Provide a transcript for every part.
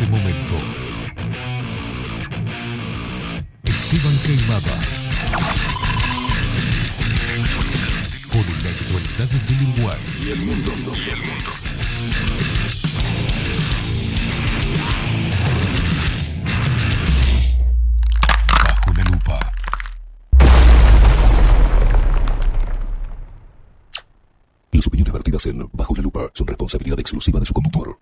este momento. Esteban Queimada. Con la actualidad del Uruguay. Y el mundo. Y el mundo. Bajo la lupa. Las opiniones vertidas en Bajo la lupa son responsabilidad exclusiva de su conductor.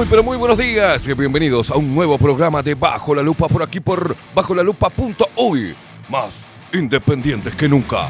Muy pero muy buenos días y bienvenidos a un nuevo programa de Bajo la Lupa por aquí por bajolalupa.uy. Más independientes que nunca.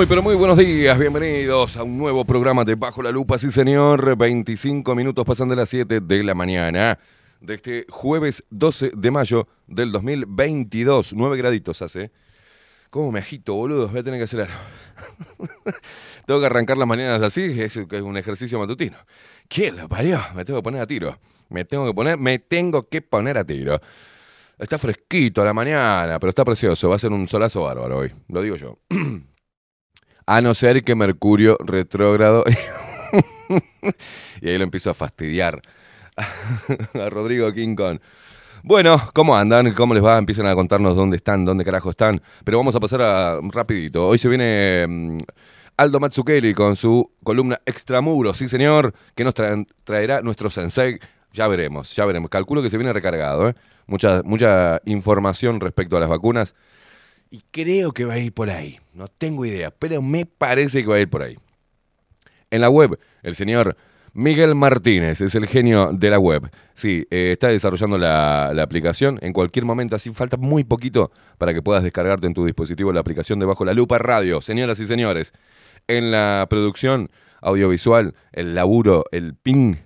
Muy pero muy buenos días, bienvenidos a un nuevo programa de Bajo la Lupa, sí señor, 25 minutos pasan de las 7 de la mañana de este jueves 12 de mayo del 2022, 9 graditos hace. ¿Cómo me agito, boludo? Voy a tener que hacer algo. tengo que arrancar las mañanas así, es un ejercicio matutino. ¿Quién lo parió? Me tengo que poner a tiro. Me tengo que poner, me tengo que poner a tiro. Está fresquito la mañana, pero está precioso. Va a ser un solazo bárbaro hoy, lo digo yo. A no ser que Mercurio retrógrado. y ahí lo empiezo a fastidiar. a Rodrigo King. Bueno, ¿cómo andan? ¿Cómo les va? Empiezan a contarnos dónde están, dónde carajo están. Pero vamos a pasar a rapidito. Hoy se viene mm, Aldo Matsukeli con su columna Extramuros, sí señor, que nos traen- traerá nuestro sensei. Ya veremos, ya veremos. Calculo que se viene recargado, ¿eh? Mucha, mucha información respecto a las vacunas. Y creo que va a ir por ahí. No tengo idea, pero me parece que va a ir por ahí. En la web, el señor Miguel Martínez es el genio de la web. Sí, eh, está desarrollando la, aplicación. En cualquier momento, así falta muy poquito para que puedas descargarte en tu dispositivo la aplicación de Bajo la Lupa Radio. Señoras y señores, en la producción audiovisual, el laburo, el ping,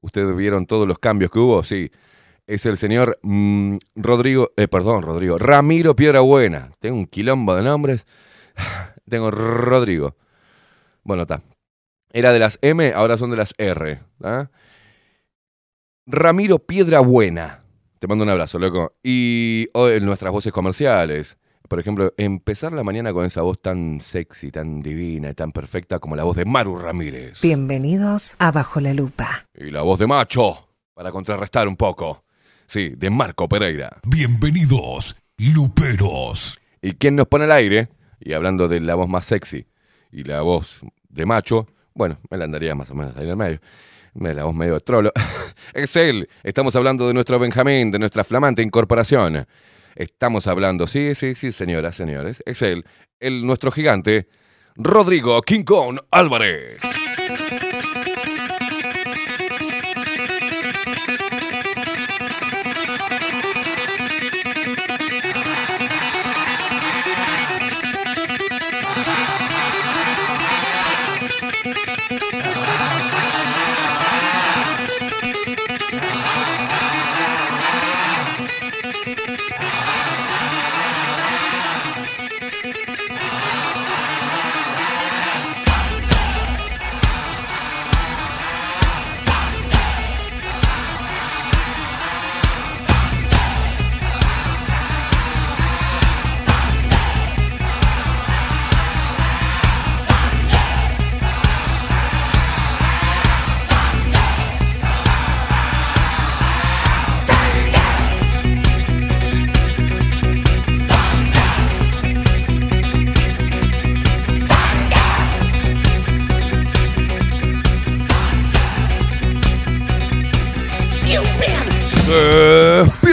ustedes vieron todos los cambios que hubo, sí. Es el señor mm, Rodrigo, eh, perdón, Rodrigo, Ramiro Piedrabuena. Tengo un quilombo de nombres. Tengo Rodrigo. Bueno, está. Era de las M, ahora son de las R. ¿ah? Ramiro Piedrabuena. Te mando un abrazo, loco. Y hoy en nuestras voces comerciales. Por ejemplo, empezar la mañana con esa voz tan sexy, tan divina y tan perfecta como la voz de Maru Ramírez. Bienvenidos a Bajo la Lupa. Y la voz de Macho, para contrarrestar un poco. Sí, de Marco Pereira. Bienvenidos, luperos. ¿Y quién nos pone al aire? Y hablando de la voz más sexy y la voz de macho, bueno, me la andaría más o menos ahí en el medio. Me- La voz medio de trolo. es él. Estamos hablando de nuestro Benjamín, de nuestra flamante incorporación. Estamos hablando, sí, sí, sí, señoras, señores. Es él, el, nuestro gigante, Rodrigo King Kong Álvarez.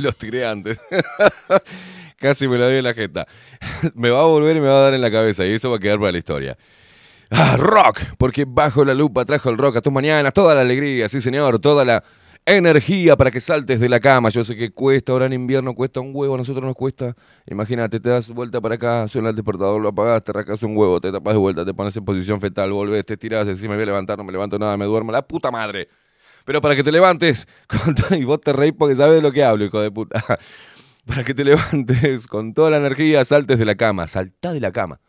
Los tiré antes. Casi me la dio en la jeta. me va a volver y me va a dar en la cabeza y eso va a quedar para la historia. Ah, rock, porque bajo la lupa trajo el rock a tus mañanas, toda la alegría, sí señor, toda la energía para que saltes de la cama. Yo sé que cuesta, ahora en invierno cuesta un huevo, a nosotros nos cuesta. Imagínate, te das vuelta para acá, suena el despertador, lo apagás, te rascas un huevo, te tapas de vuelta, te pones en posición fetal, volvés, te tirás, decís, me voy a levantar, no me levanto nada, me duermo, la puta madre. Pero para que te levantes, con y vos te reís porque sabes de lo que hablo, hijo de puta. Para que te levantes con toda la energía, saltes de la cama, saltá de la cama.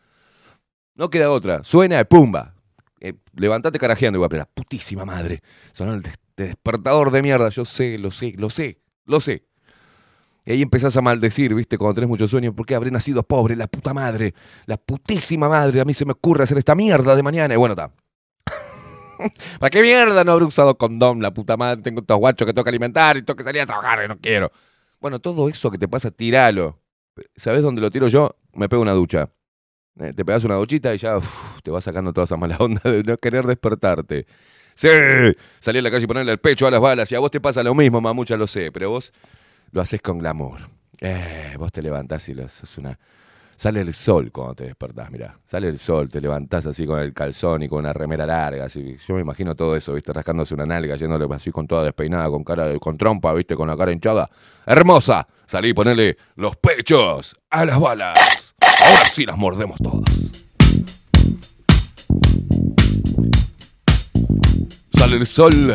No queda otra. Suena, pumba. Eh, levantate carajeando igual, pero la putísima madre. Sonó el des- despertador de mierda. Yo sé, lo sé, lo sé, lo sé. Y ahí empezás a maldecir, ¿viste? Cuando tenés mucho sueño, ¿por qué habré nacido pobre? La puta madre, la putísima madre. A mí se me ocurre hacer esta mierda de mañana. Y bueno, está. ¿Para qué mierda no habré usado condón? La puta madre, tengo estos guachos que tengo que alimentar y tengo que salir a trabajar y no quiero. Bueno, todo eso que te pasa, tiralo. ¿Sabés dónde lo tiro yo? Me pego una ducha. Eh, te pegas una duchita y ya te vas sacando toda esa mala onda de no querer despertarte. Sí, salí a la calle y ponerle el pecho a las balas y a vos te pasa lo mismo, mamucha, lo sé, pero vos lo haces con glamour. Eh, vos te levantás y lo sos una... Sale el sol cuando te despertás, mirá. Sale el sol, te levantás así con el calzón y con una remera larga. Así. Yo me imagino todo eso, ¿viste? Rascándose una nalga, yéndole así con toda despeinada, con cara de, con trompa, ¿viste? Con la cara hinchada. ¡Hermosa! Salí y ponerle los pechos a las balas. Ahora sí las mordemos todas. Sale el sol.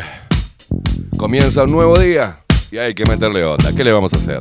Comienza un nuevo día. Y hay que meterle onda. ¿Qué le vamos a hacer?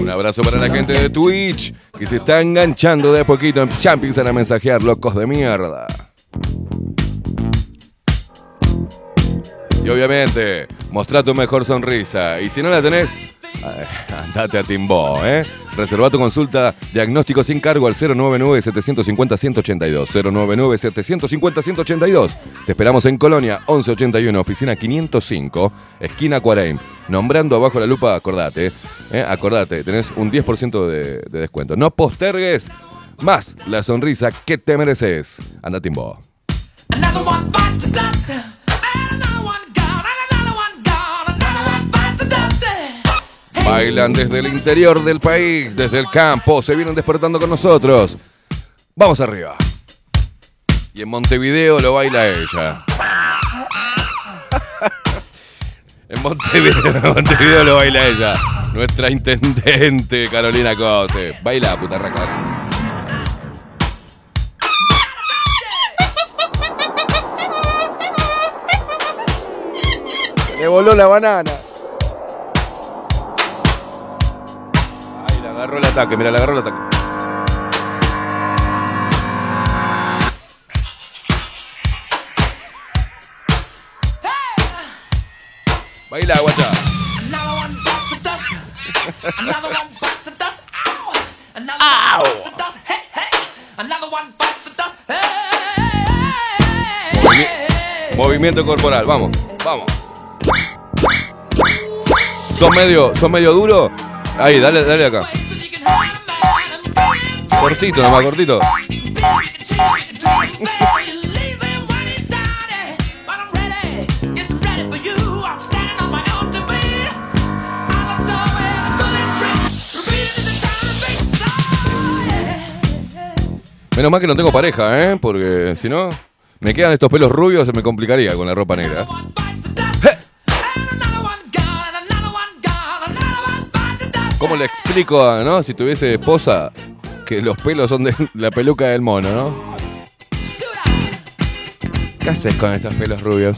Un abrazo para la gente de Twitch que se está enganchando de a poquito. Ya empiezan a mensajear, locos de mierda. Y obviamente, mostrá tu mejor sonrisa. Y si no la tenés, andate a Timbó, ¿eh? Reserva tu consulta diagnóstico sin cargo al 099-750-182. 099-750-182. Te esperamos en Colonia 1181, oficina 505, esquina Cuareim. Nombrando abajo la lupa, acordate, ¿eh? acordate, tenés un 10% de, de descuento. No postergues más la sonrisa que te mereces. Anda Timbó. Bailan desde el interior del país, desde el campo, se vienen despertando con nosotros. Vamos arriba. Y en Montevideo lo baila ella. en, Montevideo, Montevideo lo baila ella. Nuestra intendente Carolina Cose. Baila, putarraca. Le voló la banana. Agarró el ataque, mira, le agarró el ataque. Baila, guacha. Movi- movimiento corporal, vamos, vamos. ¿Sos medio, sos medio duro? Ahí, dale, dale acá. Cortito, nomás, cortito. Menos mal que no tengo pareja, ¿eh? Porque si no, me quedan estos pelos rubios, se me complicaría con la ropa negra. ¿Cómo le explico, a, no? Si tuviese esposa, que los pelos son de la peluca del mono, ¿no? ¿Qué haces con estos pelos rubios?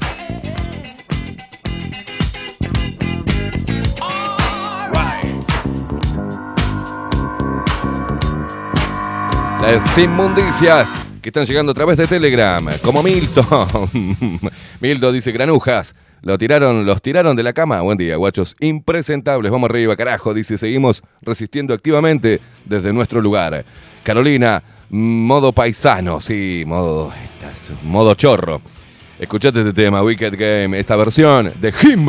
Las inmundicias que están llegando a través de Telegram, como Milton. Milton dice granujas. Lo tiraron, los tiraron de la cama. Buen día, guachos. Impresentables. Vamos arriba, carajo. Dice, seguimos resistiendo activamente desde nuestro lugar. Carolina, modo paisano. Sí, modo, modo chorro. Escuchate este tema, Wicked Game, esta versión de Him.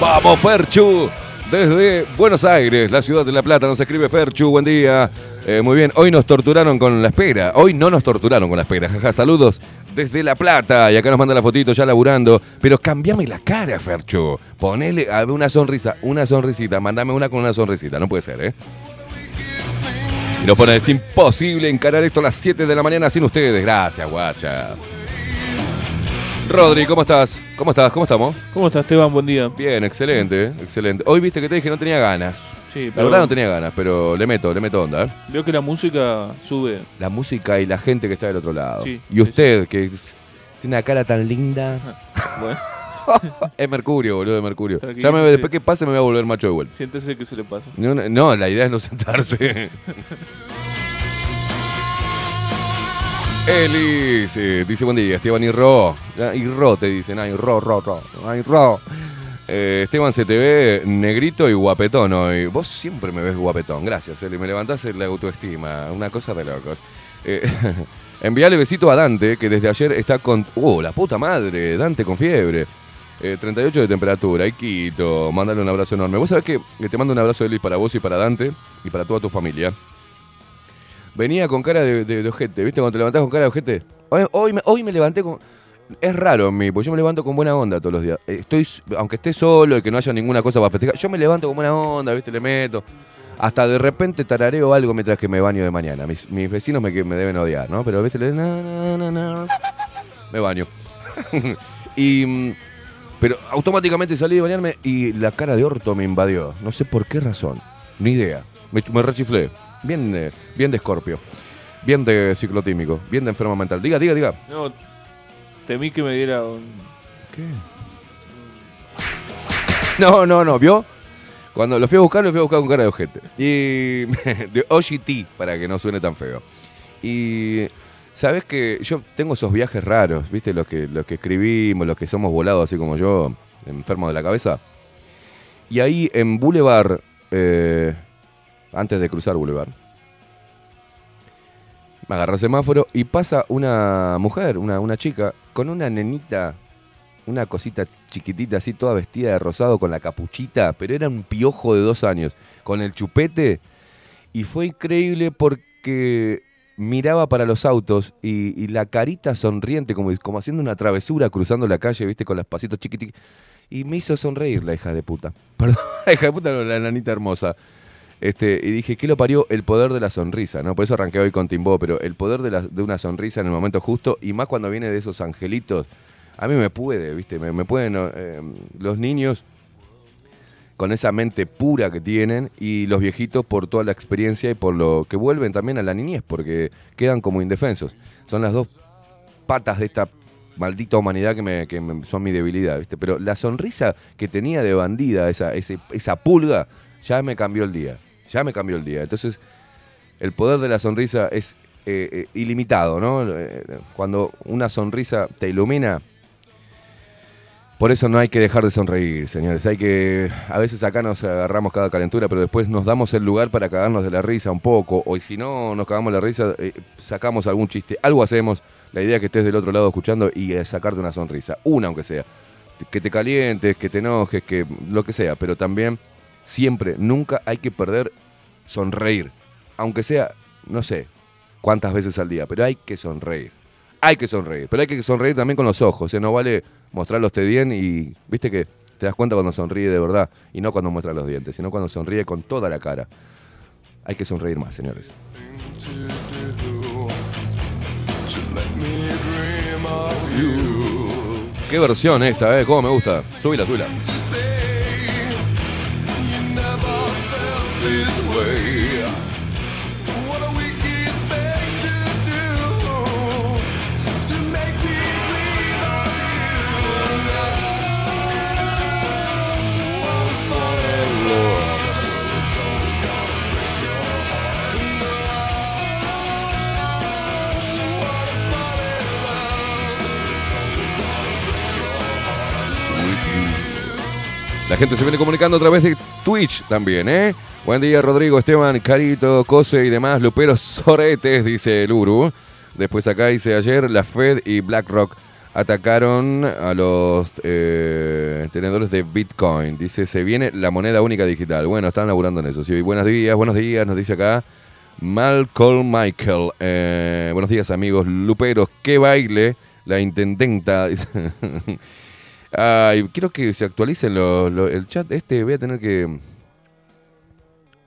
Vamos, Ferchu. Desde Buenos Aires, la ciudad de La Plata, nos escribe Ferchu. Buen día. Eh, muy bien, hoy nos torturaron con la espera. Hoy no nos torturaron con la espera. Saludos desde La Plata. Y acá nos manda la fotito ya laburando. Pero cambiame la cara, Ferchu. Ponele a una sonrisa, una sonrisita. Mandame una con una sonrisita. No puede ser, ¿eh? Y nos pone, es imposible encarar esto a las 7 de la mañana sin ustedes. Gracias, guacha. Rodri, ¿cómo estás? ¿Cómo estás? ¿Cómo estamos? ¿Cómo estás, Esteban? Buen día. Bien, excelente, excelente. Hoy viste que te dije que no tenía ganas. Sí, La pero verdad no tenía ganas, pero le meto, le meto onda. ¿eh? veo que la música sube. La música y la gente que está del otro lado. Sí, y usted, que tiene una cara tan linda. Bueno, es Mercurio, boludo, de Mercurio. Tranquilo, Ya me, sí. después que pase me voy a volver macho de vuelta. siéntese que se le pasa. No, no, no, la idea es no sentarse. Eli sí, dice buen día, Esteban y Ro. Y Ro te dicen, ay, Ro, Ro, Ro. Ay, Ro. Eh, Esteban se te ve negrito y guapetón hoy. Vos siempre me ves guapetón, gracias, Eli. Me levantás la autoestima, una cosa de locos. Eh, enviale besito a Dante, que desde ayer está con. ¡Uh, la puta madre! Dante con fiebre. Eh, 38 de temperatura, y Quito, mándale un abrazo enorme. Vos sabés que, que te mando un abrazo, Eli, para vos y para Dante y para toda tu familia. Venía con cara de, de- ojete, ¿viste? Cuando te levantás con cara de ojete. Hoy, hoy, me, levanté con... Es raro en mí, porque yo me levanto con buena onda todos los días. Eh, Estoy, aunque esté solo y que no haya ninguna cosa para festejar, yo me levanto con buena onda, ¿viste? Le meto. Hasta de repente tarareo algo mientras que me baño de mañana. Mis, vecinos me, deben odiar, ¿no? Pero, ¿viste? Le, na, na, na. Me baño. y... mm, Pero automáticamente salí de bañarme y la cara de orto me invadió. No sé por qué razón. Ni idea. Me rechiflé. Bien, de- bien de escorpio. Bien de ciclotímico. Bien de enfermo mental. Diga, diga, diga. No, temí que me diera un... ¿Qué? No, no, no. ¿Vio? Cuando lo fui a buscar, lo fui a buscar con cara de ojete. Y de OGT, para que no suene tan feo. Y sabes que yo tengo esos viajes raros, ¿viste? Los que, los que escribimos, los que somos volados así como yo, enfermos de la cabeza. Y ahí en Boulevard, eh, antes de cruzar Boulevard, me agarra el semáforo y pasa una mujer, una, una chica, con una nenita, una cosita chiquitita así, toda vestida de rosado con la capuchita, pero era un piojo de dos años, con el chupete. Y fue increíble porque miraba para los autos y, y la carita sonriente, como, como haciendo una travesura cruzando la calle, viste, con los pasitos chiquititos. Y me hizo sonreír la hija de puta. Perdón, la hija de puta, no, la nanita hermosa. Este, y dije, ¿qué lo parió? El poder de la sonrisa, ¿no? Por eso arranqué hoy con Timbó, pero el poder de, la- de una sonrisa en el momento justo, y más cuando viene de esos angelitos, a mí me puede, ¿viste? Me, pueden. eh, los niños con esa mente pura que tienen, y los viejitos por toda la experiencia y por lo que vuelven también a la niñez, porque quedan como indefensos. Son las dos patas de esta maldita humanidad que, me, que son mi debilidad, ¿viste? Pero la sonrisa que tenía de bandida, esa, esa pulga, ya me cambió el día. Ya me cambió el día. Entonces, el poder de la sonrisa es eh, eh, ilimitado, ¿no? Eh, Cuando una sonrisa te ilumina, por eso no hay que dejar de sonreír, señores. Hay que. A veces acá nos agarramos cada calentura, pero después nos damos el lugar para cagarnos de la risa un poco. O si no nos cagamos la risa, sacamos algún chiste. Algo hacemos. La idea es que estés del otro lado escuchando y sacarte una sonrisa. Una, aunque sea. Que te calientes, que te enojes, que lo que sea. Pero también, siempre, nunca hay que perder sonreír. Aunque sea, no sé cuántas veces al día, pero hay que sonreír. Hay que sonreír, pero hay que sonreír también con los ojos. ¿eh? No vale mostrar los bien y viste que te das cuenta cuando sonríe de verdad y no cuando muestra los dientes, sino cuando sonríe con toda la cara. Hay que sonreír más, señores. Qué versión esta, ¿eh? ¿Cómo me gusta? Subila, subila. never felt this way. Gente se viene comunicando a través de Twitch también, ¿eh? Buen día, Rodrigo, Esteban, Carito, Cose y demás, Luperos Soretes, dice Luru. Después acá dice ayer, la Fed y BlackRock atacaron a los eh, tenedores de Bitcoin. Dice, se viene la moneda única digital. Bueno, están laburando en eso. Sí, buenos días, buenos días, nos dice acá Malcolm Michael. Eh, buenos días, amigos Luperos. ¿Qué baile? La intendenta. Ay, quiero que se actualicen lo- lo- el chat. Este voy a tener que.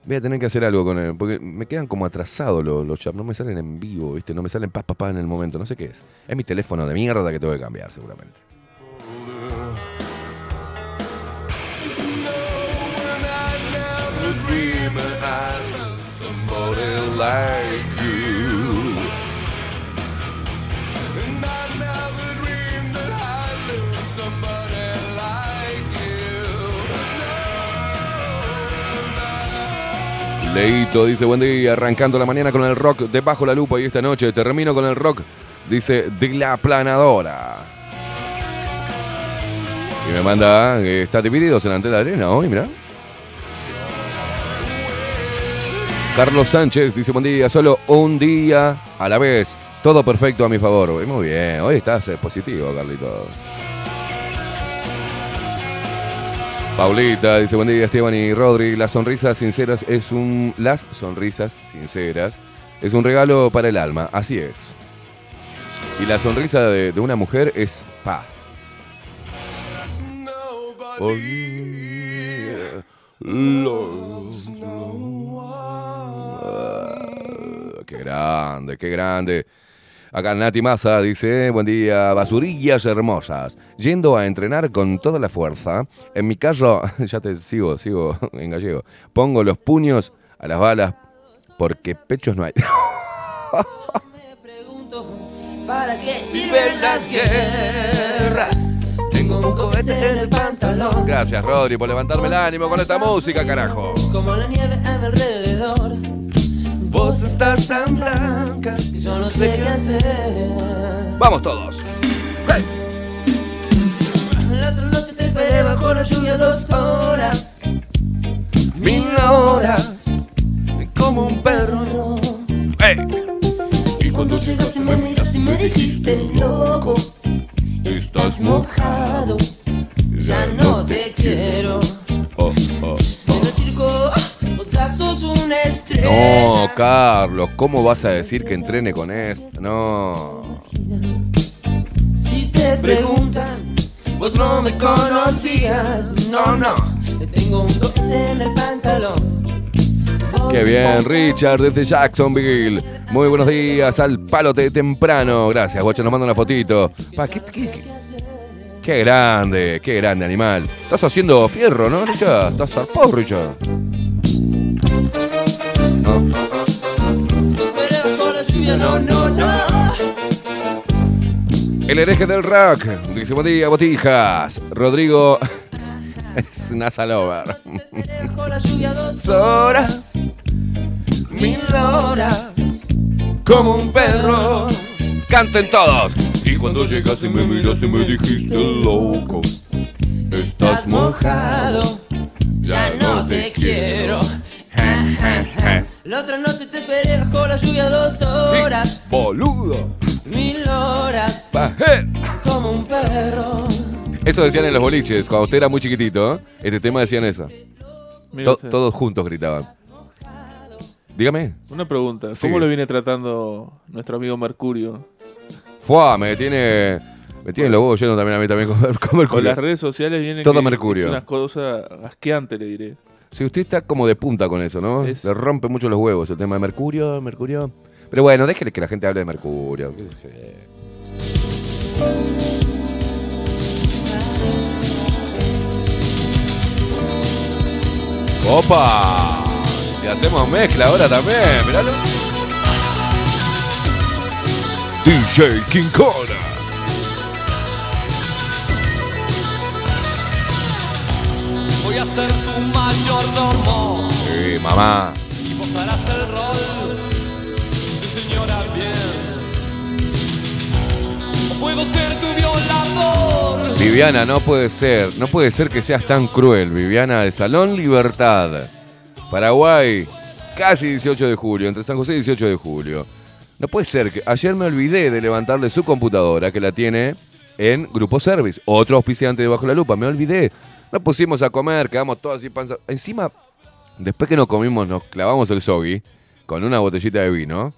Voy a tener que hacer algo con él. Porque me quedan como atrasados los, los chats. No me salen en vivo, ¿viste? No me salen pa, pa, pa en el momento. No sé qué es. Es mi teléfono de mierda que tengo que cambiar, seguramente. Leito dice, buen día, arrancando la mañana con el rock de Bajo la Lupa y esta noche termino con el rock, dice, de la planadora. Y me manda, eh, está divididos en la antena de arena hoy, mira. Carlos Sánchez dice, buen día, solo un día a la vez, todo perfecto a mi favor. Muy bien, hoy estás eh, positivo, Carlito. Paulita dice, buen día Esteban y Rodri, las sonrisas sinceras es un... Las sonrisas sinceras es un regalo para el alma, así es. Y la sonrisa de, de una mujer es pa. Oh, yeah. Loves no one. Qué grande, qué grande. Acá Nati Massa dice, buen día, basurillas hermosas. Yendo a entrenar con toda la fuerza. En mi carro, ya te sigo, sigo en gallego. Pongo los puños a las balas porque pechos no hay. ¿Para qué sirven las guerras? Tengo un cohete en el pantalón. Gracias, Rodri, por levantarme el ánimo con esta música, carajo. Como la nieve a mi alrededor. Vos estás tan blanca que yo no sé qué hacer. Vamos todos. La otra noche te esperé bajo la lluvia dos horas. Mil horas. ¿Cómo vas a decir que entrene con esto? No. Si te preguntan, vos no me conocías. No, no, tengo un en el pantalón. Qué bien, Richard, desde Jacksonville. Muy buenos días al palote temprano. Gracias, Bocha, nos manda una fotito. Pa, ¿qué, qué, qué- qué grande, qué grande animal. Estás haciendo fierro, ¿no, Richard? Estás zarpado, Richard. No. No, no, no. El hereje del rock. Dice, buen día, botijas. Rodrigo es NASA Lover. Esperé bajo la lluvia dos horas. Mil horas. Como un perro. Canten todos. Y cuando llegaste me miraste y me dijiste loco. Estás Estás mojado. Ya no te quiero. La otra noche te esperé bajo la lluvia dos horas. Boludo. Mil horas. Bajé. Como un perro. Eso decían en los boliches, cuando usted era muy chiquitito, ¿eh? este tema decían eso. Mira To- usted. todos juntos gritaban. Dígame. Una pregunta. Sí. ¿Cómo le viene tratando nuestro amigo Mercurio? Fua, me tiene. Me tiene los huevos llenos también a mí también con, con Con Mercurio. las redes sociales viene Todo que Mercurio. Es una cosa asqueante, le diré. Si usted está como de punta con eso, ¿no? Es- Le rompe mucho los huevos el tema de Mercurio, Mercurio. Pero bueno, déjele que la gente hable de Mercurio. ¡Opa! Y hacemos mezcla ahora también, miralo. DJ King a ser tu mayordomo Sí, mamá. y vos harás el rol de señora bien. O puedo ser tu violador. Viviana, no puede ser. No puede ser que seas tan cruel, Viviana, de Salón Libertad. Paraguay, casi 18 de julio, entre San José y 18 de julio. No puede ser que. Ayer me olvidé de levantarle su computadora, que la tiene en Grupo Service, otro auspiciante de Bajo la Lupa. Me olvidé. Nos pusimos a comer, quedamos todos así panza. Encima, después que nos comimos, nos clavamos el soggy con una botellita de vino.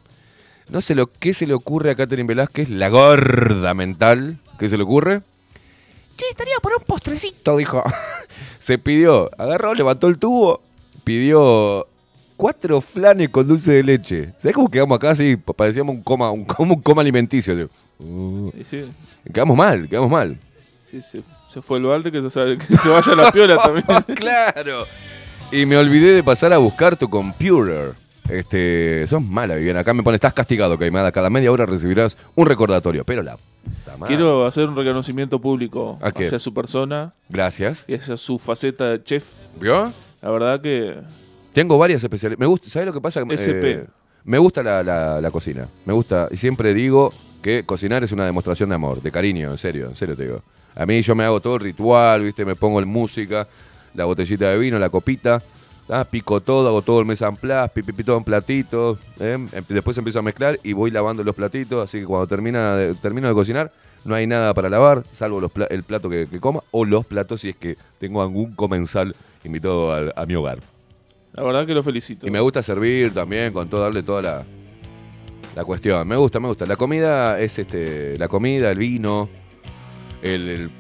No sé lo que se le ocurre a Catherine Velázquez, la gorda mental. ¿Qué se le ocurre? Che, estaría por un postrecito, dijo. Se pidió, agarró, levantó el tubo, pidió cuatro flanes con dulce de leche. ¿Sabes cómo quedamos acá así? Parecíamos un coma, un, como un coma alimenticio. Uh, sí, quedamos mal, quedamos mal. sí, sí. Se fue el balde que se, sabe- que se vaya la piola también. claro. Y me olvidé de pasar a buscar tu computer. Este, sos mala, Viviana. Acá me pone, estás castigado, Caimada. Cada media hora recibirás un recordatorio. Pero la puta madre. Quiero hacer un reconocimiento público ¿A qué? hacia su persona Gracias. y hacia su faceta de chef. ¿Vio? La verdad que Tengo varias especialidades. Me gusta, ¿sabes lo que pasa? Eh, SP. me gusta la, la- la cocina. Me gusta, y siempre digo que cocinar es una demostración de amor, de cariño, en serio, en serio te digo. A mí yo me hago todo el ritual, ¿viste? Me pongo en música, la botellita de vino, la copita, ah, pico todo, hago todo el mes en pipi todo en platitos, ¿eh? Em- después empiezo a mezclar y voy lavando los platitos, así que cuando termina de- termino de cocinar, no hay nada para lavar, salvo los pla- el plato que, que coma, o los platos si es que tengo algún comensal invitado al- a mi hogar. la verdad que lo felicito. Y me gusta servir también, con todo, darle toda la, la cuestión. Me gusta, me gusta. La comida es este. La comida, el vino, el, el-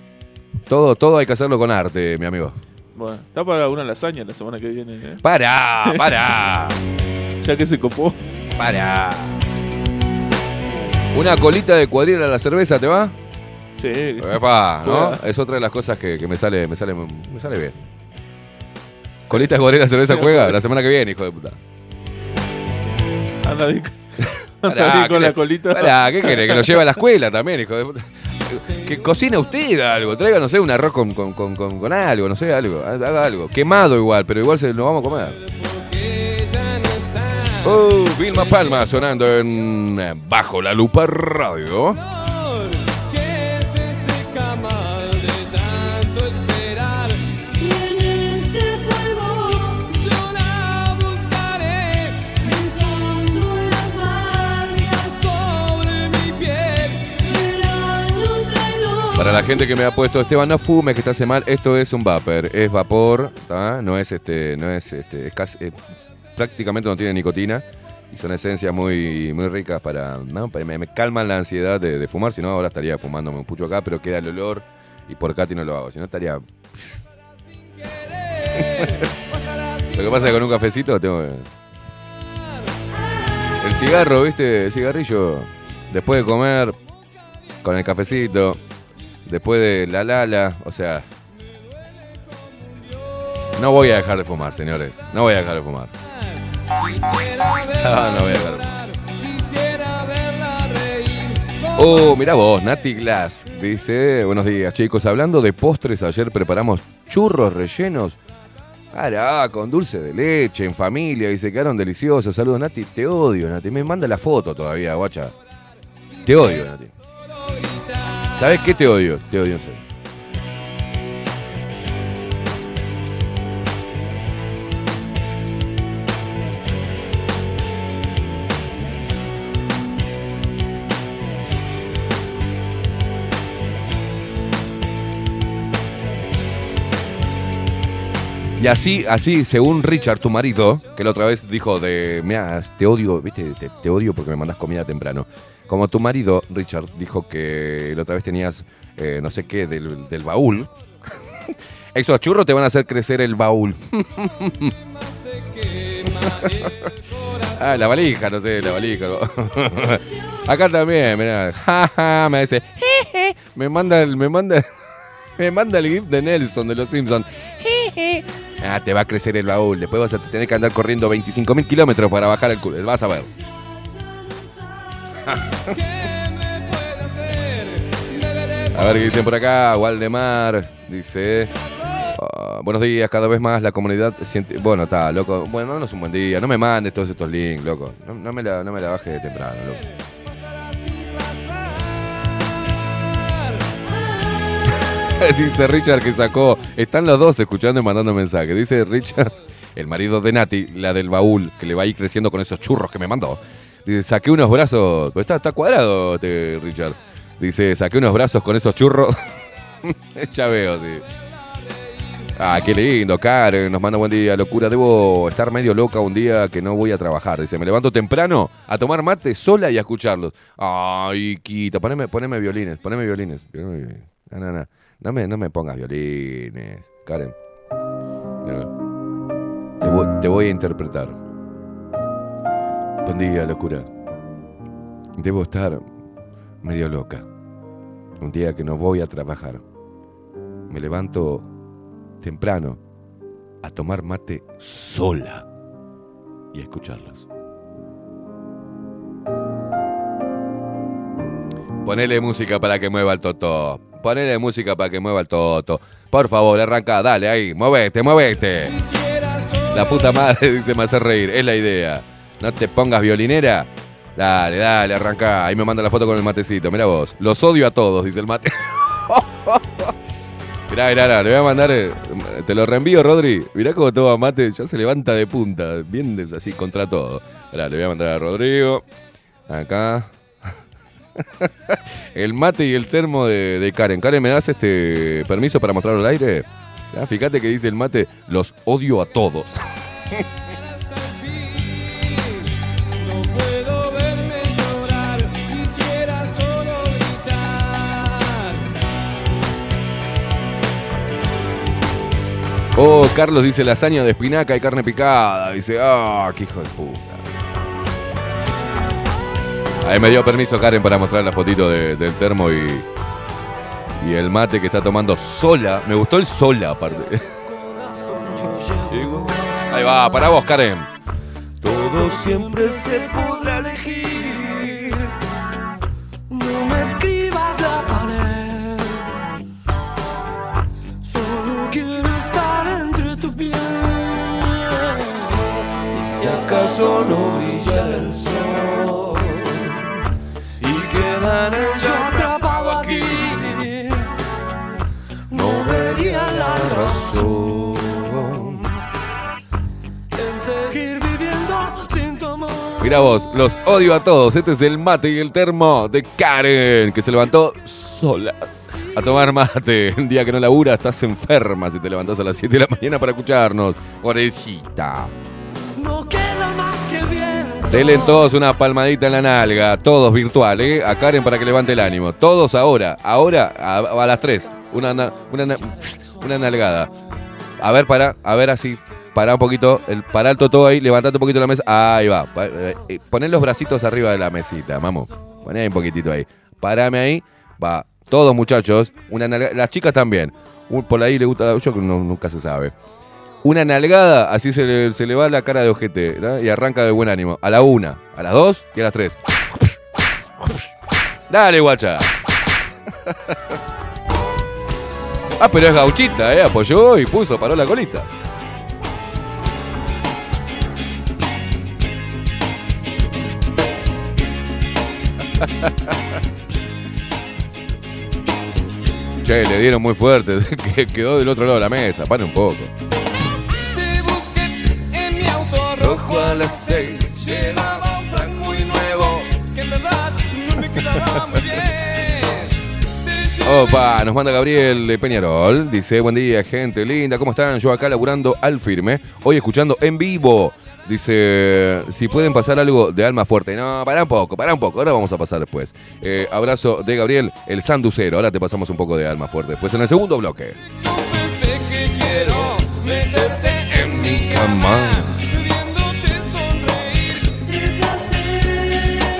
todo, todo hay que hacerlo con arte, mi amigo. Bueno, está para una lasaña la semana que viene, ¿eh? ¡Para! ¡Para! Ya que se copó. ¡Para! Una colita de cuadrilla a la cerveza, ¿te va? Sí. Epa, ¿no? Es otra de las cosas que, que me sale, me sale, me sale bien. Colita de cuadrilla a la cerveza juega la semana que viene, hijo de puta. Anda anda Pará, con ¿qué la colita. Pará, ¿qué quiere? Que lo lleve a la escuela también, hijo de puta. Que cocine usted algo, traiga, no sé, un arroz con, con, con, con- algo, no sé, algo, haga algo. Quemado igual, pero igual se lo vamos a comer. Oh, Vilma Palma sonando en Bajo la Lupa Radio. Para la gente que me ha puesto Esteban, no fume, que te hace mal, esto es un vapor, es vapor, no es este, no es este, es casi- prácticamente no tiene nicotina y son esencias muy, muy ricas para, me, me calman la ansiedad de, de fumar, si no ahora estaría fumándome un pucho acá, pero queda el olor y por Katy no lo hago, si no estaría... lo que pasa es que con un cafecito tengo que... El cigarro, ¿viste? El cigarrillo, después de comer, con el cafecito, después de la lala, o sea... No voy a dejar de fumar, señores. No voy a dejar de fumar. Ah, no voy a dejar de fumar. Oh, mira vos, Nati Glass dice, buenos días chicos, hablando de postres, ayer preparamos churros rellenos. Ará, con dulce de leche, en familia, y se quedaron deliciosos. Saludos, Nati, te odio, Nati. Me manda la foto todavía, guacha. Te odio, Nati. ¿Sabes qué te odio? Te odio en serio. Y así, así, según Richard, tu marido, que la otra vez dijo de, mira, te odio, viste, te, odio porque me mandas comida temprano. Como tu marido, Richard, dijo que la otra vez tenías, eh, no sé qué, del, del baúl. Esos churros te van a hacer crecer el baúl. ah, la valija, no sé, la valija. Acá también, mirá, me dice, me manda el, me manda, me manda el gif de Nelson de los Simpsons. Ah, te va a crecer el baúl. Después vas a tener que andar corriendo 25.000 kilómetros para bajar el culo. Vas a ver. A ver qué dicen por acá. Waldemar dice. ah, buenos días, cada vez más la comunidad siente. Bueno, está, loco. Bueno, no es un buen día. No me mandes todos estos links, loco. No me, la, no me la bajes de temprano, loco. Dice Richard que sacó. Están los dos escuchando y mandando mensajes. Dice Richard, el marido de Nati, la del baúl, que le va a ir creciendo con esos churros que me mandó. Dice, saqué unos brazos. pues Está, está cuadrado, este, Richard. Dice, saqué unos brazos con esos churros. ya veo, sí. Ah, qué lindo, Karen. Nos manda buen día. Locura, debo estar medio loca un día que no voy a trabajar. Dice, me levanto temprano a tomar mate sola y a escucharlos. Ay, Quita, poneme, poneme violines, poneme violines. poneme violines. No, no, no. No me, no me pongas violines, Karen. Te, voy, a interpretar. Buen día, locura. Debo estar medio loca. Un día que no voy a trabajar. Me levanto temprano a tomar mate sola y a escucharlos. Ponele música para que mueva el toto. Ponele música para que mueva el toto. Por favor, arranca, dale ahí, movete, movete. La puta madre dice me hace reír, es la idea. No te pongas violinera. Dale, dale, arranca. Ahí me manda la foto con el matecito. Mira vos. Los odio a todos, dice el mate. Mirá, mirá, le voy a mandar. eh, Te lo reenvío, Rodri. Mirá cómo toma mate, ya se levanta de punta. Bien de- así contra todo. Mirá, le voy a mandar a Rodrigo. Acá. el mate y el termo de, Karen. Karen, ¿me das este permiso para mostrarlo al aire? Ya, fíjate que dice el mate, los odio a todos. Oh, Carlos dice lasaña de espinaca y carne picada. Dice, ah, qué hijo de puta. Ahí me dio permiso Karen para mostrar la fotito de- del termo y, y el mate que está tomando sola. Me gustó el sola, aparte. Ahí va, para vos, Karen. Todo siempre se podrá elegir. No me escribas la pared. Solo quiero estar entre tu piel. Y si acaso no Mira vos, los odio a todos. Este es el mate y el termo de Karen, que se levantó sola a tomar mate. Un día que no labura, estás enferma si te levantás a las 7 de la mañana para escucharnos. Pobrecita. No queda más que el viento. Denle todos una palmadita en la nalga, todos virtual, ¿eh? A Karen para que levante el ánimo. Todos ahora, ahora, a, a las 3. Una, na- una, na- una nalgada. A ver, para, a ver así. Pará un poquito, el, pará el totó ahí, levantate un poquito la mesa. Ahí va. Eh, eh, Poné los bracitos arriba de la mesita, vamos. Poné ahí un poquitito ahí. Parame ahí. Va. Todos muchachos. Una las chicas también. Un- por ahí le gusta. Yo no- nunca se sabe. Una nalgada, así se le, se le va la cara de ojete ¿no? y arranca de buen ánimo. A la una, a las dos y a las tres. Dale, guacha. ah, pero es gauchita, ¿eh? Apoyó y puso, paró la colita. Che, le dieron muy fuerte, que quedó del otro lado de la mesa, pare un poco. Te busqué en mi auto rojo a las seis. Llevaba un frac muy nuevo que en verdad no me quedaba muy bien. Opa, nos manda Gabriel de Peñarol. Dice, buen día, gente linda. ¿Cómo están? Yo acá laburando al firme. Hoy escuchando en vivo. Dice, si pueden pasar algo de alma fuerte. No, pará un poco, pará un poco. Ahora vamos a pasar después. Eh, abrazo de Gabriel, el sanducero. Ahora te pasamos un poco de alma fuerte. Después en el segundo bloque. Confesé que quiero meterte en mi cama.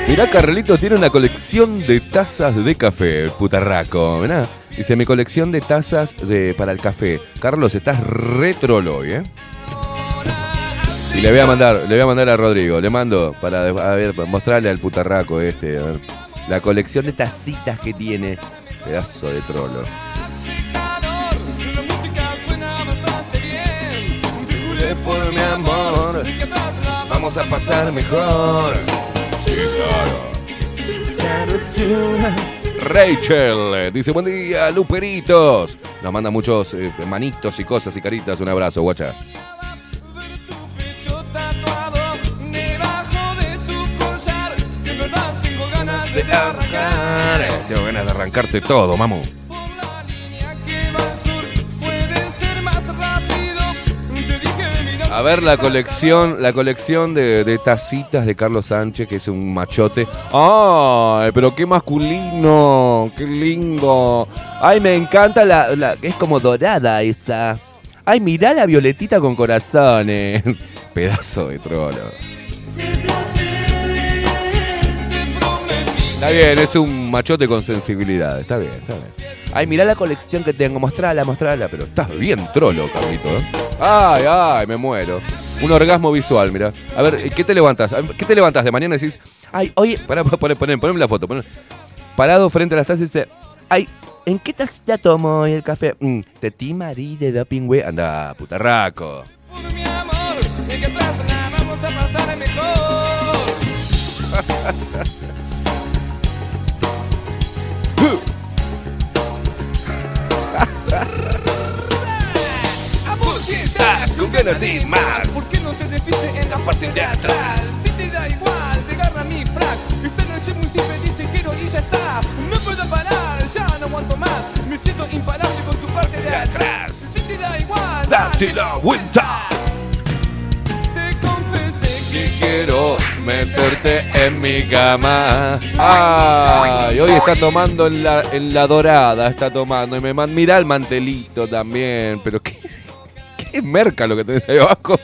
Mirá, Carlito tiene una colección de tazas de café, el putarraco. Mirá. Dice, mi colección de tazas de, para el café. Carlos, estás retrolo hoy, ¿eh? Y le voy a mandar, le voy a mandar a Rodrigo, le mando para a ver, para mostrarle al putarraco este, a ver, la colección de tacitas que tiene. Pedazo de trolo. calor, la música suena bastante bien. Te juré por mi amor, vamos a pasar mejor. Sí, claro. Rachel dice, buen día, Luperitos. Nos manda muchos eh, manitos y cosas y caritas. Un abrazo, guacha. De arrancar. Tengo ganas de arrancarte todo, mamu. A ver la colección, la colección de, de tacitas de Carlos Sánchez, que es un machote. ¡Ay, pero qué masculino! ¡Qué lindo! ¡Ay, me encanta la, la- es como dorada esa! ¡Ay, mirá la violetita con corazones! Pedazo de trolo. Está bien, es un machote con sensibilidad. Está bien, está bien. Ay, mirá la colección que tengo. Mostrala, mostrala. Pero estás bien trolo, Carlito. ¿eh? Ay, ay, me muero. Un orgasmo visual, mira. A ver, ¿qué te levantas? A ¿Qué te levantas de mañana y decís? Ay, oye, pará, poné, poné, poneme la foto. poné- Parado frente a las tazas y dice, ay, ¿en qué tacita tomo hoy el café? Mm, Tetí Marí de Doping Way. Anda, putarraco. estás con ganas de ir más? ¿Por qué no te desviste en la parte de atrás? Si te da igual, te agarra mi frac. Esta noche muy simple dice quiero y ya está. No puedo parar, ya no aguanto más. Me siento imparable con tu parte de atrás. Si te da igual, Date la vuelta. te confesé Y quiero meterte en mi cama. Ay, hoy está tomando en la, en la dorada, está tomando. Y me man, mira el mantelito también. Pero qué, qué merca lo que tenés ahí abajo.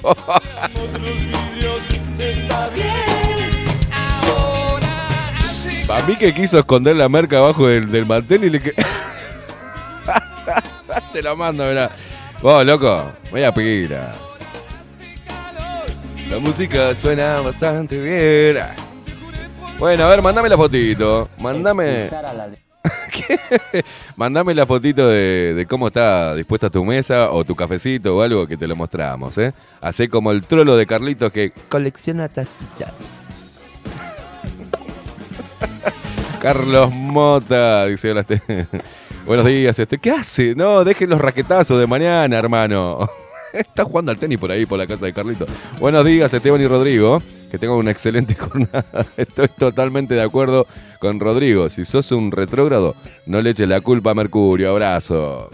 Para mí que quiso esconder la merca abajo del, del mantel y le que. Te la mando, mirá. Vos, loco, vaya pila. La música suena bastante bien. Bueno, a ver, mandame la fotito. Mandame. Mandame la fotito de, de cómo está dispuesta tu mesa o tu cafecito o algo que te lo mostramos, ¿eh? Hacé como el trolo de Carlitos que colecciona tacitas. Carlos Mota, dice hola, este- Buenos días, este. ¿Qué hace? No, dejen los raquetazos de mañana, hermano. Está jugando al tenis por ahí, por la casa de Carlito. Buenos días, Esteban y Rodrigo. Que tengan una excelente jornada. Estoy totalmente de acuerdo con Rodrigo. Si sos un retrógrado, no le eches la culpa a Mercurio. Abrazo.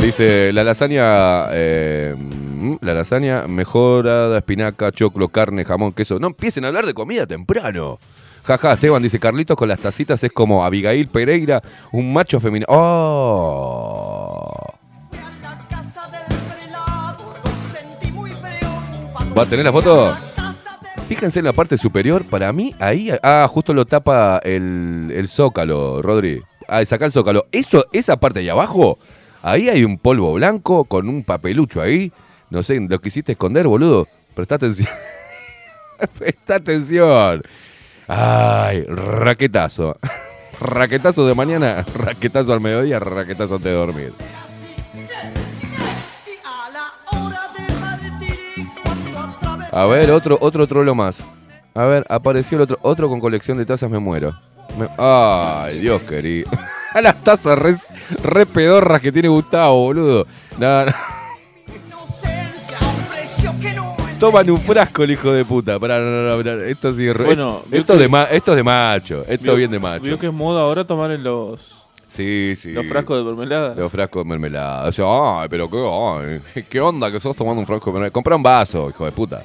Dice, la lasaña, eh, mm, la lasaña mejorada, espinaca, choclo, carne, jamón, queso. No empiecen a hablar de comida temprano. Jaja, Esteban dice, Carlitos con las tacitas es como Abigail Pereira, un macho femenino. ¡Oh! ¿Va a tener la foto? Fíjense en la parte superior, para mí, ahí, ah, justo lo tapa el, el zócalo, Rodri. Ah, saca el zócalo. Eso, esa parte de abajo, ahí hay un polvo blanco con un papelucho ahí. No sé, lo quisiste esconder, boludo. Presta atención. Presta atención. Ay, raquetazo. Raquetazo de mañana, raquetazo al mediodía, raquetazo antes de dormir. A ver, otro, otro trolo más. A ver, apareció el otro, otro con colección de tazas, me muero. Me- Ay, Dios querido. A las tazas re, re pedorras que tiene Gustavo, boludo. No, no. Toman un frasco el hijo de puta. Pará, no, no, no, pará. Esto sí es re- Bueno, vio esto, que- de ma- esto es de macho. Esto Vio- bien de macho. Vio que es moda ahora tomar en los, Sí, sí. los frascos de mermelada. Los frascos de mermelada. O sea, ay, pero qué, ay, qué onda que sos tomando un frasco de mermelada. Compra un vaso, hijo de puta.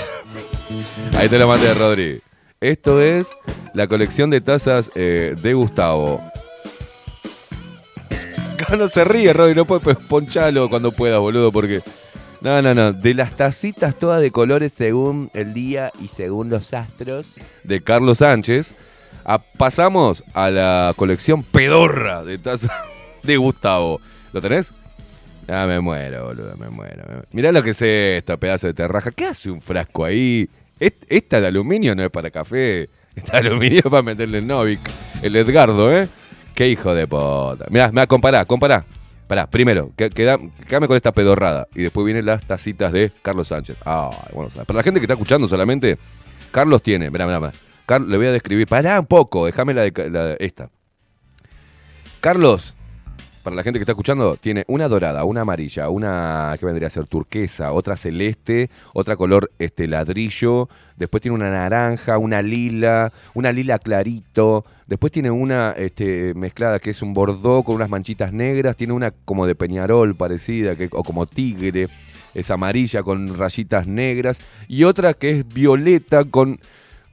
Ahí te lo mandé, Rodri. Esto es la colección de tazas eh, de Gustavo. No se ríe, Rodri, no puedes pues, ponchalo cuando puedas, boludo, porque. No, no, no. De las tacitas todas de colores según el día y según los astros de Carlos Sánchez, pasamos a la colección pedorra de tazas de Gustavo. ¿Lo tenés? Ah, me muero, boludo, me muero. me. Mirá lo que es esto, pedazo de terraja. ¿Qué hace un frasco ahí? Esta de aluminio no es para café. Esta de aluminio es para meterle el Novik. El Edgardo, ¿eh? Qué hijo de puta. Mirá, mirá, compará, compará. Pará, primero, que- queda- quédame con esta pedorrada. Y después vienen las tacitas de Carlos Sánchez. Ah, bueno, para la gente que está escuchando solamente, Carlos tiene, mirá, mirá, mirá. Le voy a describir. Pará un poco, déjame la de- esta. Carlos, para la gente que está escuchando, tiene una dorada, una amarilla, una que vendría a ser turquesa, otra celeste, otra color este ladrillo, después tiene una naranja, una lila, una lila clarito, después tiene una este, mezclada que es un bordó con unas manchitas negras, tiene una como de peñarol parecida, que, o como tigre, es amarilla con rayitas negras, y otra que es violeta con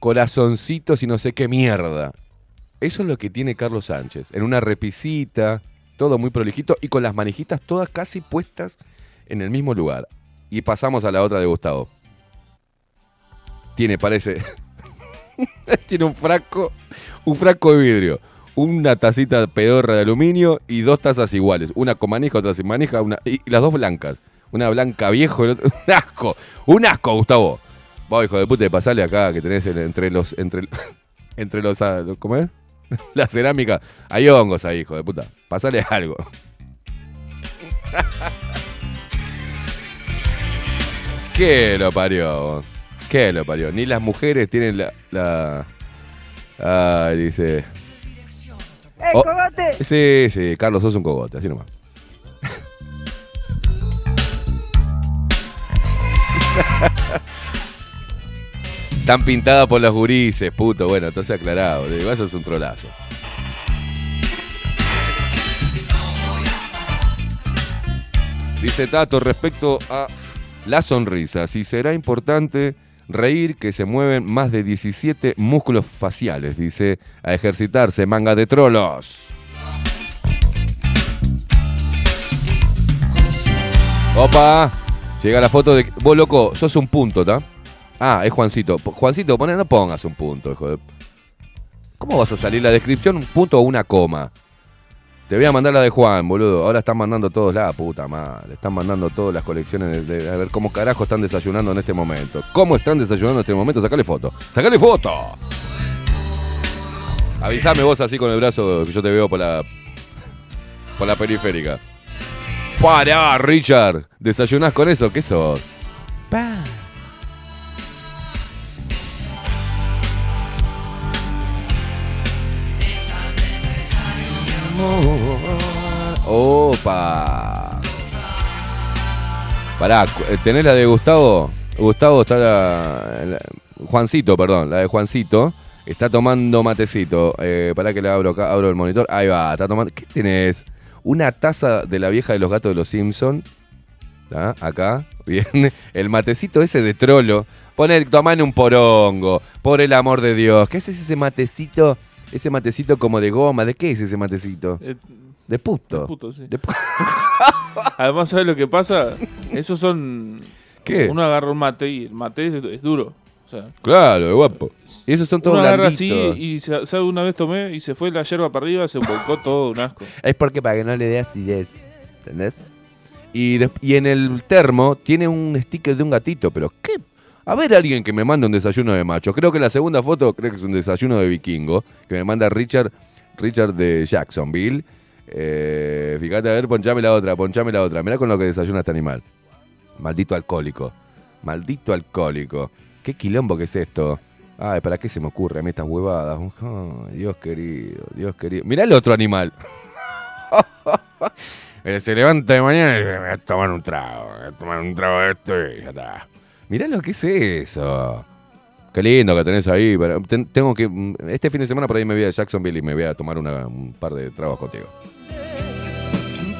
corazoncitos y no sé qué mierda. Eso es lo que tiene Carlos Sánchez, en una repisita, todo muy prolijito y con las manijitas todas casi puestas en el mismo lugar. Y pasamos a la otra de Gustavo. Tiene, parece, tiene un frasco, un frasco de vidrio, una tacita pedorra de aluminio y dos tazas iguales, una con manija, otra sin manija, una, y, las dos blancas. Una blanca viejo, y la otra- un asco, un asco, Gustavo. Vos, hijo de puta, pasale acá que tenés el- entre los, entre, entre los, ah, los- ¿cómo es? La cerámica. Hay hongos ahí, hijo de puta. Pasale algo. ¿Qué lo parió? ¿Qué lo parió? Ni las mujeres tienen la. la... Ay, dice. ¡Eh, Oh, cogote! Sí, sí, Carlos, sos un cogote, así nomás. Están pintadas por los gurises, puto. Bueno, entonces aclarado, boludo. Igual sos un trolazo. Dice Tato respecto a la sonrisa. Si será importante reír que se mueven más de 17 músculos faciales. Dice a ejercitarse, manga de trolos. Opa, llega la foto de. Vos, loco, sos un punto, ¿está? Ah, es Juancito. Juancito, poné- no pongas un punto, hijo de. ¿Cómo vas a salir la descripción? Un punto o una coma. Te voy a mandar la de Juan, boludo. Ahora están mandando todos la puta madre. Están mandando todas las colecciones de, a ver cómo carajo están desayunando en este momento. ¿Cómo están desayunando en este momento? Sacale foto. ¡Sacale foto! Avisame vos así con el brazo que yo te veo por la. por la periférica. Pará, Richard. ¿Desayunás con eso? ¿Qué sos? Opa. Pará, eh, ¿tenés la de Gustavo? Gustavo está la, Juancito, perdón, la de Juancito. Está tomando matecito. Eh, pará que le abro acá, abro el monitor. Ahí va, está tomando. ¿Qué tenés? Una taza de la vieja de los gatos de los Simpson. ¿Tá? Acá. Bien. El matecito ese de trolo. Poné, tomane un porongo. Por el amor de Dios. ¿Qué es ese matecito? Ese matecito como de goma. ¿De qué es ese matecito? Eh, De puto. de puto, sí. De pu- Además, ¿sabes lo que pasa? Esos son. ¿Qué? Uno agarra un mate y el mate es, es duro. O sea, Claro, de guapo. Y esos son todos uno agarra así y, sa- ¿sabe? Una vez tomé y se fue la yerba para arriba, se volcó todo un asco. Es porque para que no le dé acidez. ¿Entendés? Y, des- y en el termo tiene un sticker de un gatito, pero ¿qué? A ver alguien que me manda un desayuno de macho. Creo que la segunda foto creo que es un desayuno de vikingo. Que me manda Richard, Richard de Jacksonville. Eh, fíjate, a ver, ponchame la otra, ponchame la otra. Mirá con lo que desayuna este animal. Maldito alcohólico. Maldito alcohólico. ¿Qué quilombo que es esto? Ay, ¿para qué se me ocurre a mí estas huevadas? Dios querido, Dios querido. Mirá el otro animal. Eh, se levanta de mañana y dice, voy a tomar un trago, voy a tomar un trago de esto y ya está. Mirá lo que es eso. Qué lindo que tenés ahí. pero ten- tengo que. mm, Este fin de semana por ahí me voy a Jacksonville y me voy a tomar una- un par de tragos contigo.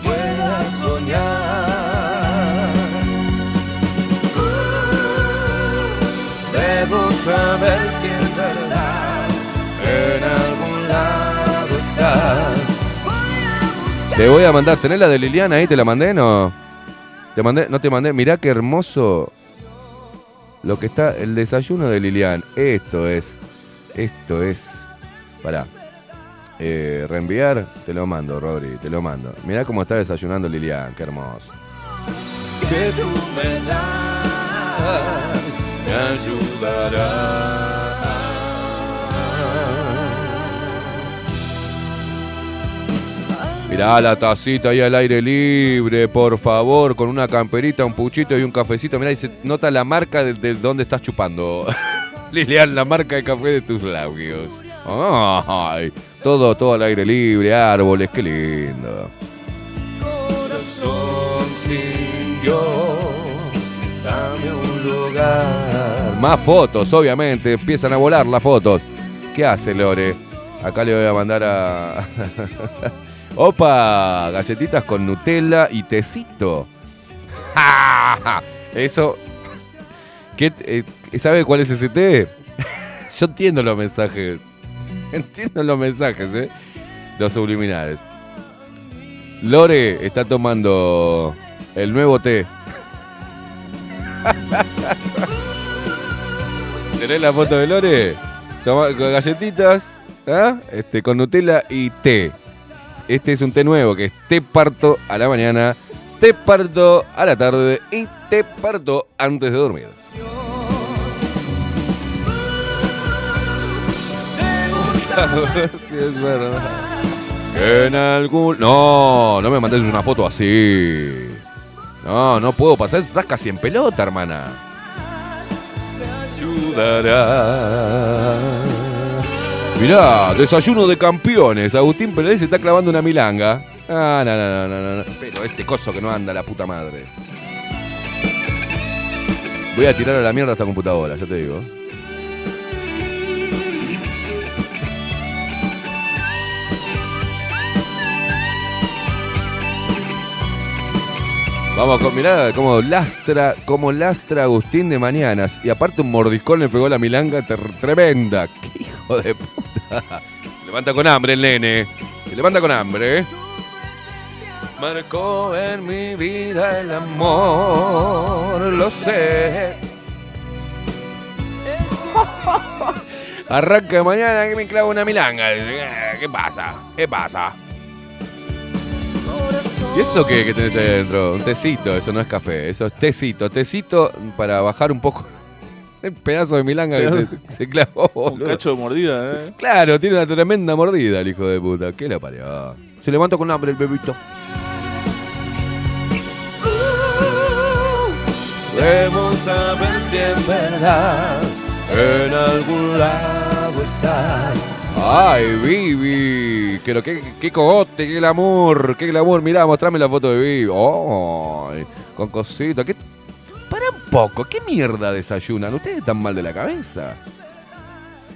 pueda soñar. Uh, debo saber si es verdad, en algún lado estás. Te voy a mandar, ¿tenés la de Liliana ahí? ¿Te la mandé? No. ¿Te mandé? No te mandé. Mirá qué hermoso lo que está, el desayuno de Lilian. Esto es, esto es. Pará. Eh, reenviar, te lo mando, Rodri, te lo mando. Mirá cómo está desayunando Lilian, qué hermoso. que tú me me ayudará. Mirá la tacita ahí al aire libre, por favor, con una camperita, un puchito y un cafecito. Mirá, y se nota la marca de, de dónde estás chupando. Lilian, la marca de café de tus labios. Ay, todo, todo al aire libre, árboles, qué lindo. Corazón sin Dios, dame un lugar. Más fotos, obviamente, empiezan a volar las fotos. ¿Qué hace Lore? Acá le voy a mandar a... Opa, galletitas con Nutella y tecito. Eso... ¿Qué, eh, ¿Sabe cuál es ese té? Yo entiendo los mensajes. Entiendo los mensajes, ¿eh? Los subliminales. Lore está tomando el nuevo té. ¿Tenés la foto de Lore? Toma, con galletitas, ¿ah? este, con Nutella y té. Este es un té nuevo que es té parto a la mañana, té parto a la tarde y té parto antes de dormir. Sí, es verdad. En algún. No, no me mandes una foto así. No, no puedo pasar. Estás casi en pelota, hermana. Ayudará. Mirá, desayuno de campeones. Agustín Pérez se está clavando una milanga. Ah, no, no, no, no, no. Pero este coso que no anda, la puta madre. Voy a tirar a la mierda esta computadora, ya te digo. Vamos con, mirá cómo lastra, cómo lastra Agustín de mañanas. Y aparte un mordiscón le pegó la milanga tremenda. ¡Qué hijo de puta! Se levanta con hambre el nene. Se levanta con hambre, ¿eh? Marcó en mi vida el amor, lo sé. Arranca mañana que me clavo una milanga. ¿Qué pasa? ¿Qué pasa? ¿Y eso qué que tenés ahí adentro? Un tecito, eso no es café, eso es tecito. Tecito para bajar un poco el pedazo de milanga que se, se clavó. Un boludo. cacho de mordida, ¿eh? Claro, tiene una tremenda mordida el hijo de puta. ¿Qué le parió? Se levanta con hambre el bebito. Debemos saber si en verdad en algún lado estás. Ay, Vivi. Pero qué, qué cogote, qué glamour, qué glamour. Mirá, mostrame la foto de Vivi. Ay, con cosita. ¿Qué? Para un poco, ¿qué mierda desayunan? Ustedes están mal de la cabeza.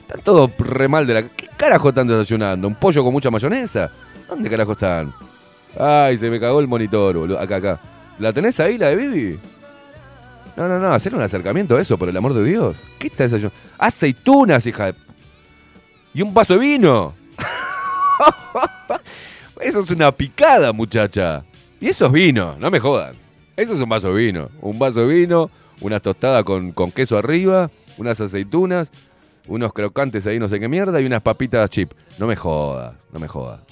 Están todos re mal de la ¿Qué carajo están desayunando? ¿Un pollo con mucha mayonesa? ¿Dónde carajo están? Ay, se me cagó el monitor, boludo. Acá, acá. ¿La tenés ahí, la de Vivi? No, no, no, hacer un acercamiento a eso, por el amor de Dios. ¿Qué está desayunando? Aceitunas, hija de... Y un vaso de vino. eso es una picada, muchacha. Y eso es vino, no me jodan. Eso es un vaso de vino. Un vaso de vino, unas tostadas con, con queso arriba, unas aceitunas, unos crocantes ahí no sé qué mierda y unas papitas chip. No me jodas, no me jodas.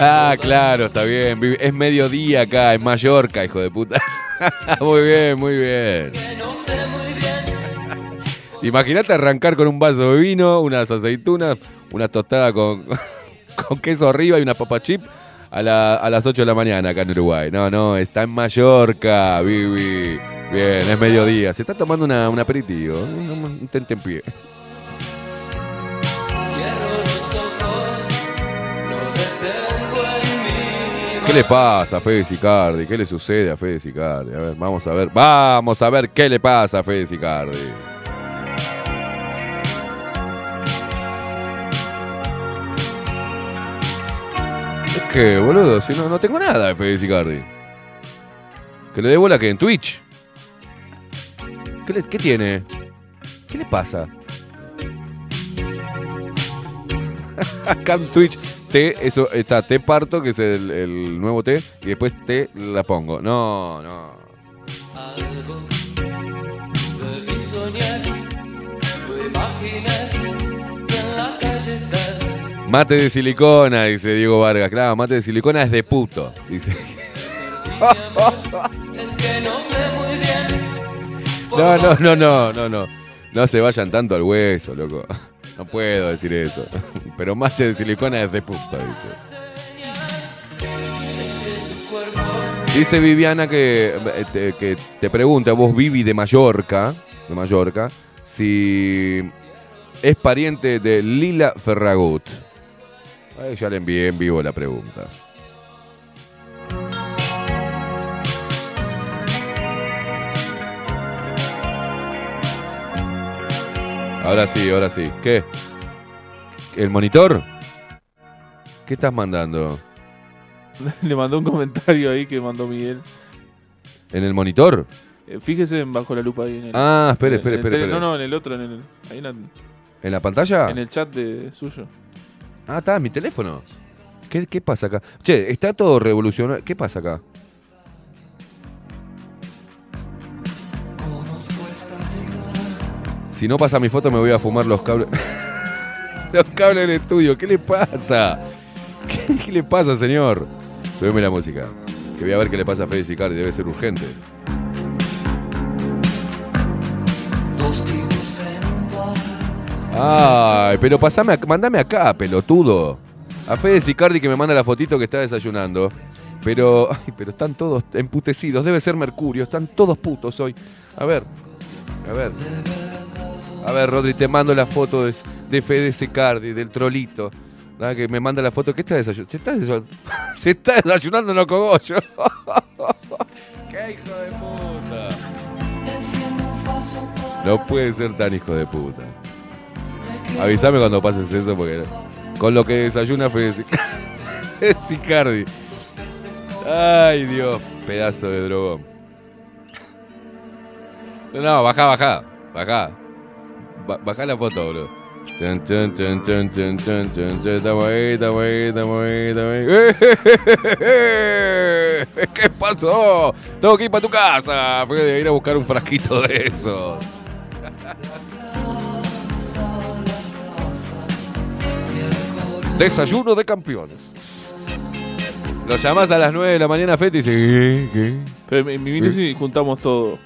Ah, claro, está bien. Es mediodía acá, en Mallorca, hijo de puta. muy bien, muy bien. Que no sé muy bien. Imagínate arrancar con un vaso de vino, unas aceitunas, una tostada con, con queso arriba y una papa chip a, la- a las 8 de la mañana acá en Uruguay. No, no, está en Mallorca, Vivi. Bien, es mediodía. Se está tomando una, un aperitivo, un, un tentempié. Cierro los ojos, lo detengo en mí. ¿Qué le pasa a Fede Sicardi? ¿Qué le sucede a Fede Sicardi? A ver, vamos a ver. Vamos a ver qué le pasa a Fede Sicardi. Que, boludo, si no, no tengo nada de Fede Sicardi. Que le dé bola que en Twitch. ¿Qué, qué tiene? ¿Qué le pasa? En Twitch, T, eso está T parto, que es el, nuevo T, y después T la pongo. No, no. Algo debí soñar imaginar que en la calle estás. Mate de silicona, dice Diego Vargas. Claro, mate de silicona es de puto, dice. No No, no, no, no, no, no. Se vayan tanto al hueso, loco. No puedo decir eso. Pero mate de silicona es de puta, dice. Dice Viviana que eh, te, que te pregunta, vos Vivi de Mallorca, de Mallorca, si es pariente de Lila Ferragut. Ahí ya le envié en vivo la pregunta. Ahora sí, ahora sí. ¿Qué? ¿El monitor? ¿Qué estás mandando? Le mandó un comentario ahí que mandó Miguel. ¿En el monitor? Eh, fíjese en bajo la lupa ahí. En el, Ah, espere, en espere, el espere. No, no, en el otro, en el, ahí en, la- ¿En la pantalla? en el chat de suyo. Ah, está, mi teléfono. ¿Qué, pasa acá? Che, está todo revolucionario. ¿Qué pasa acá? Si no pasa mi foto me voy a fumar los cables. los cables del estudio. ¿Qué le pasa? ¿Qué, le pasa, señor? Subime la música. Que voy a ver qué le pasa a Fede Sicardi. Debe ser urgente. Ay, pero pasame, ac- mandame acá, pelotudo. A Fede Sicardi que me manda la fotito que está desayunando. Pero, ay, pero están todos emputecidos. Debe ser Mercurio. Están todos putos hoy. A ver, a ver. A ver, Rodri, te mando la foto de, de Fede Sicardi, del trolito. Que me manda la foto. ¿Qué está desayunando? Se está, desayu- Se está desayunando en los cogollos. ¡Qué hijo de puta! No puede ser tan hijo de puta. Avísame cuando pases eso porque con lo que desayuna Fede Sicardi. Ay, Dios, pedazo de drogón. No, baja, baja, baja. Ba- baja la foto, boludo. Estamos ahí, estamos ahí, estamos ahí, estamos ahí. ¿Qué pasó? Tengo que ir para tu casa. Fue de ir a buscar un frasquito de esos. Desayuno de campeones. Lo llamás a las 9 de la mañana, Fete, y dice, ¿qué? ¿Qué? Pero en mi mini sí juntamos todo.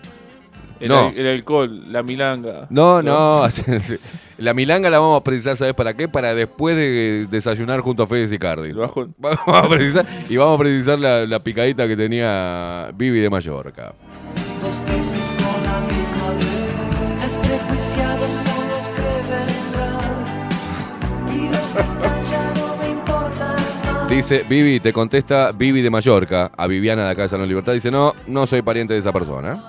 El, No. al- el alcohol, la milanga. No, no. La milanga la vamos a precisar, ¿sabes para qué? Para después de desayunar junto a Fede Sicardi. El bajón. Vamos a precisar, y vamos a precisar la, la picadita que tenía Vivi de Mallorca. Dice, Vivi, te contesta Vivi de Mallorca, a Viviana de acá de Luis Libertad. Dice, no, no soy pariente de esa persona.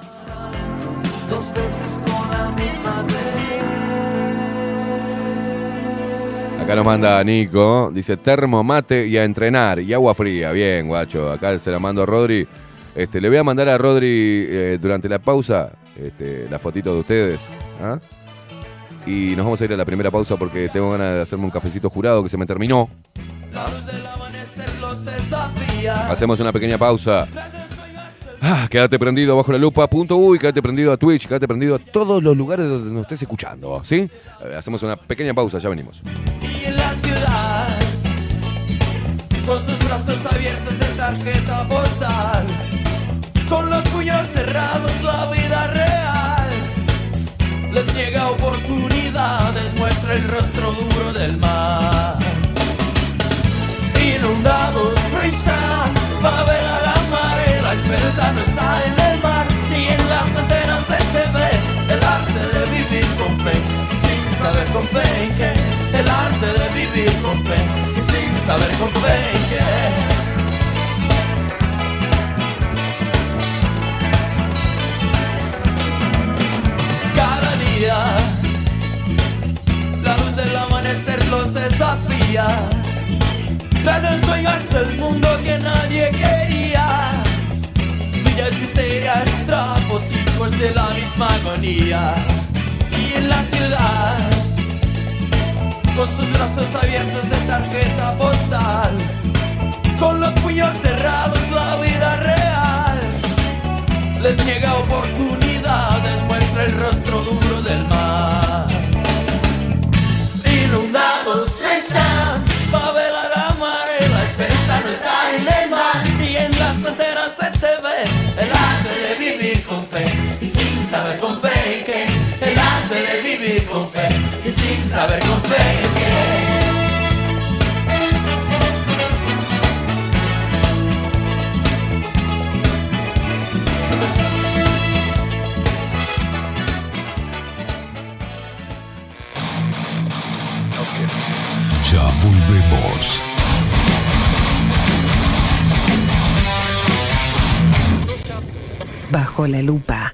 Dos veces con la misma red. Acá nos manda Nico, dice termo, mate y a entrenar y agua fría. Bien, guacho. Acá se la mando a Rodri. Este, le voy a mandar a Rodri eh, durante la pausa este, la fotito de ustedes. ¿ah? Y nos vamos a ir a la primera pausa porque tengo ganas de hacerme un cafecito jurado que se me terminó. Hacemos una pequeña pausa. Ah, quédate prendido bajo la lupa. Punto uy, quédate prendido a Twitch, quédate prendido a todos los lugares donde nos estés escuchando. ¿Sí? Eh, Hacemos una pequeña pausa, ya venimos. Y en la ciudad, con sus brazos abiertos de tarjeta postal, con los puños cerrados, la vida real les niega oportunidades, muestra el rostro duro del mar. Inundados, Freestyle, favela la mare, la esperanza no está en el mar ni en las antenas de TV. El arte de vivir con fe sin saber con fe en qué. El arte de vivir con fe sin saber con fe en qué. Cada día, la luz del amanecer los desafía. Traen sueños del mundo que nadie quería. Villas misterias, trapos, hijos de la misma agonía. Y en la ciudad, con sus brazos abiertos de tarjeta postal, con los puños cerrados, la vida real les niega oportunidades, muestra el rostro duro del mar. Inundados están, saber con fe que el arte de vivir con fe y sin saber con fe que. Ya volvemos. Bajo la lupa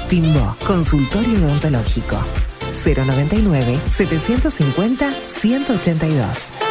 Timbo, consultorio odontológico. 099 750 182.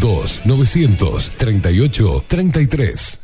2 900 38 33.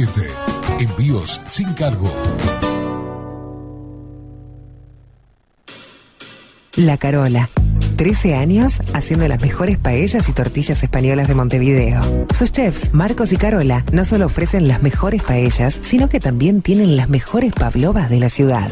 Envíos sin cargo. La Carola. 13 años haciendo las mejores paellas y tortillas españolas de Montevideo. Sus chefs, Marcos y Carola, no solo ofrecen las mejores paellas, sino que también tienen las mejores pavlovas de la ciudad.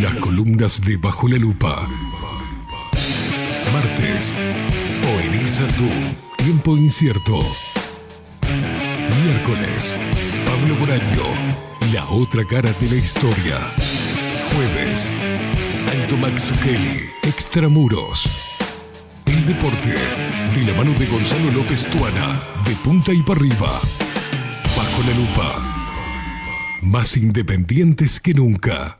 Las columnas de Bajo la Lupa. Martes. O en Tú. Tiempo incierto. Miércoles. Pablo Boraño. La otra cara de la historia. Jueves. Alto Max. Extramuros. El deporte. De la mano de Gonzalo López Tuana. De punta y para arriba. Bajo la lupa. Más independientes que nunca.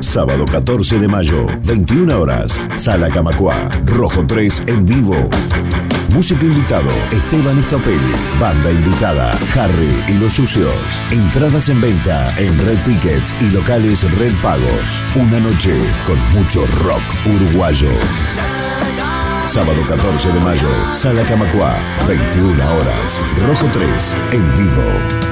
Sábado 14 de mayo, 21 horas, Sala Camacuá, Rojo 3 en vivo. Músico invitado, Esteban Estopelli. Banda invitada, Harry y los Sucios. Entradas en venta en Red Tickets y locales Red Pagos. Una noche con mucho rock uruguayo. Sábado 14 de mayo, Sala Camacuá, 21 horas, Rojo 3 en vivo.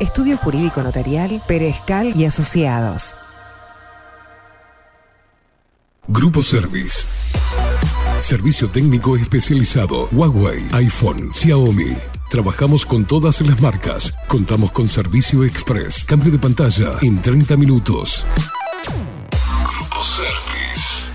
Estudio Jurídico Notarial, Perezcal y Asociados. Grupo Service. Servicio técnico especializado. Huawei, iPhone, Xiaomi. Trabajamos con todas las marcas. Contamos con servicio express. Cambio de pantalla en 30 minutos. Grupo Service.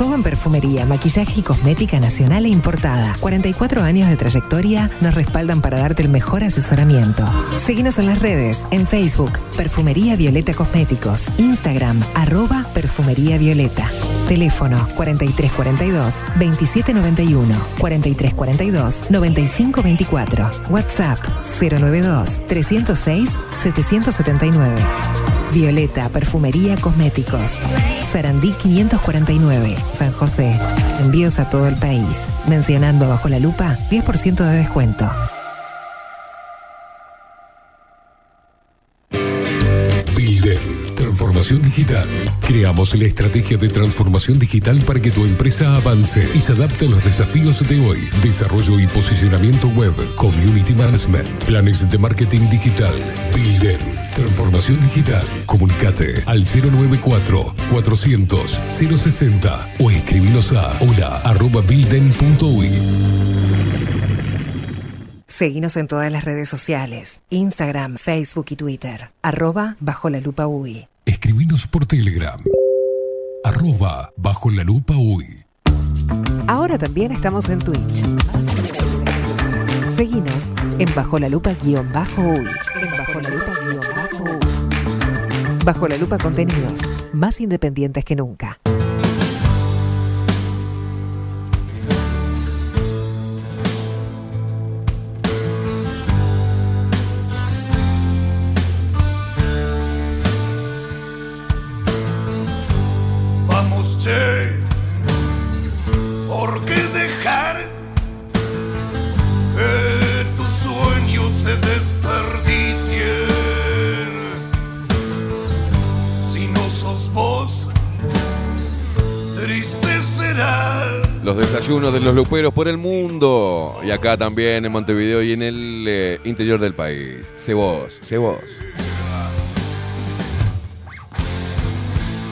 En perfumería, maquillaje y cosmética nacional e importada. 44 años de trayectoria nos respaldan para darte el mejor asesoramiento. Seguinos en las redes, en Facebook, Perfumería Violeta Cosméticos, Instagram, arroba Perfumería Violeta. Teléfono 4342-2791, 4342-9524, WhatsApp 092-306-779. Violeta Perfumería Cosméticos. Sarandí 549, San José. Envíos a todo el país. Mencionando bajo la lupa 10% de descuento. Digital. Creamos la estrategia de transformación digital para que tu empresa avance y se adapte a los desafíos de hoy. Desarrollo y posicionamiento web, community management, planes de marketing digital. Bilden, transformación digital. Comunicate al 094 400 060 o escribinos a hola arroba bilden.uy. Seguinos en todas las redes sociales, Instagram, Facebook y Twitter. Arroba bajo la lupa UI. Escribinos por Telegram. Arroba bajo la lupa uy. Ahora también estamos en Twitch. Seguinos en bajo la lupa guion bajo UI. En bajo la lupa guion bajo UI. Bajo la lupa contenidos, más independientes que nunca. Los desayunos de los luperos por el mundo. Y acá también en Montevideo y en el eh, interior del país. Sé vos, sé vos.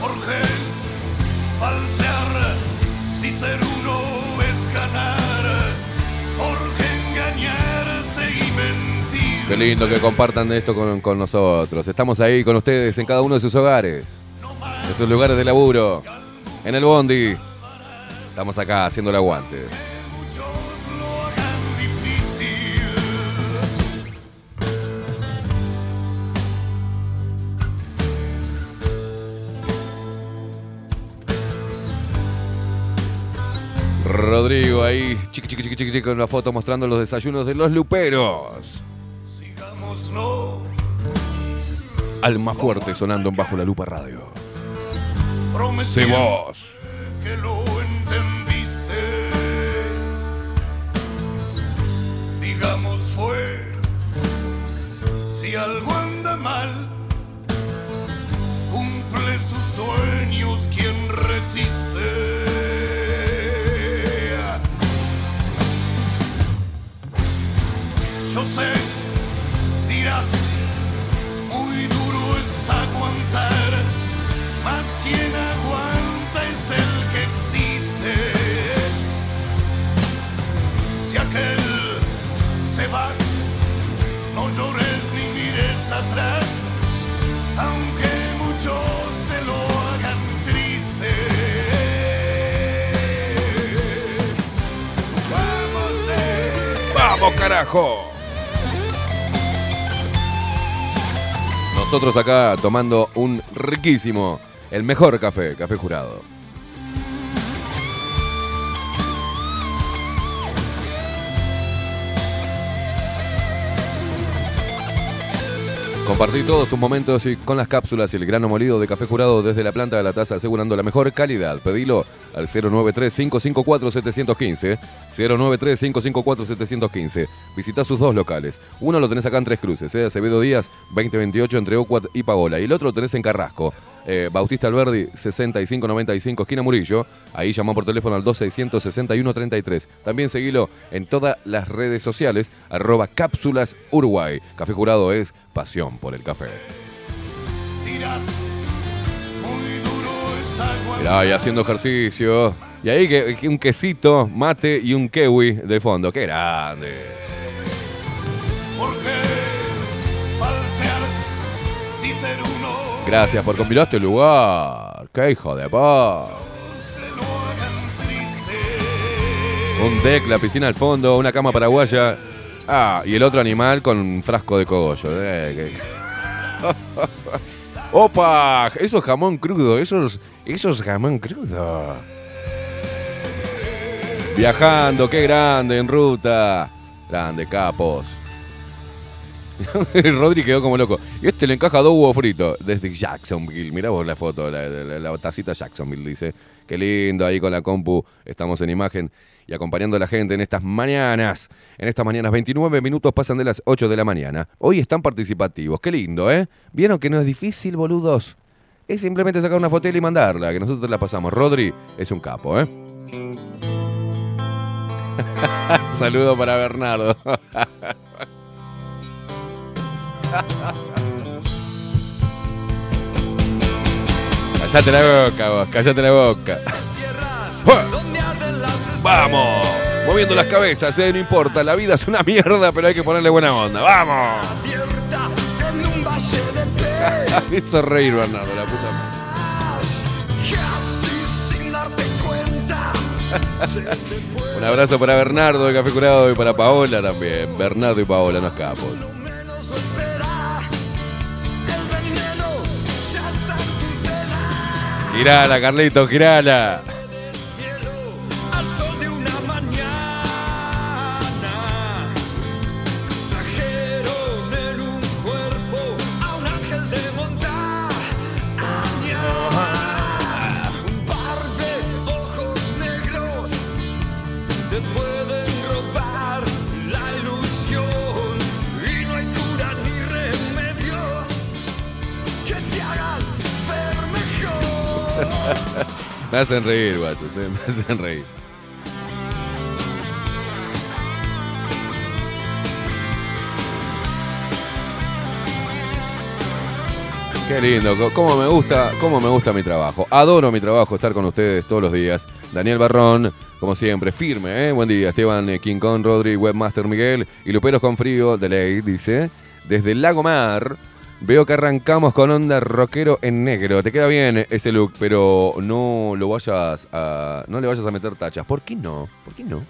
Jorge, falsear si ser uno es ganar. Porque engañarse y mentir. Qué lindo que compartan esto con, con nosotros. Estamos ahí con ustedes en cada uno de sus hogares. En sus lugares de laburo. En el bondi. Estamos acá haciendo el aguante. Rodrigo ahí, chiqui chiqui chiqui chiqui con una foto mostrando los desayunos de los luperos. Sigámoslo. Alma fuerte sonando en bajo la lupa radio. Sé vos. Fue, si algo anda mal, cumple sus sueños quien resiste. Yo sé, dirás, muy duro es aguantar, más quien aguanta es el no llores ni mires atrás, aunque muchos te lo hagan triste. ¡Vamos! ¡Vamos, carajo! Nosotros acá tomando un riquísimo, el mejor café, café jurado. Compartí todos tus momentos y con las cápsulas y el grano molido de café jurado desde la planta de la taza asegurando la mejor calidad. Pedilo al 093-554-715. 093-554-715. Visita sus dos locales. Uno lo tenés acá en Tres Cruces, ¿eh? Acevedo Díaz, 2028 entre Ocuat y Paola. Y el otro lo tenés en Carrasco. eh, Bautista Alberdi, 6595, esquina Murillo. Ahí llamó por teléfono al 266133. También seguilo en todas las redes sociales, arroba cápsulas Uruguay. Café Jurado es pasión por el café. Mirá, y haciendo ejercicio. Y ahí que, que un quesito, mate y un kiwi de fondo. ¡Qué grande! Gracias por convidar a este lugar. ¡Qué hijo de pa! Un deck, la piscina al fondo, una cama paraguaya. Ah, y el otro animal con un frasco de cogollo. Eh, ¡Opa! Eso es jamón crudo. Eso es, eso es jamón crudo. Viajando, qué grande, en ruta. Grande, capos. Rodri quedó como loco. Y este le encaja dos huevos fritos desde Jacksonville. Mirá vos la foto, la, la- tacita Jacksonville, dice. Qué lindo, ahí con la compu estamos en imagen y acompañando a la gente en estas mañanas. En estas mañanas, 29 minutos pasan de las 8 de la mañana. Hoy están participativos, qué lindo, ¿eh? ¿Vieron que no es difícil, boludos? Es simplemente sacar una foto y mandarla, que nosotros la pasamos. Rodri es un capo, ¿eh? Saludo para Bernardo. Cállate la boca, vos, cállate la boca. ¡Vamos! Moviendo las cabezas, ¿eh? no importa, la vida es una mierda, pero hay que ponerle buena onda. ¡Vamos! Me hizo reír Bernardo, la puta madre. Un abrazo para Bernardo de Café Curado y para Paola también. Bernardo y Paola, nos capos. Girala, Carlito, girala. Me hacen reír, guachos, eh, me hacen reír. Qué lindo, cómo me gusta, cómo me gusta mi trabajo. Adoro mi trabajo, estar con ustedes todos los días. Daniel Barrón, como siempre, firme, ¿eh? Buen día, Esteban eh, King Kong, Rodri, Webmaster Miguel y Luperos con frío, de ley, dice. Desde Lago Mar, veo que arrancamos con onda rockero en negro. Te queda bien ese look, pero no lo vayas a. no le vayas a meter tachas. ¿Por qué no? ¿Por qué no?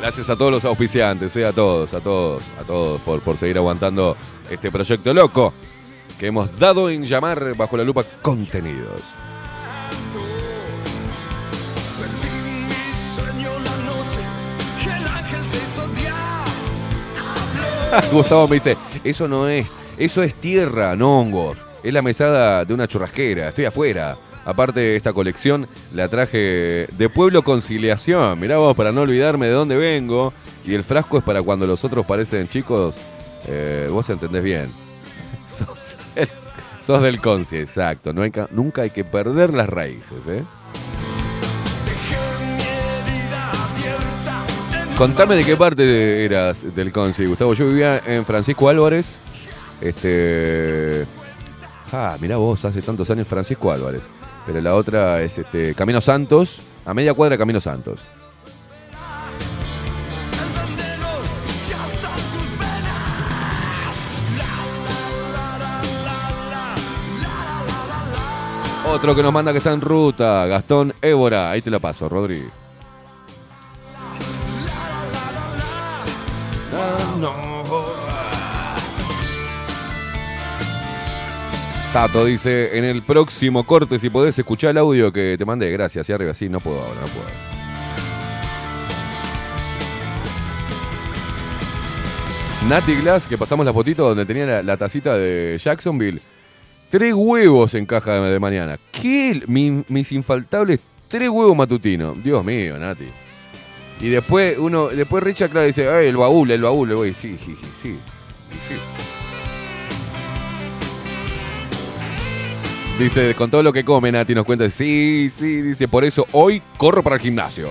Gracias a todos los auspiciantes, eh, a todos, a todos, a todos por, por seguir aguantando este proyecto loco que hemos dado en llamar bajo la lupa contenidos. Gustavo me dice, eso no es, eso es tierra, no hongos. Es la mesada de una churrasquera, estoy afuera. Aparte, esta colección la traje de Pueblo Conciliación. Mirá vos, para no olvidarme de dónde vengo. Y el frasco es para cuando los otros parecen chicos. eh, vos entendés bien. Sos, el- sos del Conci, exacto. Nunca hay que perder las raíces, ¿eh? Contame de qué parte eras del Conci, Gustavo. Yo vivía en Francisco Álvarez. Este. Ah, mirá vos, hace tantos años Francisco Álvarez. Pero la otra es este Camino Santos, a media cuadra Camino Santos. Otro que nos manda que está en ruta, Gastón Évora. Ahí te la paso, Rodri. Tato dice, en el próximo corte, si podés escuchar el audio que te mandé, gracias, y arriba, sí, no puedo ahora, no puedo. Nati Glass, que pasamos la fotito donde tenía la, tacita de Jacksonville. Tres huevos en caja de, mañana. ¿Qué? Mi- mis infaltables tres huevos matutinos. Dios mío, Nati. Y después uno, después Richard claro dice, "Ay, el baúl, el baúl, baúl. Sí, sí, sí, sí. Dice, con todo lo que come, Nati nos cuenta, sí, sí, dice, por eso hoy corro para el gimnasio.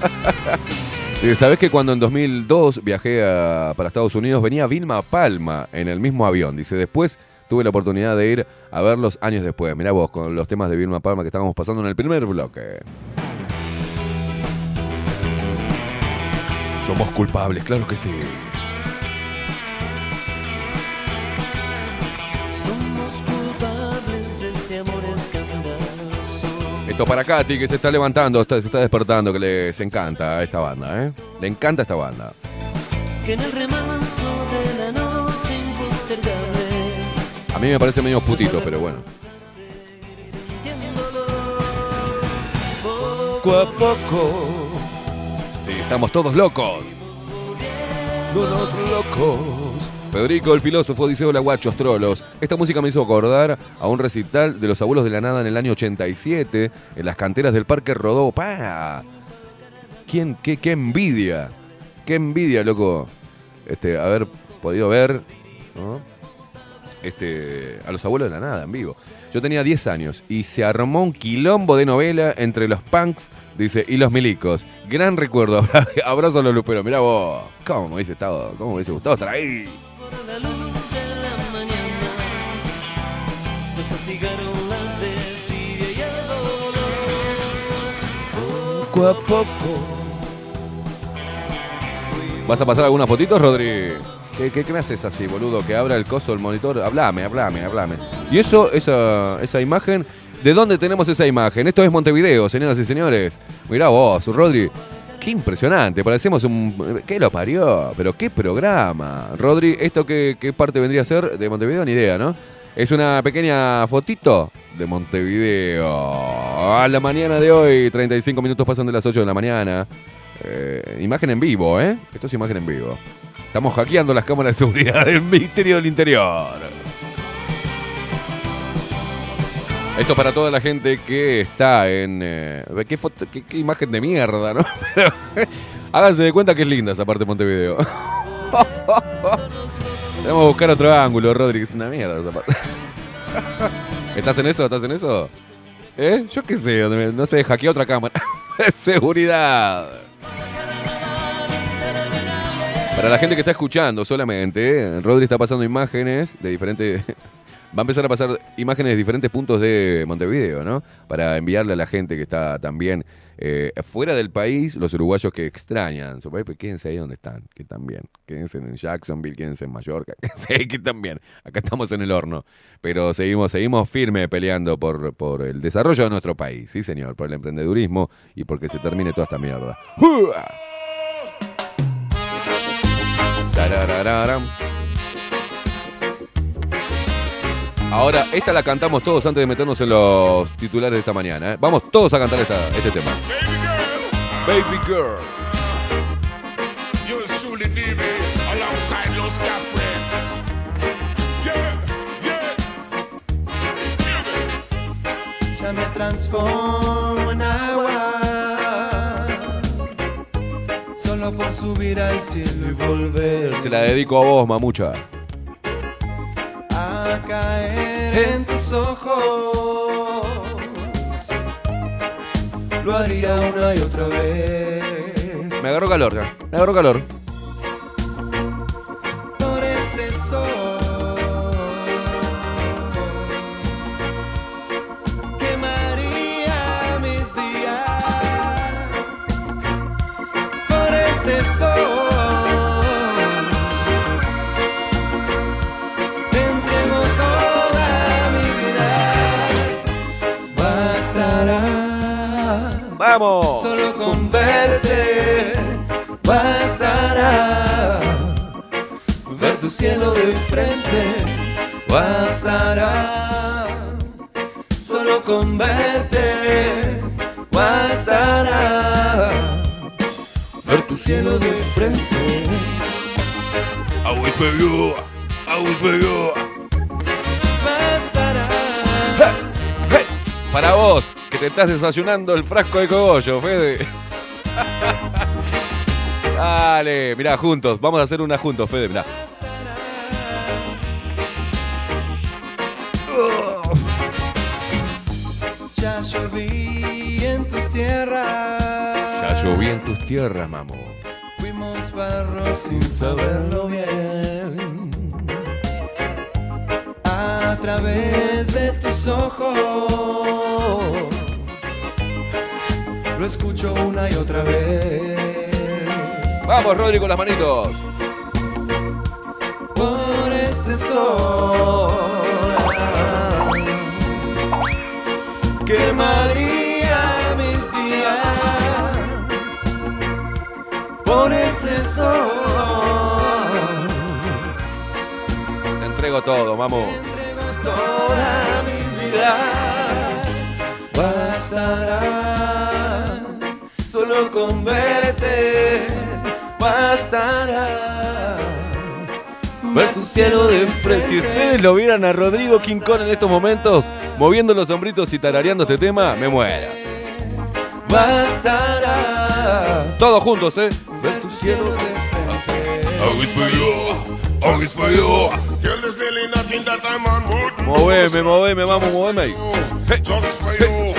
Dice, ¿sabés que cuando en 2002 viajé a- para Estados Unidos venía Vilma Palma en el mismo avión? Dice, después tuve la oportunidad de ir a verlos años después. Mirá vos, con los temas de Vilma Palma que estábamos pasando en el primer bloque. Somos culpables, claro que sí. Somos culpables de este amor escandaloso. Esto para Katy, que se está levantando, está- se está despertando, que les encanta a esta banda, ¿eh? Le encanta esta banda. Que en el remanso de la noche impostergable A mí me parece medio putito, pero bueno. Poco a poco. Sí, estamos todos locos. Federico, el filósofo, dice hola guachos trolos. Esta música me hizo acordar a un recital de los abuelos de la nada en el año 87, en las canteras del Parque Rodó. ¡Pah! ¿Quién, qué, qué envidia? Qué envidia, loco. Este, haber podido ver, ¿no? Este, a los abuelos de la nada en vivo. Yo tenía 10 años y se armó un quilombo de novela entre los punks, dice, y los milicos. Gran recuerdo. Abrazo a los luperos. Mirá vos. ¿Cómo me hubiese estado? ¿Cómo me hubiese gustado estar ahí? Poco a poco. ¿Vas a pasar algunas fotitos, Rodri? ¿Qué, qué, qué me haces así, boludo? Que abra el coso, el monitor. Hablame, hablame, hablame. Y eso, esa, esa imagen, ¿de dónde tenemos esa imagen? Esto es Montevideo, señoras y señores. Mirá vos, Rodri. Qué impresionante, parecemos un... ¿Qué lo parió? Pero qué programa. Rodri, ¿esto qué, qué parte vendría a ser de Montevideo? Ni idea, ¿no? Es una pequeña fotito de Montevideo. A la mañana de hoy, 35 minutos pasan de las 8 de la mañana. Eh, imagen en vivo, ¿eh? Esto es imagen en vivo. Estamos hackeando las cámaras de seguridad del Ministerio del Interior. Esto para toda la gente que está en... eh, ¿qué, imagen de mierda, ¿no? Pero, háganse de cuenta que es linda esa parte de Montevideo. Tenemos que buscar otro ángulo, Rodri, que es una mierda esa parte. ¿Estás en eso? ¿Estás en eso? ¿Eh? Yo qué sé, no sé, hackea otra cámara. Seguridad. Para la gente que está escuchando solamente, Rodri está pasando imágenes de diferentes... Va a empezar a pasar imágenes de diferentes puntos de Montevideo, ¿no? Para enviarle a la gente que está también eh, fuera del país, los uruguayos que extrañan su país, pues quédense ahí donde están, que también. Quédense en Jacksonville, quédense en Mallorca, quédense ahí que también. Acá estamos en el horno. Pero seguimos, seguimos firme peleando por, por el desarrollo de nuestro país, sí señor, por el emprendedurismo y porque se termine toda esta mierda. ¡Hua! Ahora, esta la cantamos todos antes de meternos en los titulares de esta mañana. ¿eh? Vamos todos a cantar esta- este tema. Baby Girl. Yours truly, DB, alongside Los Capres. Yeah, yeah. Ya me transformo en agua. Solo por subir al cielo y volver Te la dedico a vos, mamucha. Caer en tus ojos. Lo haría una y otra vez. Me agarró calor ya. Me agarró calor. Por este sol. Quemaría mis días. Por este sol. ¡Vamos! Solo con verte bastará. Ver tu cielo de frente bastará. Solo con verte bastará. Ver tu cielo de frente. Always for you, always for you. Bastará. Para vos, te estás desayunando el frasco de cogollo, Fede. Dale, mirá, juntos. Vamos a hacer una juntos, Fede, mirá. Ya lloví en tus tierras. Ya lloví en tus tierras, mamo. Fuimos barro sin saberlo bien. A través de tus ojos. Lo escucho una y otra vez. Vamos, Rodri, con las manitos. Por este sol. Quemaría mis días. Por este sol. Te entrego todo, mamo. toda mi vida bastará solo con verte bastará ver tu cielo de frente Si ustedes lo vieran a Rodrigo King Kong en estos momentos, moviendo los hombritos y tarareando este tema, me muera. bastará Todos juntos, ¿eh? ver tu cielo de frente Always for you. Girl, there's nothing that. Moveme, moveme, vamos, moveme ahí. Just for you.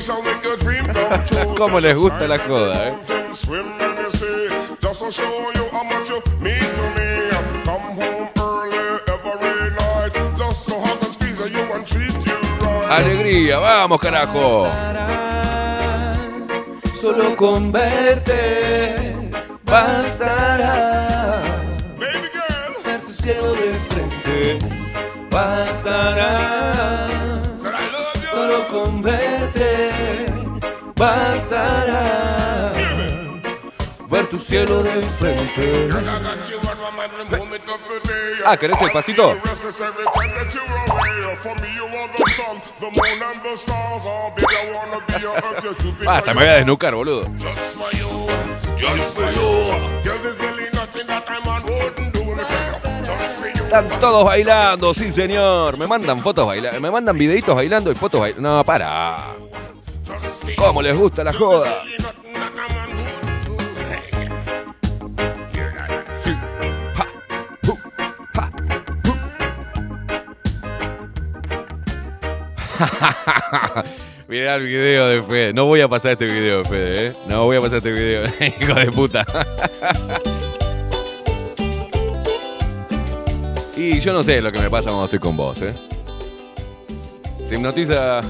Cómo les gusta la joda, ¿eh? Swim and you see, just to show you how much you mean to me. Come home early every night, just to hug and squeeze you and treat you right. Alegría, vamos, carajo. solo con verte bastará ver tu cielo de frente bastará solo con verte bastará ver tu cielo de frente Ah, ¿querés el pasito? Basta, me voy a desnucar, boludo. Están todos bailando, sí señor. Me mandan fotos bailando, me mandan videitos bailando y fotos bailando. No, para. ¿Cómo les gusta la joda? Mirá el video de Fede. No voy a pasar este video de Fede, ¿eh? No voy a pasar este video. Hijo de puta. Y yo no sé lo que me pasa cuando estoy con vos, ¿eh? Se hipnotiza.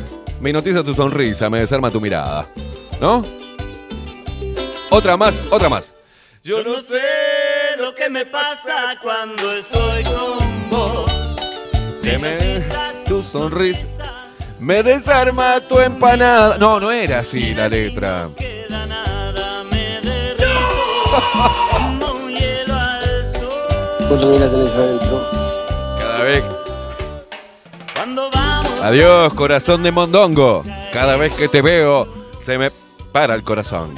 Me hipnotiza tu sonrisa, me desarma tu mirada. ¿No? Otra más, otra más. Yo no sé lo que me pasa cuando estoy con vos. Se me tu sonrisa. Me desarma tu empanada. No, no era así la letra. Vos también la tenés adentro. Cada vez. Adiós, corazón de mondongo. Cada vez que te veo, se me para el corazón.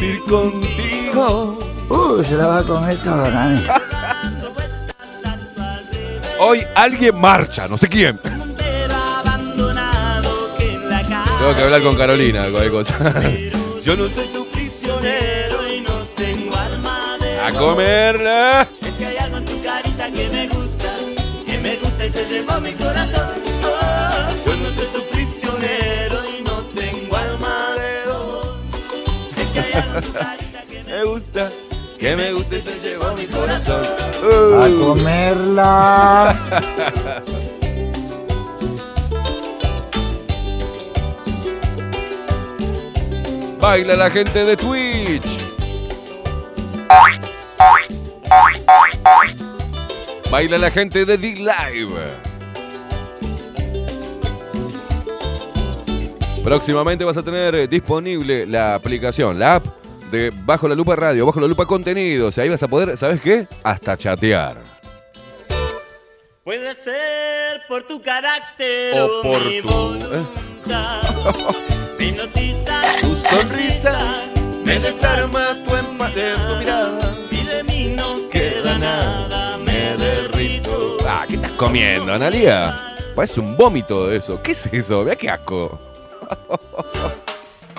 Ir contigo. Uh, se la va a comer todo. Hoy alguien marcha, no sé quién. Tengo que hablar con Carolina, cualquier cosa. Yo no soy tu prisionero y no tengo alma de A comerla. Y se llevó mi corazón. Oh, yo no soy tu prisionero y no tengo alma de. Es que hay algo que me gusta, que me gusta y se llevó mi corazón. A comerla. Baila la gente de Twitch. Baila la gente de D-Live. Próximamente vas a tener eh, disponible la aplicación, la app de Bajo la Lupa Radio, Bajo la Lupa Contenidos. Ahí vas a poder, ¿sabes qué? Hasta chatear. Puede ser por tu carácter O o, por mi tu- voluntad. Me hipnotiza Tu sonrisa me desarma tu empate, tu mirada. Comiendo, Analia? Parece un vómito de eso. ¿Qué es eso? Vea qué asco.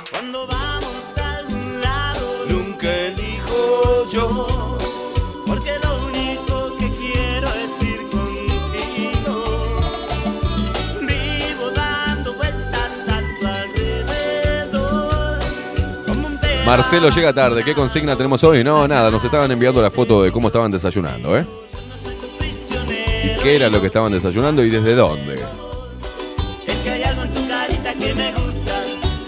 Cuando vamos a algún lado, nunca elijo yo. Porque lo único que quiero es ir contigo. Vivo dando vueltas tu alrededor. Como un Marcelo llega tarde. ¿Qué consigna tenemos hoy? No, nada. Nos estaban enviando la foto de cómo estaban desayunando, ¿eh? ¿Y qué era lo que estaban desayunando y desde dónde? Es que hay algo en tu carita que me gusta.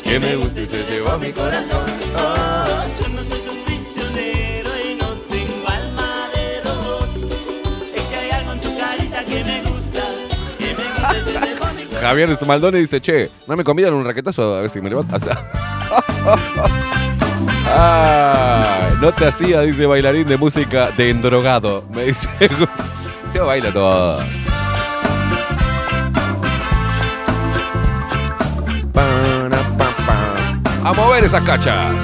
Que me gusta y se llevó a mi corazón. Oh, yo no soy tu prisionero y no tengo alma de robot. Es que hay algo en tu carita que me gusta. Que me gusta y se llevó mi corazón. Javier Maldoni dice, che, ¿no me convidan un raquetazo a ver si me sea- Ay, no te hacía, dice bailarín de música de endrogado. Me dice, se baila todo. A mover esas cachas.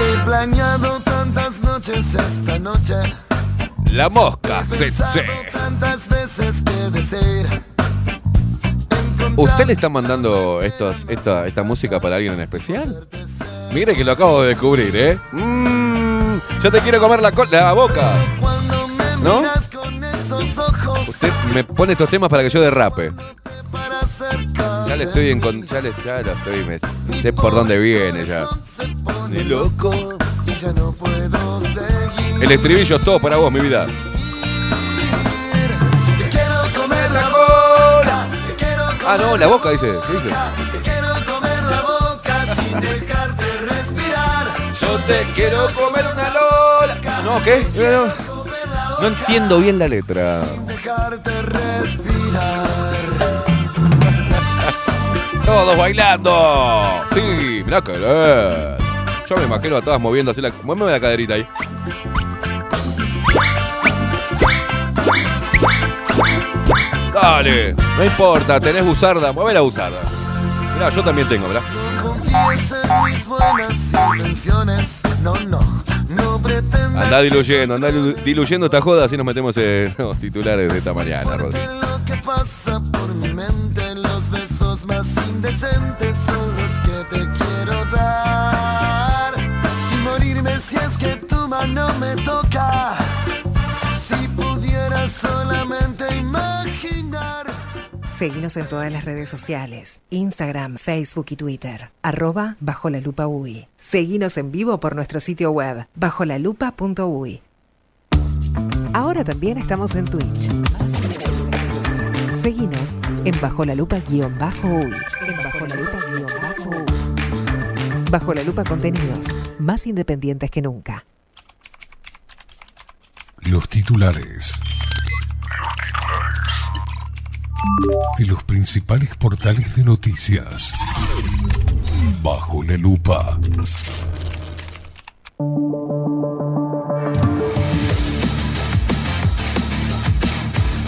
He planeado tantas noches esta noche. La mosca, CC. Tantas veces que decir. ¿Usted le está mandando estos, esta, esta música para alguien en especial? Mire que lo acabo de descubrir, ¿eh? Mm, ya te quiero comer la, la boca. ¿No? Con esos ojos Usted me pone estos temas para que yo derrape. Ya le estoy en con- ya, le, ya lo estoy, me- sé por dónde viene ya. Ni loco. Y ya no puedo seguir. El estribillo es todo para vos, mi vida. Quiero comer la boca. Te quiero Ah, no, la boca dice. ¿Qué dice? Quiero comer la boca sin dejarte respirar. Yo te quiero comer una lola. No, ¿qué? No entiendo bien la letra. Dejarte respirar. Todos bailando. Sí, mirá que bien. Yo me imagino a todas moviendo así la. Muéveme la caderita ahí. Dale, no importa, tenés buzarda, mueve la buzarda. Mirá, yo también tengo, mirá. Confíes en mis buenas intenciones. No, no, no pretendas Andá diluyendo, andá dilu- diluyendo esta joda, así nos metemos en los titulares de esta mañana, Rodri. lo que pasa por mi mente. Los besos más indecentes son los que te quiero dar. Y morirme si es que tu mano me toca. Si pudiera solamente. Seguinos en todas las redes sociales, Instagram, Facebook y Twitter, arroba bajo la lupa UI. Seguinos en vivo por nuestro sitio web, bajolalupa.ui. Ahora también estamos en Twitch. Seguinos en bajo la lupa guion bajo UI. En bajo la lupa guion bajo UI. Bajo la lupa contenidos, más independientes que nunca. Los titulares. De los principales portales de noticias. Bajo la lupa.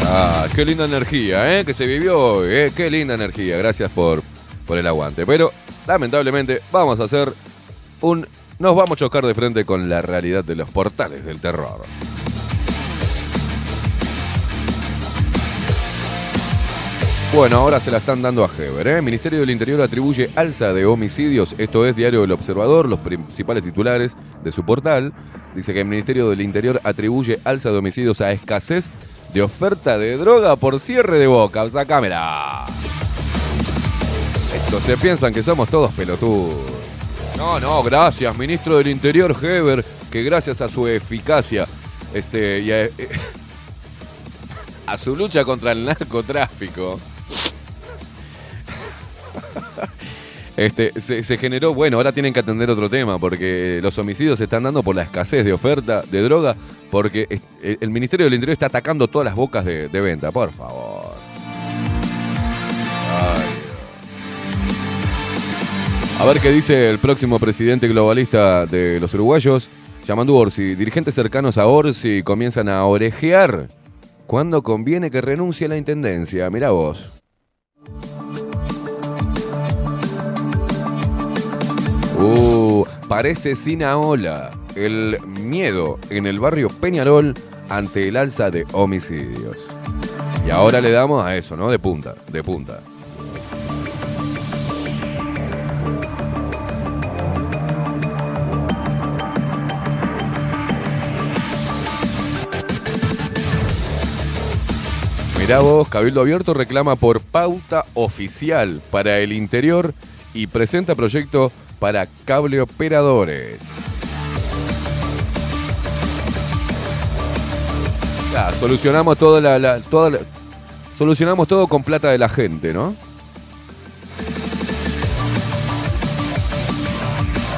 Ah, qué linda energía, ¿eh? Que se vivió hoy, ¿eh? Qué linda energía. Gracias por, por el aguante. Pero, lamentablemente, vamos a hacer un... Nos vamos a chocar de frente con la realidad de los portales del terror. Bueno, ahora se la están dando a Heber. ¿eh? Ministerio del Interior atribuye alza de homicidios. Esto es Diario del Observador, los principales titulares de su portal. Dice que el Ministerio del Interior atribuye alza de homicidios a escasez de oferta de droga por cierre de boca. Sacámela. Estos se piensan que somos todos pelotudos. No, no, gracias, ministro del Interior Heber, que gracias a su eficacia este, y a su lucha contra el narcotráfico, este, se, generó, bueno, ahora tienen que atender otro tema, porque los homicidios se están dando por la escasez de oferta de droga, porque es- el Ministerio del Interior está atacando todas las bocas de, venta, por favor. A ver qué dice el próximo presidente globalista de los uruguayos, llamando Orsi. Dirigentes cercanos a Orsi comienzan a orejear cuando conviene que renuncie a la intendencia. Mira vos. Uh, parece Sinaola. El miedo en el barrio Peñarol ante el alza de homicidios. Y ahora le damos a eso, ¿no? De punta, de punta. Mirá vos, Cabildo Abierto reclama por pauta oficial para el interior y presenta proyecto para cable operadores. Ya, solucionamos toda la, toda la- solucionamos todo con plata de la gente, ¿no?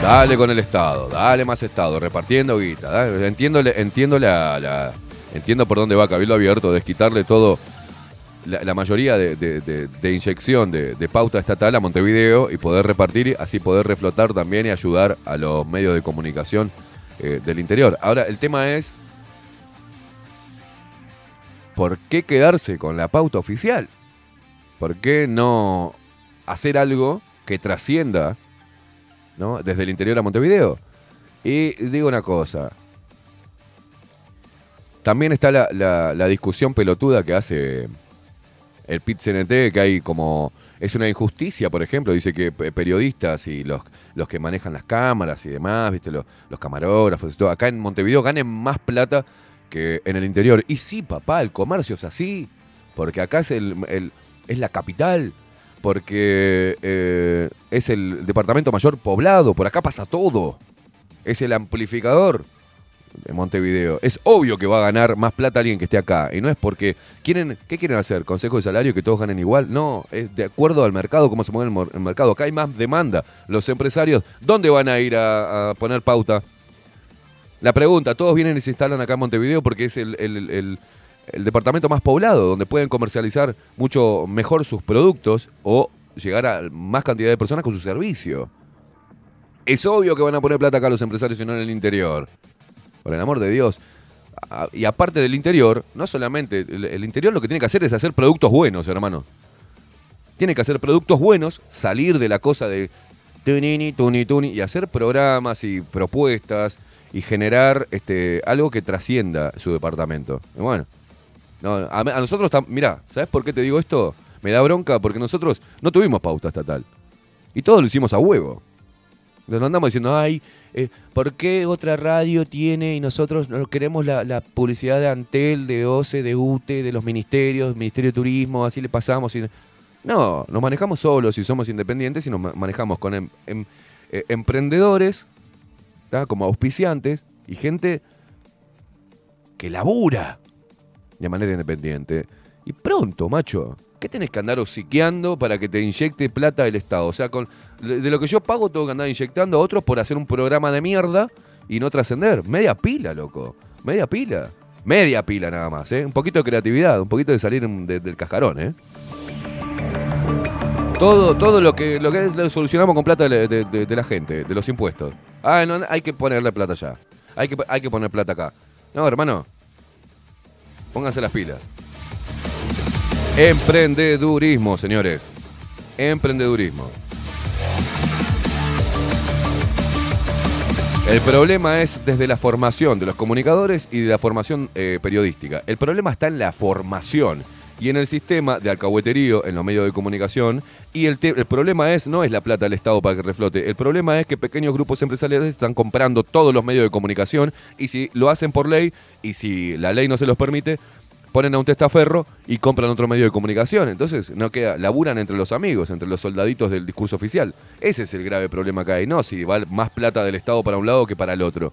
Dale con el Estado, dale más Estado, repartiendo guita. Entiendo, entiendo la- entiendo por dónde va Cabildo Abierto, desquitarle todo, la, mayoría de, de- de- inyección de, pauta estatal a Montevideo y poder repartir, así poder reflotar también y ayudar a los medios de comunicación eh, del interior. Ahora, el tema es, ¿por qué quedarse con la pauta oficial? ¿Por qué no hacer algo que trascienda ¿no? desde el interior a Montevideo? Y digo una cosa, también está la- la discusión pelotuda que hace el PIT CNT, que hay como. Es una injusticia, por ejemplo, dice que pe- periodistas y los, los que manejan las cámaras y demás, ¿viste? Los, los camarógrafos y todo, acá en Montevideo ganen más plata que en el interior. Y sí, papá, el comercio es así, porque acá es, el, el- es la capital, porque eh, es el departamento mayor poblado, por acá pasa todo. Es el amplificador de Montevideo. Es obvio que va a ganar más plata alguien que esté acá. Y no es porque quieren, ¿qué quieren hacer? ¿Consejo de salario que todos ganen igual? No, es de acuerdo al mercado, cómo se mueve el, el mercado. Acá hay más demanda. Los empresarios, ¿dónde van a ir a, poner pauta? La pregunta, todos vienen y se instalan acá en Montevideo porque es el- el- el departamento más poblado, donde pueden comercializar mucho mejor sus productos o llegar a más cantidad de personas con su servicio. Es obvio que van a poner plata acá los empresarios y no en el interior. Por el amor de Dios. Y aparte del interior, no solamente, el, interior lo que tiene que hacer es hacer productos buenos, hermano. Tiene que hacer productos buenos, salir de la cosa de tunini, tuni, tuni, y hacer programas y propuestas y generar este, algo que trascienda su departamento. Bueno, no, a, a nosotros, mirá, ¿sabes por qué te digo esto? Me da bronca porque nosotros no tuvimos pauta estatal. Y todo lo hicimos a huevo. Nos andamos diciendo, ay, eh, ¿por qué otra radio tiene y nosotros no queremos la, publicidad de Antel, de OCE, de UTE, de los ministerios, Ministerio de Turismo, así le pasamos? No, nos manejamos solos y somos independientes y nos ma- manejamos con em- em- eh, emprendedores, como auspiciantes y gente que labura de manera independiente. Y pronto, macho. ¿Qué tenés que andar hociqueando para que te inyecte plata el Estado? O sea, de lo que yo pago tengo que andar inyectando a otros por hacer un programa de mierda y no trascender. Media pila, loco. Media pila. Media pila nada más, ¿eh? Un poquito de creatividad, un poquito de salir del cascarón, ¿eh? Todo, todo lo que, lo que solucionamos con plata de la gente, de los impuestos. Ah, no, hay que ponerle plata allá. Hay que, hay que poner plata acá. No, hermano. Pónganse las pilas. Emprendedurismo, señores. Emprendedurismo. El problema es desde la formación de los comunicadores y de la formación eh, periodística. El problema está en la formación y en el sistema de alcahueterío en los medios de comunicación. Y el, el problema es, no es la plata del Estado para que reflote, el problema es que pequeños grupos empresariales están comprando todos los medios de comunicación y si lo hacen por ley y si la ley no se los permite, ponen a un testaferro y compran otro medio de comunicación. Entonces, no queda, laburan entre los amigos, entre los soldaditos del discurso oficial. Ese es el grave problema que hay, no si va más plata del Estado para un lado que para el otro.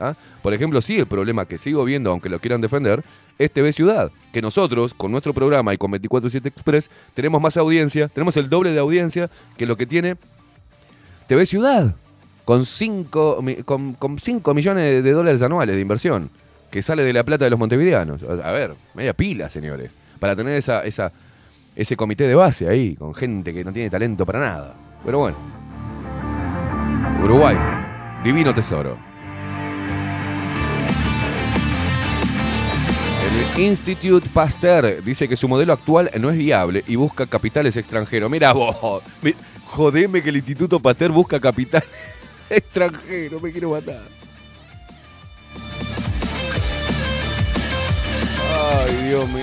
¿ah? Por ejemplo, sí, el problema que sigo viendo, aunque lo quieran defender, es TV Ciudad. Que nosotros, con nuestro programa y con 24-7 Express, tenemos más audiencia, tenemos el doble de audiencia que lo que tiene TV Ciudad. Con 5 con, con cinco millones de dólares anuales de inversión. Que sale de la plata de los montevideanos. A ver, media pila, señores. Para tener esa, ese comité de base ahí, con gente que no tiene talento para nada. Pero bueno. Uruguay. Divino tesoro. El Institute Pasteur dice que su modelo actual no es viable y busca capitales extranjeros. Mira vos, jodeme que el Instituto Pasteur busca capital extranjero, me quiero matar. Ay, Dios mío.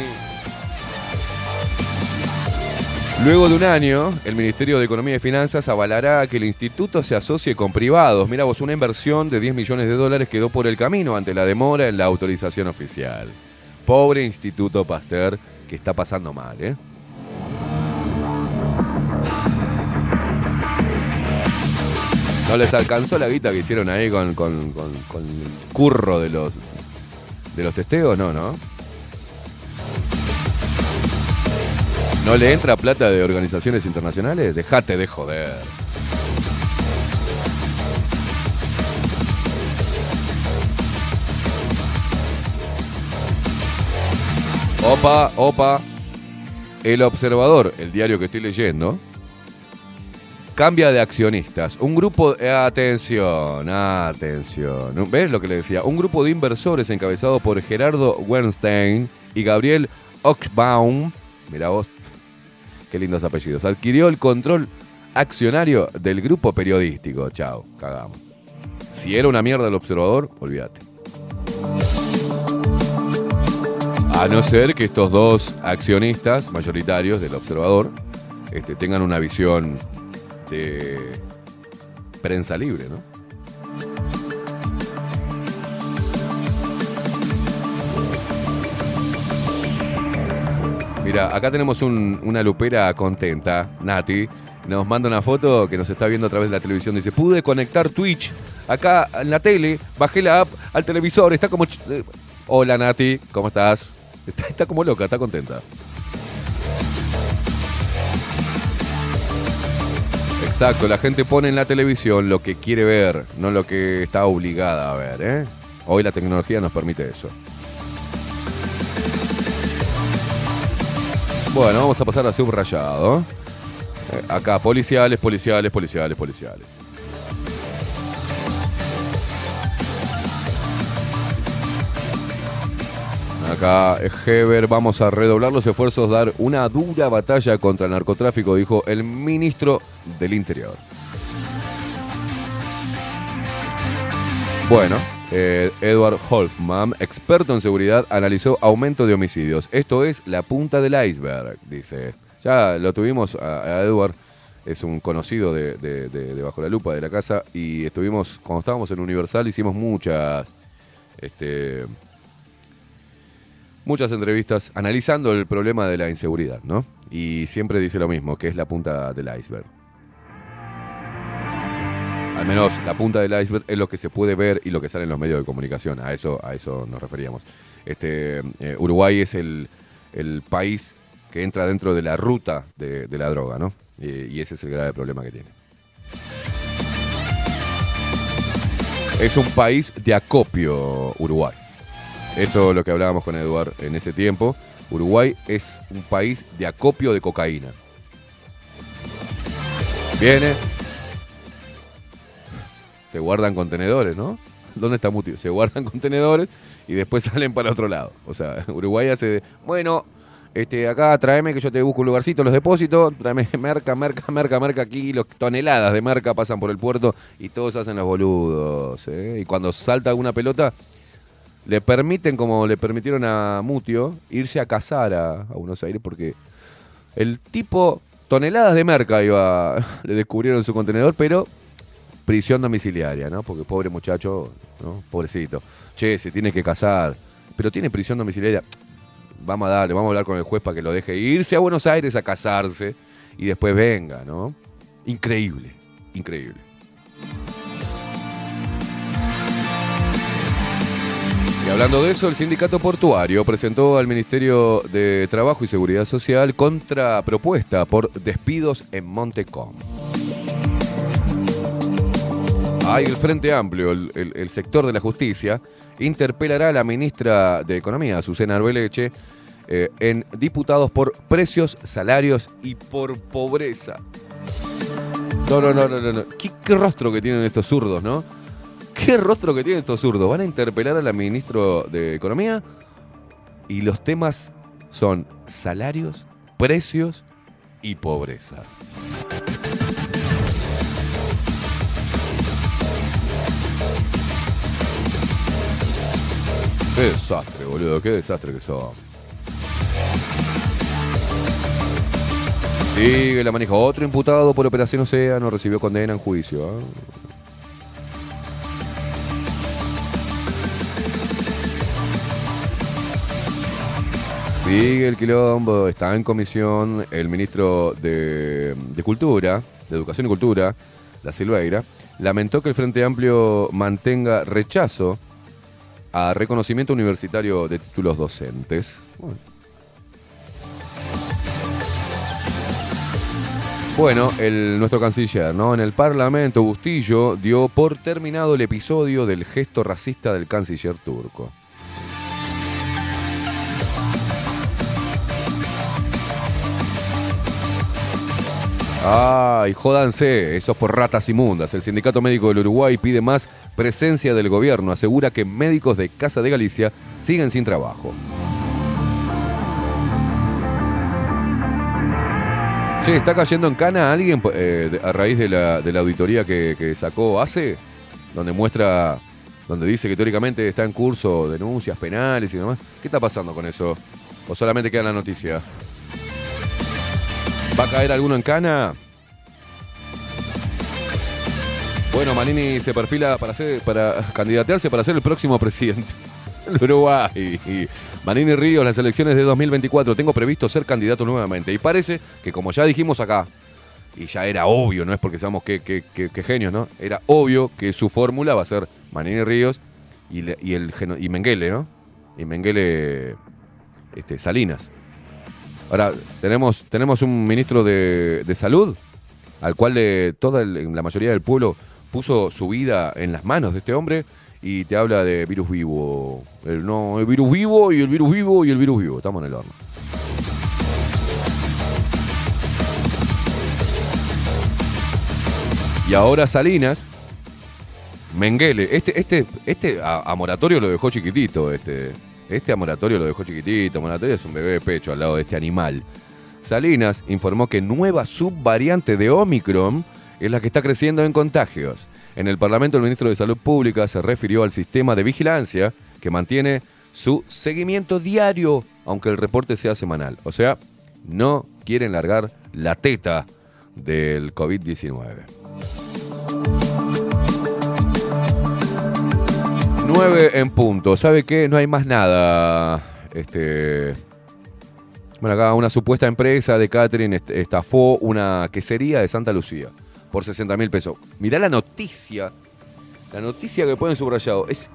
Luego de un año, el Ministerio de Economía y Finanzas avalará que el instituto se asocie con privados. Mira vos, una inversión de 10 millones de dólares quedó por el camino ante la demora en la autorización oficial. Pobre Instituto Pasteur que está pasando mal, ¿eh? No les alcanzó la guita que hicieron ahí con, con- el curro de los, de los testeos, no, ¿no? ¿No le entra plata de organizaciones internacionales? Dejate de joder. Opa, opa. El Observador, el diario que estoy leyendo, cambia de accionistas. Un grupo, eh, atención, atención. ¿Ves lo que le decía? Un grupo de inversores encabezado por Gerardo Wernstein y Gabriel Oxbaum, mira vos, qué lindos apellidos, adquirió el control accionario del grupo periodístico. Chao, cagamos. Si era una mierda el observador, olvídate. A no ser que estos dos accionistas mayoritarios del observador este, tengan una visión de prensa libre, ¿no? Mira, acá tenemos un- una lupera contenta, Nati. Nos manda una foto que nos está viendo a través de la televisión. Dice, pude conectar Twitch acá en la tele, bajé la app al televisor, está como... eh, Hola Nati, ¿cómo estás? Está, está como loca, está contenta. Exacto, la gente pone en la televisión lo que quiere ver, no lo que está obligada a ver. ¿eh? Hoy la tecnología nos permite eso. Bueno, vamos a pasar a subrayado. Eh, acá, policiales, policiales, policiales, policiales. Acá, Heber, vamos a redoblar los esfuerzos, dar una dura batalla contra el narcotráfico, dijo el ministro del Interior. Bueno, eh, Edward Holfman, experto en seguridad, analizó aumento de homicidios. Esto es la punta del iceberg, dice. Ya lo tuvimos a, Edward, es un conocido de Bajo la Lupa de la casa, y estuvimos, cuando estábamos en Universal, hicimos muchas, este, muchas entrevistas analizando el problema de la inseguridad, ¿no? Y siempre dice lo mismo, que es la punta del iceberg. Al menos la punta del iceberg es lo que se puede ver y lo que sale en los medios de comunicación. A eso, a eso nos referíamos. Este, eh, Uruguay es el, el país que entra dentro de la ruta de, la droga, ¿no? Y, y ese es el grave problema que tiene. Es un país de acopio, Uruguay. Eso es lo que hablábamos con Eduard en ese tiempo. Uruguay es un país de acopio de cocaína. Viene, se guardan contenedores, ¿no? ¿Dónde está Muti? Se guardan contenedores y después salen para otro lado. O sea, Uruguay hace, bueno, Este, acá tráeme que yo te busco un lugarcito, los depósitos, tráeme merca, merca, merca, merca, aquí los toneladas de merca pasan por el puerto y todos hacen los boludos. ¿eh? Y cuando salta alguna pelota, le permiten, como le permitieron a Mutio, irse a cazar a, a Buenos Aires porque el tipo, toneladas de merca iba, le descubrieron su contenedor, pero prisión domiciliaria, ¿no? Porque pobre muchacho, ¿no? Pobrecito. Che, se tiene que casar, pero tiene prisión domiciliaria. Vamos a darle, vamos a hablar con el juez para que lo deje irse a Buenos Aires a casarse y después venga, ¿no? Increíble, increíble. Y hablando de eso, el sindicato portuario presentó al Ministerio de Trabajo y Seguridad Social contrapropuesta por despidos en Montecom. Hay el Frente Amplio, el, sector de la justicia, interpelará a la ministra de Economía, Azucena Arbeleche, eh, en diputados por precios, salarios y por pobreza. No, no, no, no. no. ¿Qué, qué rostro que tienen estos zurdos, ¿no? ¿Qué rostro que tienen estos zurdos? Van a interpelar a la ministra de Economía y los temas son salarios, precios y pobreza. Qué desastre, boludo, qué desastre que son. Sigue la manija. Otro imputado por Operación Océano recibió condena en juicio. ¿ah? Sigue el quilombo, está en comisión el ministro de, de Cultura, de Educación y Cultura, La Silveira, lamentó que el Frente Amplio mantenga rechazo a reconocimiento universitario de títulos docentes. Bueno. Bueno, el, nuestro canciller, ¿no? En el Parlamento, Bustillo dio por terminado el episodio del gesto racista del canciller turco. Ay, jódanse, eso es por ratas inmundas. El Sindicato Médico del Uruguay pide más presencia del gobierno. Asegura que médicos de Casa de Galicia siguen sin trabajo. Che, ¿está cayendo en cana alguien eh, a raíz de la, de la auditoría que, que sacó hace? Donde muestra, donde dice que teóricamente está en curso denuncias penales y demás. ¿Qué está pasando con eso? ¿O solamente queda en la noticia? ¿Va a caer alguno en cana? Bueno, Manini se perfila para ser, para candidatearse para ser el próximo presidente del Uruguay. Manini Ríos, las elecciones de 2024. Tengo previsto ser candidato nuevamente. Y parece que como ya dijimos acá, y ya era obvio, no es porque seamos que, que- que- que genios, ¿no? Era obvio que su fórmula va a ser Manini Ríos y, y el y Menguele, ¿no? Y Menguele este, Salinas. Ahora, tenemos, tenemos un ministro de, de salud al cual le- toda la mayoría del pueblo puso su vida en las manos de este hombre y te habla de virus vivo. El, no, el virus vivo y el virus vivo y el virus vivo. Estamos en el horno. Y ahora Salinas, Menguele, este, este, este a Moratorio lo dejó chiquitito, este. Este a Moratorio lo dejó chiquitito. Moratorio es un bebé de pecho al lado de este animal. Salinas informó que nueva subvariante de Omicron es la que está creciendo en contagios. En el Parlamento, el ministro de Salud Pública se refirió al sistema de vigilancia que mantiene su seguimiento diario, aunque el reporte sea semanal. O sea, no quieren largar la teta del COVID-19. 9 en punto. ¿Sabe qué? No hay más nada. Este. Bueno, acá una supuesta empresa de catering est- estafó una quesería de Santa Lucía por 60 mil pesos. Mirá la noticia. La noticia que ponen subrayado. Es.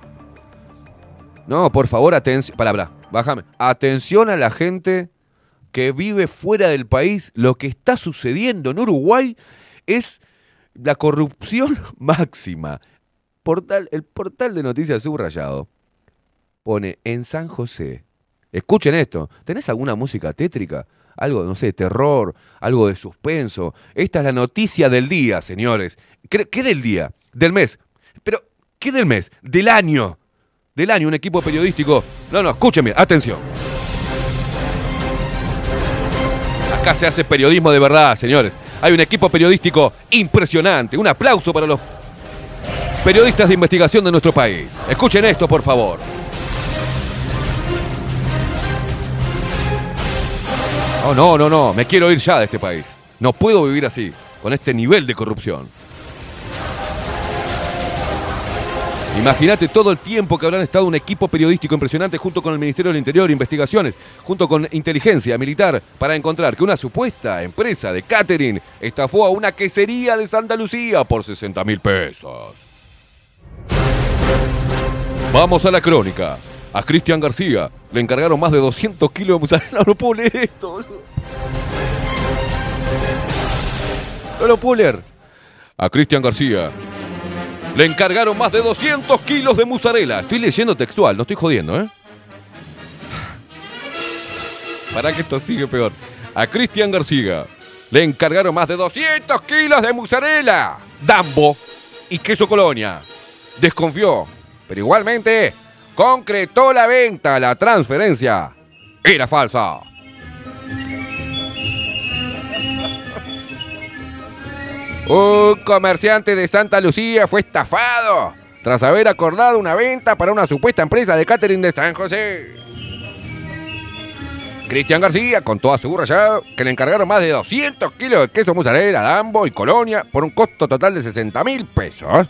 No, por favor, atención. Palabra, bájame. Atención a la gente que vive fuera del país. Lo que está sucediendo en Uruguay es la corrupción máxima. Portal, el portal de noticias subrayado pone en San José. Escuchen esto. ¿Tenés alguna música tétrica? Algo, no sé, terror, algo de suspenso. Esta es la noticia del día, señores. ¿Qué, qué del día? Del mes. Pero, ¿qué del mes? Del año. Del año, un equipo periodístico. No, no, escúchenme, atención. Acá se hace periodismo de verdad, señores. Hay un equipo periodístico impresionante. Un aplauso para los periodistas de investigación de nuestro país. Escuchen esto, por favor. Oh, no, no, no. Me quiero ir ya de este país. No puedo vivir así, con este nivel de corrupción. Imagínate todo el tiempo que habrán estado un equipo periodístico impresionante junto con el Ministerio del Interior, investigaciones, junto con inteligencia militar, para encontrar que una supuesta empresa de catering estafó a una quesería de Santa Lucía por 60 mil pesos. Vamos a la crónica. A Cristian García le encargaron más de 200 kilos de mozzarella. No puedo leer esto, boludo. No lo puedo leer. A Cristian García le encargaron más de 200 kilos de mozzarella. Estoy leyendo textual, no estoy jodiendo, ¿eh? Para que esto sigue peor. A Cristian García le encargaron más de 200 kilos de mozzarella, dambo y queso colonia. Desconfió, pero igualmente concretó la venta, la transferencia. Era falsa. Un comerciante de Santa Lucía fue estafado tras haber acordado una venta para una supuesta empresa de catering de San José. Cristian García contó a su rayado que le encargaron más de 200 kilos de queso mozzarella, dambo y colonia por un costo total de 60 mil pesos.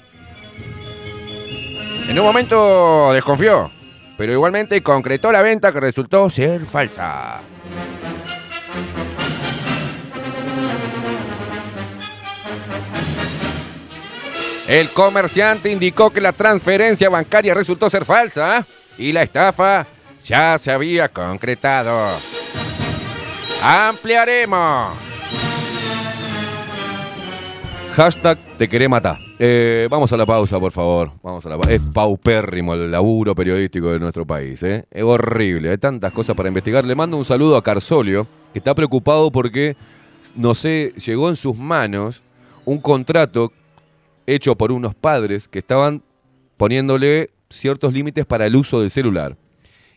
En un momento desconfió, pero igualmente concretó la venta que resultó ser falsa. El comerciante indicó que la transferencia bancaria resultó ser falsa y la estafa ya se había concretado. Ampliaremos. Hashtag te queré matar. Eh, vamos a la pausa, por favor. Vamos a la Es paupérrimo el laburo periodístico de nuestro país. ¿eh? Es horrible. Hay tantas cosas para investigar. Le mando un saludo a Carsolio, que está preocupado porque, no sé, llegó en sus manos un contrato hecho por unos padres que estaban poniéndole ciertos límites para el uso del celular.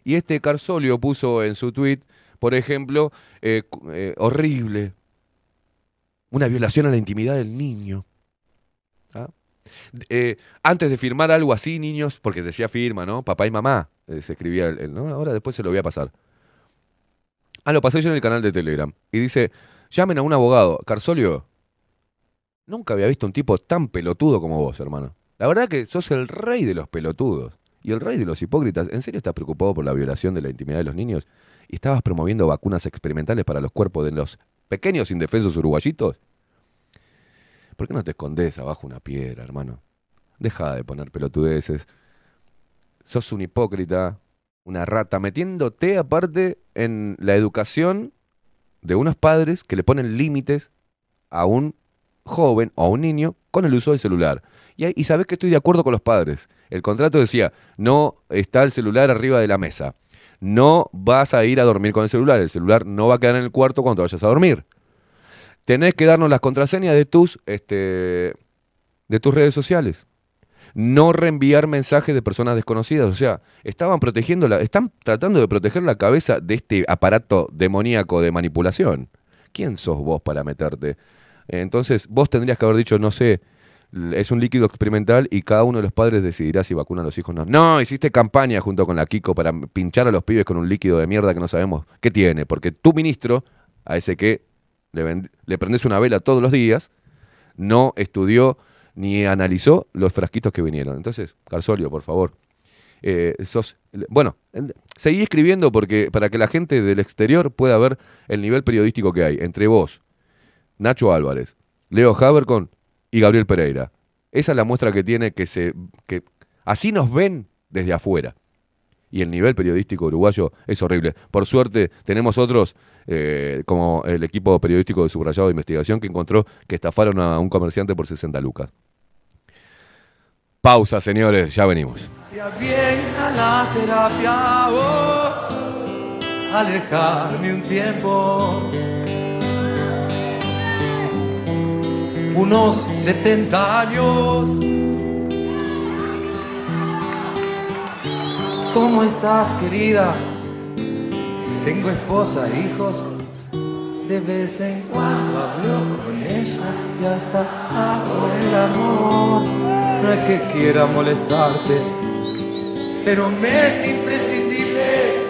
Y este Carsolio puso en su tweet, por ejemplo, eh, eh, horrible, una violación a la intimidad del niño. Eh, antes de firmar algo así, niños, porque decía firma, ¿no? Papá y mamá, eh, se escribía, el- ¿no? Ahora después se lo voy a pasar. Ah, lo pasé yo en el canal de Telegram. Y dice, llamen a un abogado. Carsolio, nunca había visto un tipo tan pelotudo como vos, hermano. La verdad que sos el rey de los pelotudos. Y el rey de los hipócritas. ¿En serio estás preocupado por la violación de la intimidad de los niños? ¿Y estabas promoviendo vacunas experimentales para los cuerpos de los pequeños indefensos uruguayitos? ¿Por qué no te escondes abajo una piedra, hermano? Deja de poner pelotudeces. Sos un hipócrita, una rata, metiéndote aparte en la educación de unos padres que le ponen límites a un joven o a un niño con el uso del celular. Y, y sabés que estoy de acuerdo con los padres. El contrato decía, no está el celular arriba de la mesa. No vas a ir a dormir con el celular. El celular no va a quedar en el cuarto cuando vayas a dormir. Tenés que darnos las contraseñas de tus, este, de tus redes sociales. No reenviar mensajes de personas desconocidas. O sea, estaban protegiendo la, están tratando de proteger la cabeza de este aparato demoníaco de manipulación. ¿Quién sos vos para meterte? Entonces, vos tendrías que haber dicho, no sé, es un líquido experimental y cada uno de los padres decidirá si vacuna a los hijos o no. No, hiciste campaña junto con la Kiko para pinchar a los pibes con un líquido de mierda que no sabemos qué tiene, porque tu ministro, a ese que le, le prendes una vela todos los días, no estudió ni analizó los frasquitos que vinieron. Entonces, Carsolio, por favor. eh, sos, bueno, seguí escribiendo porque para que la gente del exterior pueda ver el nivel periodístico que hay entre vos, Nacho Álvarez, Leo Habercon y Gabriel Pereira. Esa es la muestra que tiene que se que así nos ven desde afuera. Y el nivel periodístico uruguayo es horrible. Por suerte, tenemos otros, eh, como el equipo periodístico de subrayado de investigación, que encontró que estafaron a un comerciante por 60 lucas. Pausa, señores, ya venimos. Bien a la terapia, oh, alejarme un tiempo. Unos 70 años. ¿Cómo estás, querida? Tengo esposa e hijos. De vez en cuando hablo con ella y hasta hago el amor. No es que quiera molestarte, pero me es imprescindible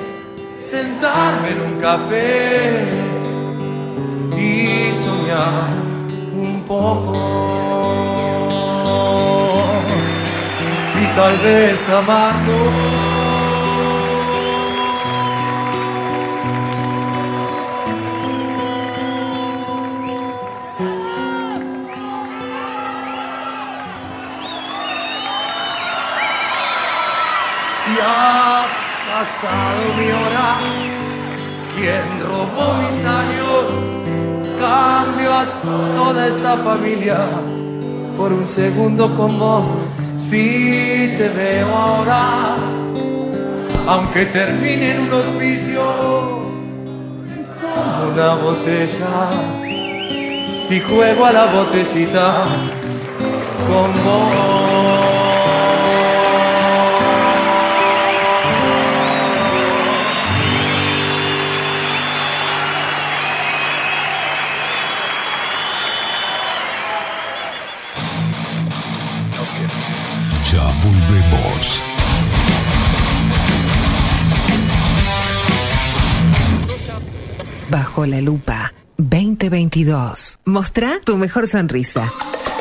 sentarme en un café y soñar un poco. Y tal vez amando. Y ha pasado mi hora. Quien robó mis años cambio a toda esta familia por un segundo con vos. Si te veo ahora, aunque termine en un hospicio, tomo una botella y juego a la botellita con vos. Volvemos. Bajo la lupa 2022. Mostrá tu mejor sonrisa.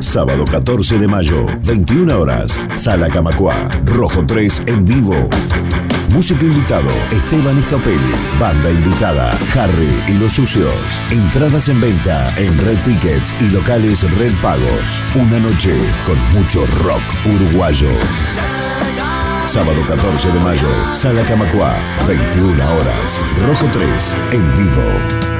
Sábado 14 de mayo, 21 horas, Sala Camacua, Rojo 3 en vivo. Músico invitado, Esteban Istopelli. Banda invitada, Harry y los Sucios. Entradas en venta en Red Tickets y locales Red Pagos. Una noche con mucho rock uruguayo. Sábado 14 de mayo, Sala Camacua, 21 horas, Rojo 3 en vivo.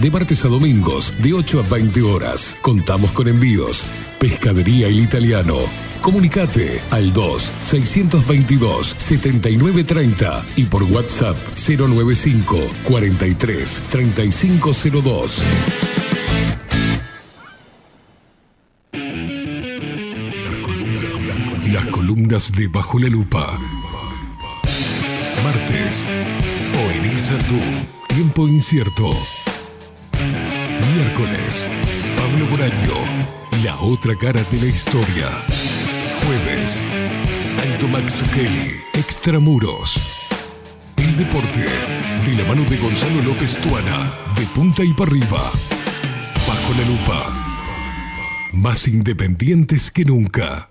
de martes a domingos, de 8 a 20 horas. Contamos con envíos. Pescadería El Italiano. Comunicate al 2-622-7930 y por WhatsApp 095 43 3502. Las columnas de Bajo la Lupa. Martes. Oenisa tú. Tiempo incierto. Miércoles. Pablo Boraño. La otra cara de la historia. Jueves. Alto Maxuchelli. Extramuros. El deporte. De la mano de Gonzalo López Tuana. De punta y para arriba. Bajo la lupa. Más independientes que nunca.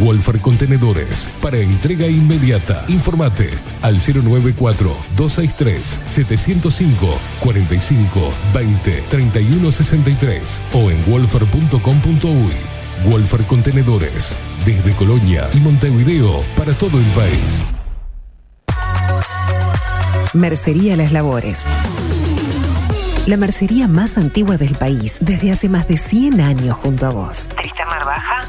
Wolfer Contenedores para entrega inmediata. Informate al 094 263 705 45 20 31 63 o en wolfer.com.uy. Wolfer Contenedores desde Colonia y Montevideo para todo el país. Mercería Las Labores. La mercería más antigua del país, desde hace más de 100 años junto a vos. Tristamar Baja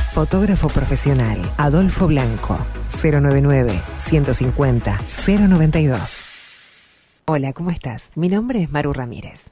Fotógrafo profesional, Adolfo Blanco, 099 150 092. Hola, ¿cómo estás? Mi nombre es Maru Ramírez.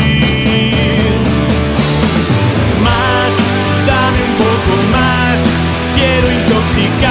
poco más, quiero intoxicarme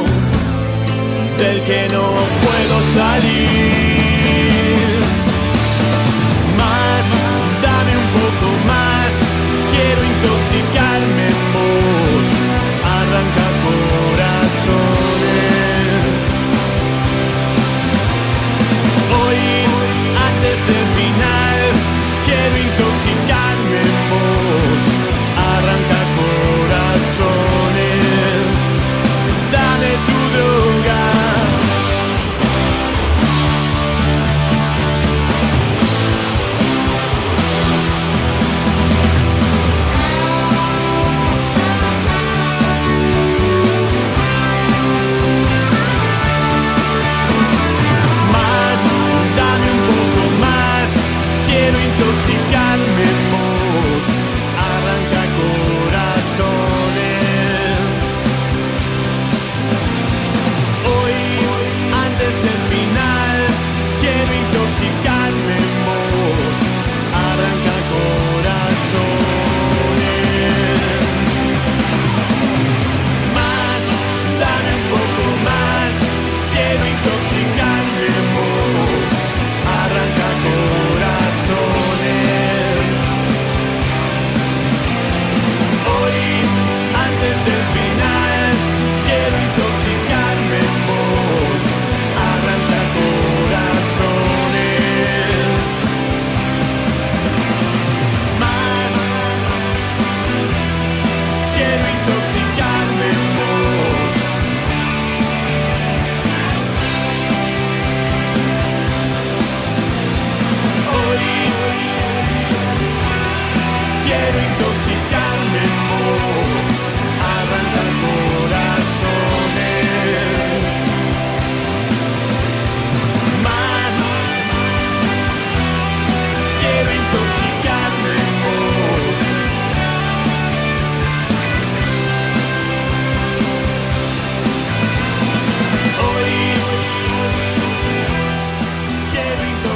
del que no puedo salir.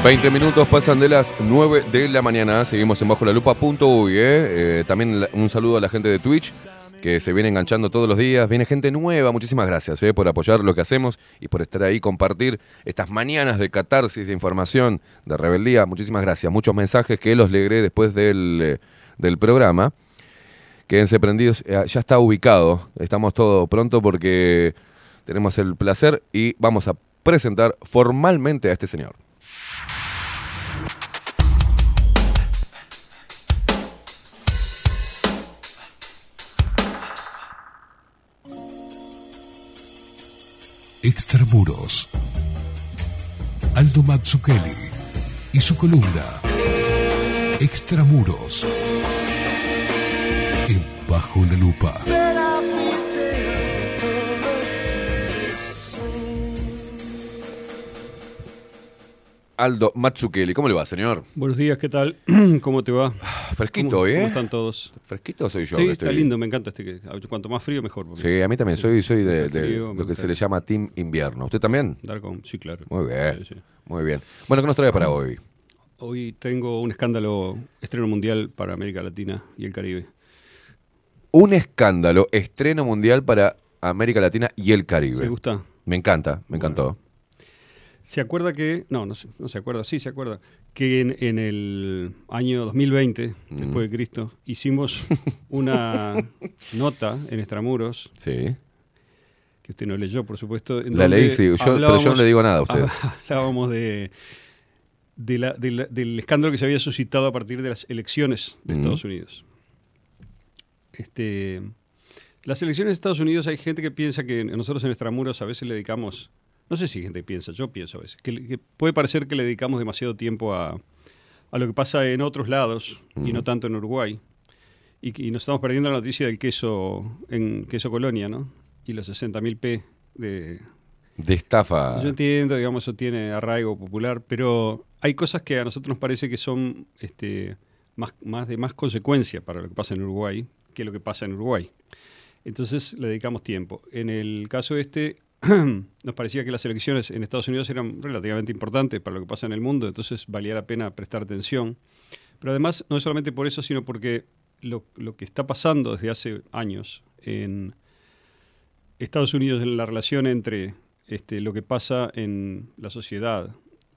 20 minutos pasan de las 9 de la mañana. Seguimos en bajo la lupa.uy. ¿eh? Eh, también un saludo a la gente de Twitch que se viene enganchando todos los días. Viene gente nueva. Muchísimas gracias eh, por apoyar lo que hacemos y por estar ahí, compartir estas mañanas de catarsis, de información, de rebeldía. Muchísimas gracias. Muchos mensajes que los leeré después del, del programa. Quédense prendidos. Ya está ubicado. Estamos todo pronto porque tenemos el placer y vamos a presentar formalmente a este señor. Extramuros. Aldo Mazzucchelli y su columna Extramuros. En Bajo la Lupa. Aldo Mazzucchelli, ¿cómo le va, señor? Buenos días, ¿qué tal? ¿Cómo te va? Fresquito, ¿Cómo, ¿eh? ¿Cómo están todos? Fresquito soy yo. Sí, que está estoy- lindo, me encanta este que cuanto más frío mejor. Sí, a mí también. Soy, soy de, de frío, me lo que se le llama Team Invierno. ¿Usted también? Dar con- sí, claro. Muy bien. Sí, sí. Muy bien. Bueno, ¿qué nos trae para hoy? Hoy tengo un escándalo estreno mundial para América Latina y el Caribe. Un escándalo, estreno mundial para América Latina y el Caribe. ¿Me gusta? Me encanta, me encantó. ¿Se acuerda que, no, no, se- no se acuerda, sí se acuerda, que en, en el año 2020, Mm. después de Cristo, hicimos una nota en Extramuros. Sí. Que usted no leyó, por supuesto. en La leí, sí, yo- pero yo no le digo nada a usted. Hablábamos de, de la- de la- del escándalo que se había suscitado a partir de las elecciones de Mm. Estados Unidos. Este, las elecciones de Estados Unidos hay gente que piensa que nosotros en Extramuros a veces le dedicamos, no sé si gente piensa, yo pienso a veces, que, puede parecer que le dedicamos demasiado tiempo a, a lo que pasa en otros lados y no tanto en Uruguay. Y nos estamos perdiendo la noticia del queso en queso Colonia, ¿no? Y los 60.000 P de, De estafa. yo entiendo, digamos, eso tiene arraigo popular, pero hay cosas que a nosotros nos parece que son este, más, más de más consecuencia para lo que pasa en Uruguay que lo que pasa en Uruguay. Entonces le dedicamos tiempo. En el caso este, nos parecía que las elecciones en Estados Unidos eran relativamente importantes para lo que pasa en el mundo, entonces valía la pena prestar atención. Pero además, no solamente por eso, sino porque lo, lo que está pasando desde hace años en Estados Unidos en la relación entre este, lo que pasa en la sociedad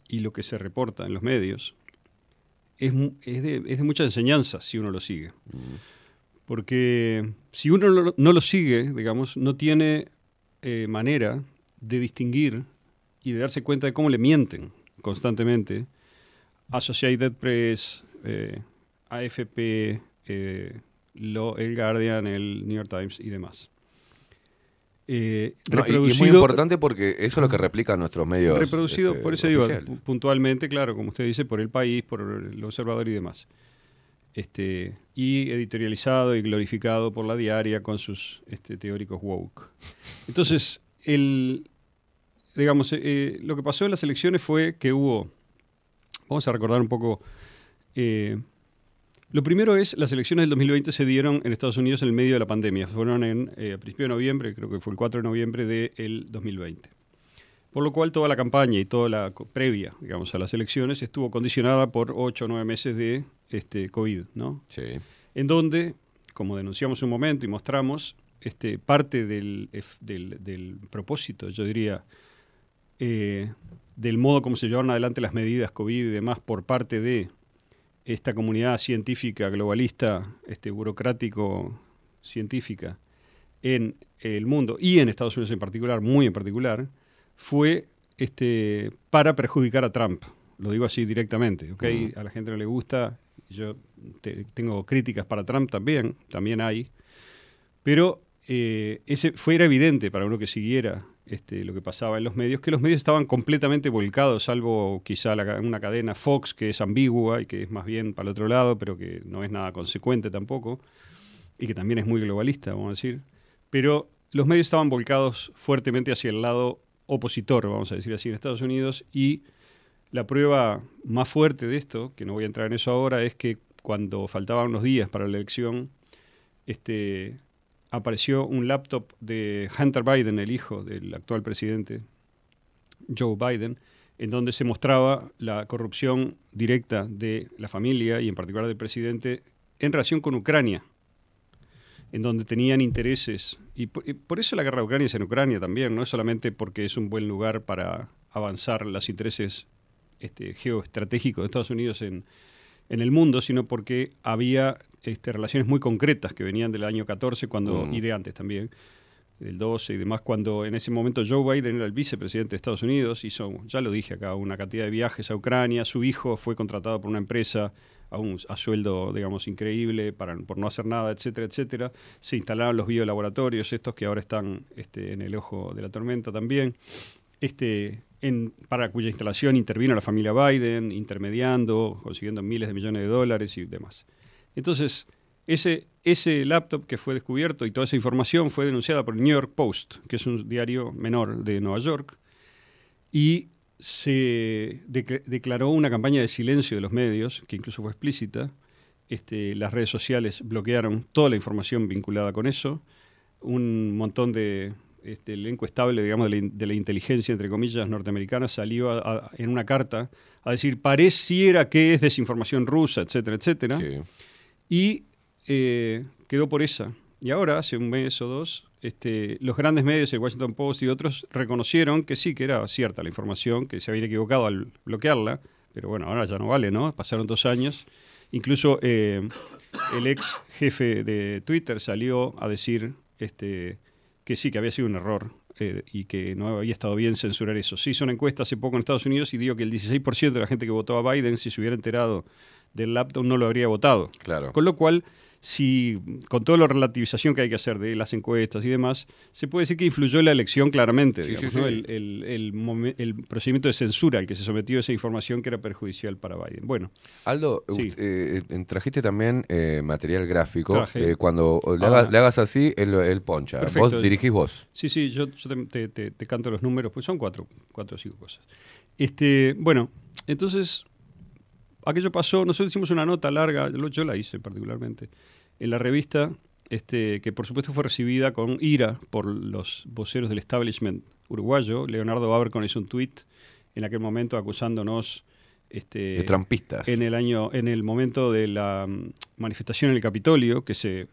y lo que se reporta en los medios es, es de, es de mucha enseñanza si uno lo sigue. Porque si uno no, no lo sigue, digamos, no tiene eh, manera de distinguir y de darse cuenta de cómo le mienten constantemente Associated Press, eh, AFP, eh, lo- el Guardian, el New York Times y demás. Eh, No, y- es muy importante porque eso es lo que replican nuestros medios. Reproducido, este, por eso digo, puntualmente, claro, como usted dice, por el país, por el observador y demás. Este, y editorializado y glorificado por la diaria con sus este, teóricos woke. Entonces, el, digamos, eh, lo que pasó en las elecciones fue que hubo, vamos a recordar un poco, eh, lo primero es, las elecciones del 2020 se dieron en Estados Unidos en el medio de la pandemia, fueron en, eh, a principio de noviembre, creo que fue el 4 de noviembre del 2020. Por lo cual toda la campaña y toda la previa, digamos, a las elecciones estuvo condicionada por 8 o 9 meses de este, COVID, ¿no? Sí. En donde, como denunciamos un momento y mostramos, este, parte del- del propósito, yo diría, eh, del modo como se llevaron adelante las medidas COVID y demás por parte de esta comunidad científica, globalista, este, burocrático, científica, en el mundo y en Estados Unidos en particular, muy en particular, fue este, para perjudicar a Trump. Lo digo así directamente, ¿ok? A la gente no le gusta, yo te- tengo críticas para Trump también, también hay, pero eh, ese fue era evidente para uno que siguiera este, lo que pasaba en los medios, que los medios estaban completamente volcados, salvo quizá la una cadena Fox que es ambigua y que es más bien para el otro lado, pero que no es nada consecuente tampoco, y que también es muy globalista, vamos a decir. Pero los medios estaban volcados fuertemente hacia el lado opositor, vamos a decir así, en Estados Unidos, y la prueba más fuerte de esto, que no voy a entrar en eso ahora, es que cuando faltaban unos días para la elección, este, apareció un laptop de Hunter Biden, el hijo del actual presidente, Joe Biden, en donde se mostraba la corrupción directa de la familia y en particular del presidente en relación con Ucrania, en donde tenían intereses. Y por, y por eso la guerra de Ucrania es en Ucrania también, no es solamente porque es un buen lugar para avanzar los intereses este, geoestratégicos de Estados Unidos en, en el mundo, sino porque había este, relaciones muy concretas que venían del año 14 cuando, Mm. y de antes también, del 12 y demás, cuando en ese momento Joe Biden era el vicepresidente de Estados Unidos, hizo, ya lo dije acá, una cantidad de viajes a Ucrania, su hijo fue contratado por una empresa a, un, sueldo, digamos, increíble para, por no hacer nada, etcétera, etcétera. Se instalaron los biolaboratorios, estos que ahora están este, en el ojo de la tormenta también. Este, para cuya instalación intervino la familia Biden, intermediando, consiguiendo miles de millones de dólares y demás. Entonces, ese, ese laptop que fue descubierto y toda esa información fue denunciada por el New York Post, que es un diario menor de Nueva York, y se dec- declaró una campaña de silencio de los medios, que incluso fue explícita. Este, las redes sociales bloquearon toda la información vinculada con eso. Un montón de este, elenco estable, digamos, de la, in- de la inteligencia, entre comillas, norteamericana, salió a- a- en una carta a decir, pareciera que es desinformación rusa, etcétera, etcétera. Y eh, quedó por esa. Y ahora, hace un mes o dos, este, los grandes medios, el Washington Post y otros, reconocieron que sí, que era cierta la información, que se habían equivocado al bloquearla, pero bueno, ahora ya no vale, ¿no? Pasaron dos años. Incluso eh, el ex jefe de Twitter salió a decir este, que sí, que había sido un error eh, y que no había estado bien censurar eso. Se hizo una encuesta hace poco en Estados Unidos y dijo que el 16% de la gente que votó a Biden, si se hubiera enterado del laptop, no lo habría votado. Claro. Con lo cual, si con toda la relativización que hay que hacer de las encuestas y demás, se puede decir que influyó en la elección claramente. Sí, digamos, sí, ¿no? sí. El, el- el el procedimiento de censura al que se sometió esa información que era perjudicial para Biden. Bueno, Aldo, eh, trajiste también eh, material gráfico. Eh, cuando le, Ah. hagas, le hagas así, él poncha. Perfecto. Vos dirigís vos. Sí, sí, yo, yo te, te- te- te canto los números, pues son cuatro, cuatro o cinco cosas. Este, bueno, entonces, aquello pasó, nosotros hicimos una nota larga, yo, yo la hice particularmente, en la revista, este, que por supuesto fue recibida con ira por los voceros del establishment uruguayo. Leonardo Abercon hizo un tuit en aquel momento acusándonos este, De trampistas. En el año, en el momento de la mm, manifestación en el Capitolio, que se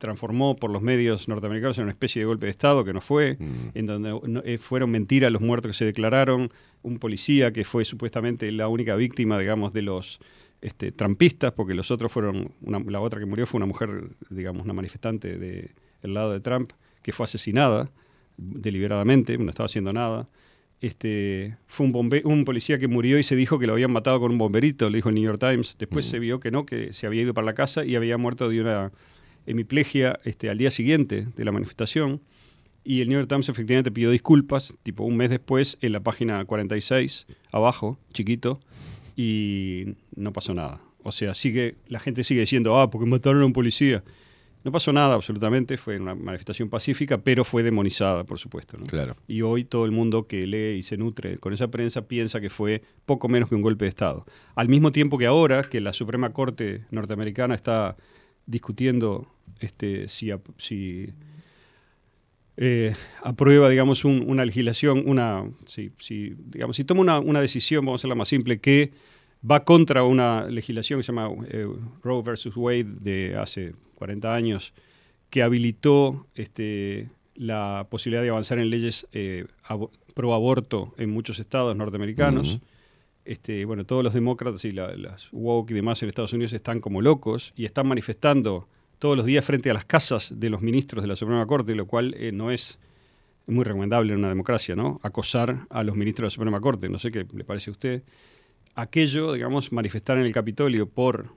transformó por los medios norteamericanos en una especie de golpe de Estado, que no fue, en donde no- eh, fueron mentiras los muertos que se declararon, un policía que fue supuestamente la única víctima, digamos, de los este, trampistas, porque los otros fueron, una- la otra que murió fue una mujer, digamos, una manifestante del lado de Trump, que fue asesinada deliberadamente, no estaba haciendo nada. Este, fue un, bombe- un policía que murió y se dijo que lo habían matado con un bomberito, le dijo el New York Times. Después se vio que no, que se había ido para la casa y había muerto de una hemiplegia este, al día siguiente de la manifestación. Y el New York Times efectivamente pidió disculpas, tipo un mes después, en la página 46, abajo, chiquito, y no pasó nada. O sea, sigue, la gente sigue diciendo, ah, porque mataron a un policía. No pasó nada absolutamente, fue una manifestación pacífica, pero fue demonizada, por supuesto. ¿no? Claro. Y hoy todo el mundo que lee y se nutre con esa prensa piensa que fue poco menos que un golpe de Estado. Al mismo tiempo que ahora que la Suprema Corte norteamericana está discutiendo este, si, ap- si eh, aprueba, digamos, un- una legislación, una, si, si, digamos, si toma una, una decisión, vamos a hacerla más simple, que va contra una legislación que se llama eh, Roe versus Wade de hace 40 años, que habilitó este, la posibilidad de avanzar en leyes eh, abo- pro aborto en muchos estados norteamericanos. Este, bueno, todos los demócratas y la- las woke y demás en Estados Unidos están como locos y están manifestando todos los días frente a las casas de los ministros de la Suprema Corte, lo cual eh, no es muy recomendable en una democracia, ¿no? Acosar a los ministros de la Suprema Corte, no sé qué le parece a usted. Aquello, digamos, manifestar en el Capitolio por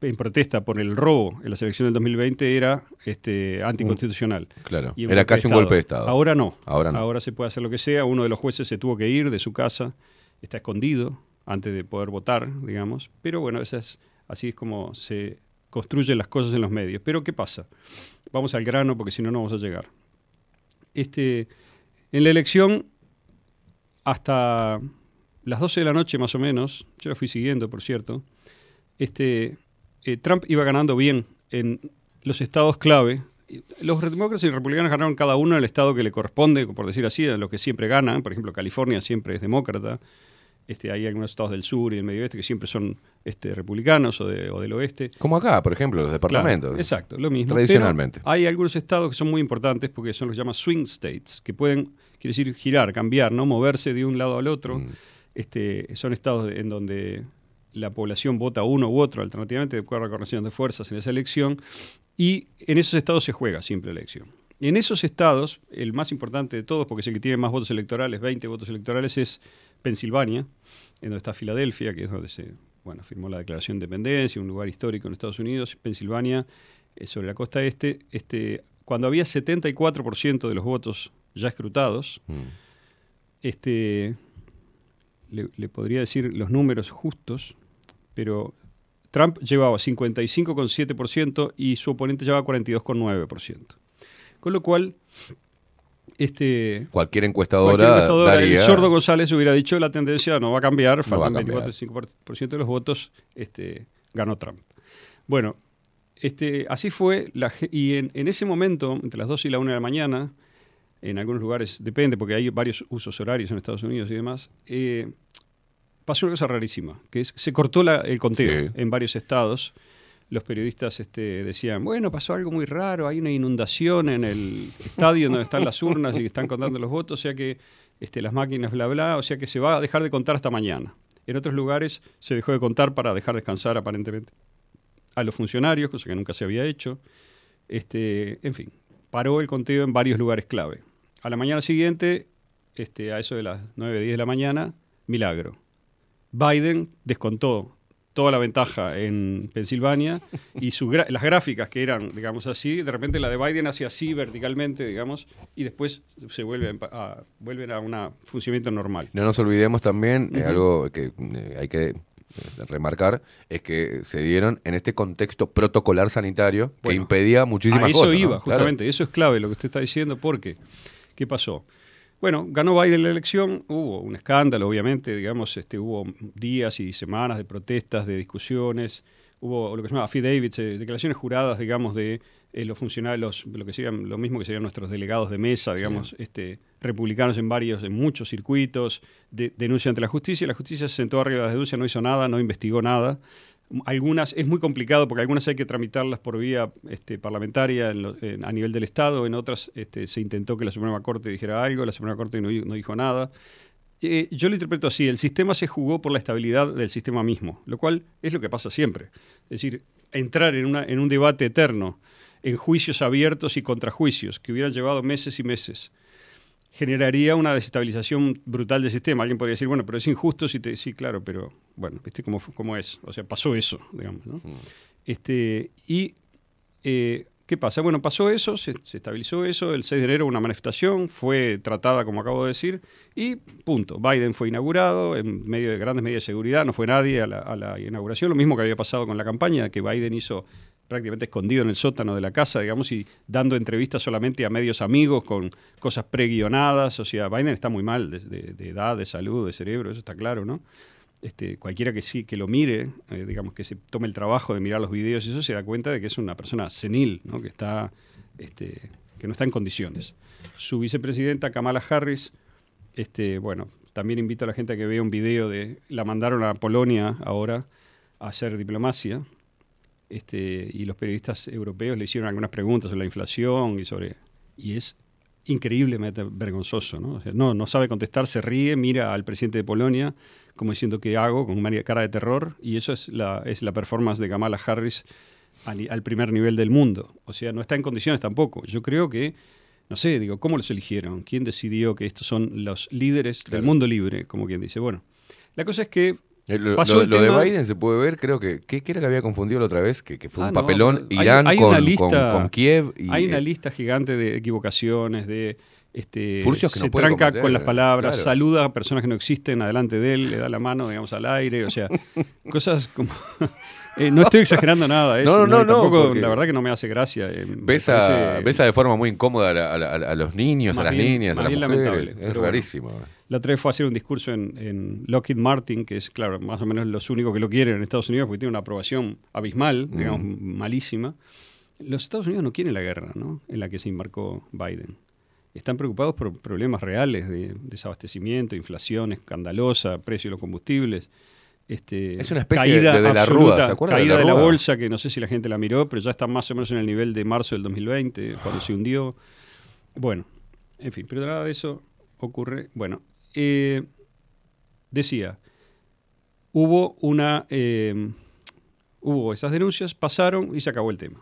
en protesta por el robo en la selección del 2020 era este, anticonstitucional. Claro, era casi un golpe de Estado. Ahora no. Ahora no. Ahora se puede hacer lo que sea. Uno de los jueces se tuvo que ir de su casa, está escondido antes de poder votar, digamos. Pero bueno, es, así es como se construyen las cosas en los medios. Pero ¿qué pasa? Vamos al grano porque si no, no vamos a llegar. Este, en la elección, hasta las 12 de la noche más o menos, yo la fui siguiendo, por cierto, este, eh, Trump iba ganando bien en los estados clave. Los demócratas y republicanos ganaron cada uno el estado que le corresponde, por decir así, en lo que siempre ganan. Por ejemplo, California siempre es demócrata. Este, hay algunos estados del sur y del medio oeste que siempre son este, republicanos o, de- o del oeste. Como acá, por ejemplo, los departamentos. Claro, exacto, lo mismo. Tradicionalmente. Pero hay algunos estados que son muy importantes porque son los que se llaman swing states, que pueden, quiere decir, girar, cambiar, no moverse de un lado al otro. Mm. Este, son estados en donde la población vota uno u otro, alternativamente, de acuerdo a la correlación de fuerzas en esa elección, y en esos estados se juega siempre la elección. En esos estados, el más importante de todos, porque es el que tiene más votos electorales, 20 votos electorales, es Pensilvania, en donde está Filadelfia, que es donde se bueno, firmó la Declaración de Independencia, un lugar histórico en Estados Unidos, Pensilvania, eh, sobre la costa este, este, cuando había 74% de los votos ya escrutados, este, le, le podría decir los números justos, pero Trump llevaba 55,7% y su oponente llevaba 42,9%. Con lo cual, este, Cualquier encuestadora, cualquier encuestadora, daría... el sordo González hubiera dicho la tendencia no va a cambiar, No faltan cambiar. 24-25% de los votos, este, ganó Trump. Bueno, este, así fue, la y en, en ese momento, entre las 2 y la 1 de la mañana, en algunos lugares, depende, porque hay varios usos horarios en Estados Unidos y demás, eh, pasó una cosa rarísima, que es se cortó la- el conteo Sí. en varios estados. Los periodistas este, decían, bueno, pasó algo muy raro, hay una inundación en el estadio donde están las urnas y están contando los votos, o sea que este, las máquinas, bla, bla, o sea que se va a dejar de contar hasta mañana. En otros lugares se dejó de contar para dejar descansar aparentemente a los funcionarios, cosa que nunca se había hecho. Este, en fin, paró el conteo en varios lugares clave. A la mañana siguiente, este, a eso de las 9, 10 de la mañana, milagro. Biden descontó toda la ventaja en Pensilvania y su gra- las gráficas que eran, digamos así, de repente la de Biden hacia así verticalmente, digamos, y después se vuelven a, vuelven a un funcionamiento normal. No nos olvidemos también, eh, algo que eh, hay que eh, remarcar, es que se dieron en este contexto protocolar sanitario que impedía muchísimas a eso cosas. ¿no? iba, justamente. Eso es clave lo que usted está diciendo, porque ¿qué pasó? Bueno, ganó Biden la elección, hubo un escándalo, obviamente, digamos, este, hubo días y semanas de protestas, de discusiones, hubo lo que se llama affidavits, eh, declaraciones juradas, digamos, de eh, los funcionarios, lo que serían lo mismo que serían nuestros delegados de mesa, digamos, este, republicanos en varios, en muchos circuitos, de, denuncia ante la justicia, la justicia se sentó arriba de la denuncia, no hizo nada, no investigó nada. Algunas es muy complicado porque algunas hay que tramitarlas por vía este, parlamentaria a nivel del Estado, en otras este, se intentó que la Suprema Corte dijera algo, la Suprema Corte no, di- no dijo nada. Eh, yo lo interpreto así, el sistema se jugó por la estabilidad del sistema mismo, lo cual es lo que pasa siempre. Es decir, entrar en, en un debate eterno, en juicios abiertos y contrajuicios, que hubieran llevado meses y meses, generaría una desestabilización brutal del sistema. Alguien podría decir, bueno, pero es injusto si te... Sí, claro, pero bueno, viste cómo, cómo es. O sea, pasó eso, digamos, ¿no? Este, y, eh, ¿qué pasa? Bueno, pasó eso, se, se estabilizó eso, el 6 de enero una manifestación, fue tratada, como acabo de decir, y punto. Biden fue inaugurado en medio de grandes medidas de seguridad, no fue nadie a la, a la inauguración, lo mismo que había pasado con la campaña, que Biden hizo prácticamente escondido en el sótano de la casa, digamos, y dando entrevistas solamente a medios amigos con cosas preguionadas. O sea, Biden está muy mal de, edad, de salud, de cerebro, eso está claro, ¿no? Este, cualquiera que sí, que lo mire, eh, digamos, que se tome el trabajo de mirar los videos y eso se da cuenta de que es una persona senil, ¿no? Que está, este, que no está en condiciones. Su vicepresidenta Kamala Harris, este, bueno, también invito a la gente a que vea un video de, la mandaron a Polonia ahora a hacer diplomacia, este, y los periodistas europeos le hicieron algunas preguntas sobre la inflación y sobre y es increíblemente vergonzoso, ¿no? O sea, no, no sabe contestar, se ríe, mira al presidente de Polonia como diciendo qué hago, con una cara de terror, y eso es la, es la performance de Kamala Harris al primer nivel del mundo. O sea, no está en condiciones tampoco. Yo creo que, no sé, digo, ¿cómo los eligieron? ¿Quién decidió que estos son los líderes del mundo libre? Como quien dice. Bueno, la cosa es que Eh, Lo, de Biden se puede ver, creo que. ¿Qué, qué era que había confundido la otra vez? Que, que fue Ah, un no, papelón Irán hay con, una con- lista- con Kiev. Y, hay una eh, lista gigante de equivocaciones, de este, Furcios que se no puede tranca con las palabras, claro. saluda a personas que no existen adelante de él, le da la mano, digamos, al aire, o sea, cosas como... Eh, no estoy exagerando nada, es, No, no, no, y tampoco, porque- la verdad que no me hace gracia. eh, Besa, parece- besa de forma muy incómoda a, los niños, a las bien- niñas, a las mujeres. Es pero bueno. rarísimo. La otra vez fue a hacer un discurso en, en Lockheed Martin, que es, claro, más o menos los únicos que lo quieren en Estados Unidos, porque tiene una aprobación abismal, Mm. digamos, malísima. Los Estados Unidos no quieren la guerra, ¿no? En la que se embarcó Biden. Están preocupados por problemas reales de desabastecimiento, inflación escandalosa, precio de los combustibles. Este, Es una especie de- de la absoluta, Rúa, ¿se acuerda de Caída la de la bolsa, que no sé si la gente la miró, pero ya está más o menos en el nivel de marzo del 2020, cuando se hundió. Bueno, en fin, pero nada de eso ocurre. Bueno, eh, decía, hubo una. eh, hubo esas denuncias, pasaron y se acabó el tema.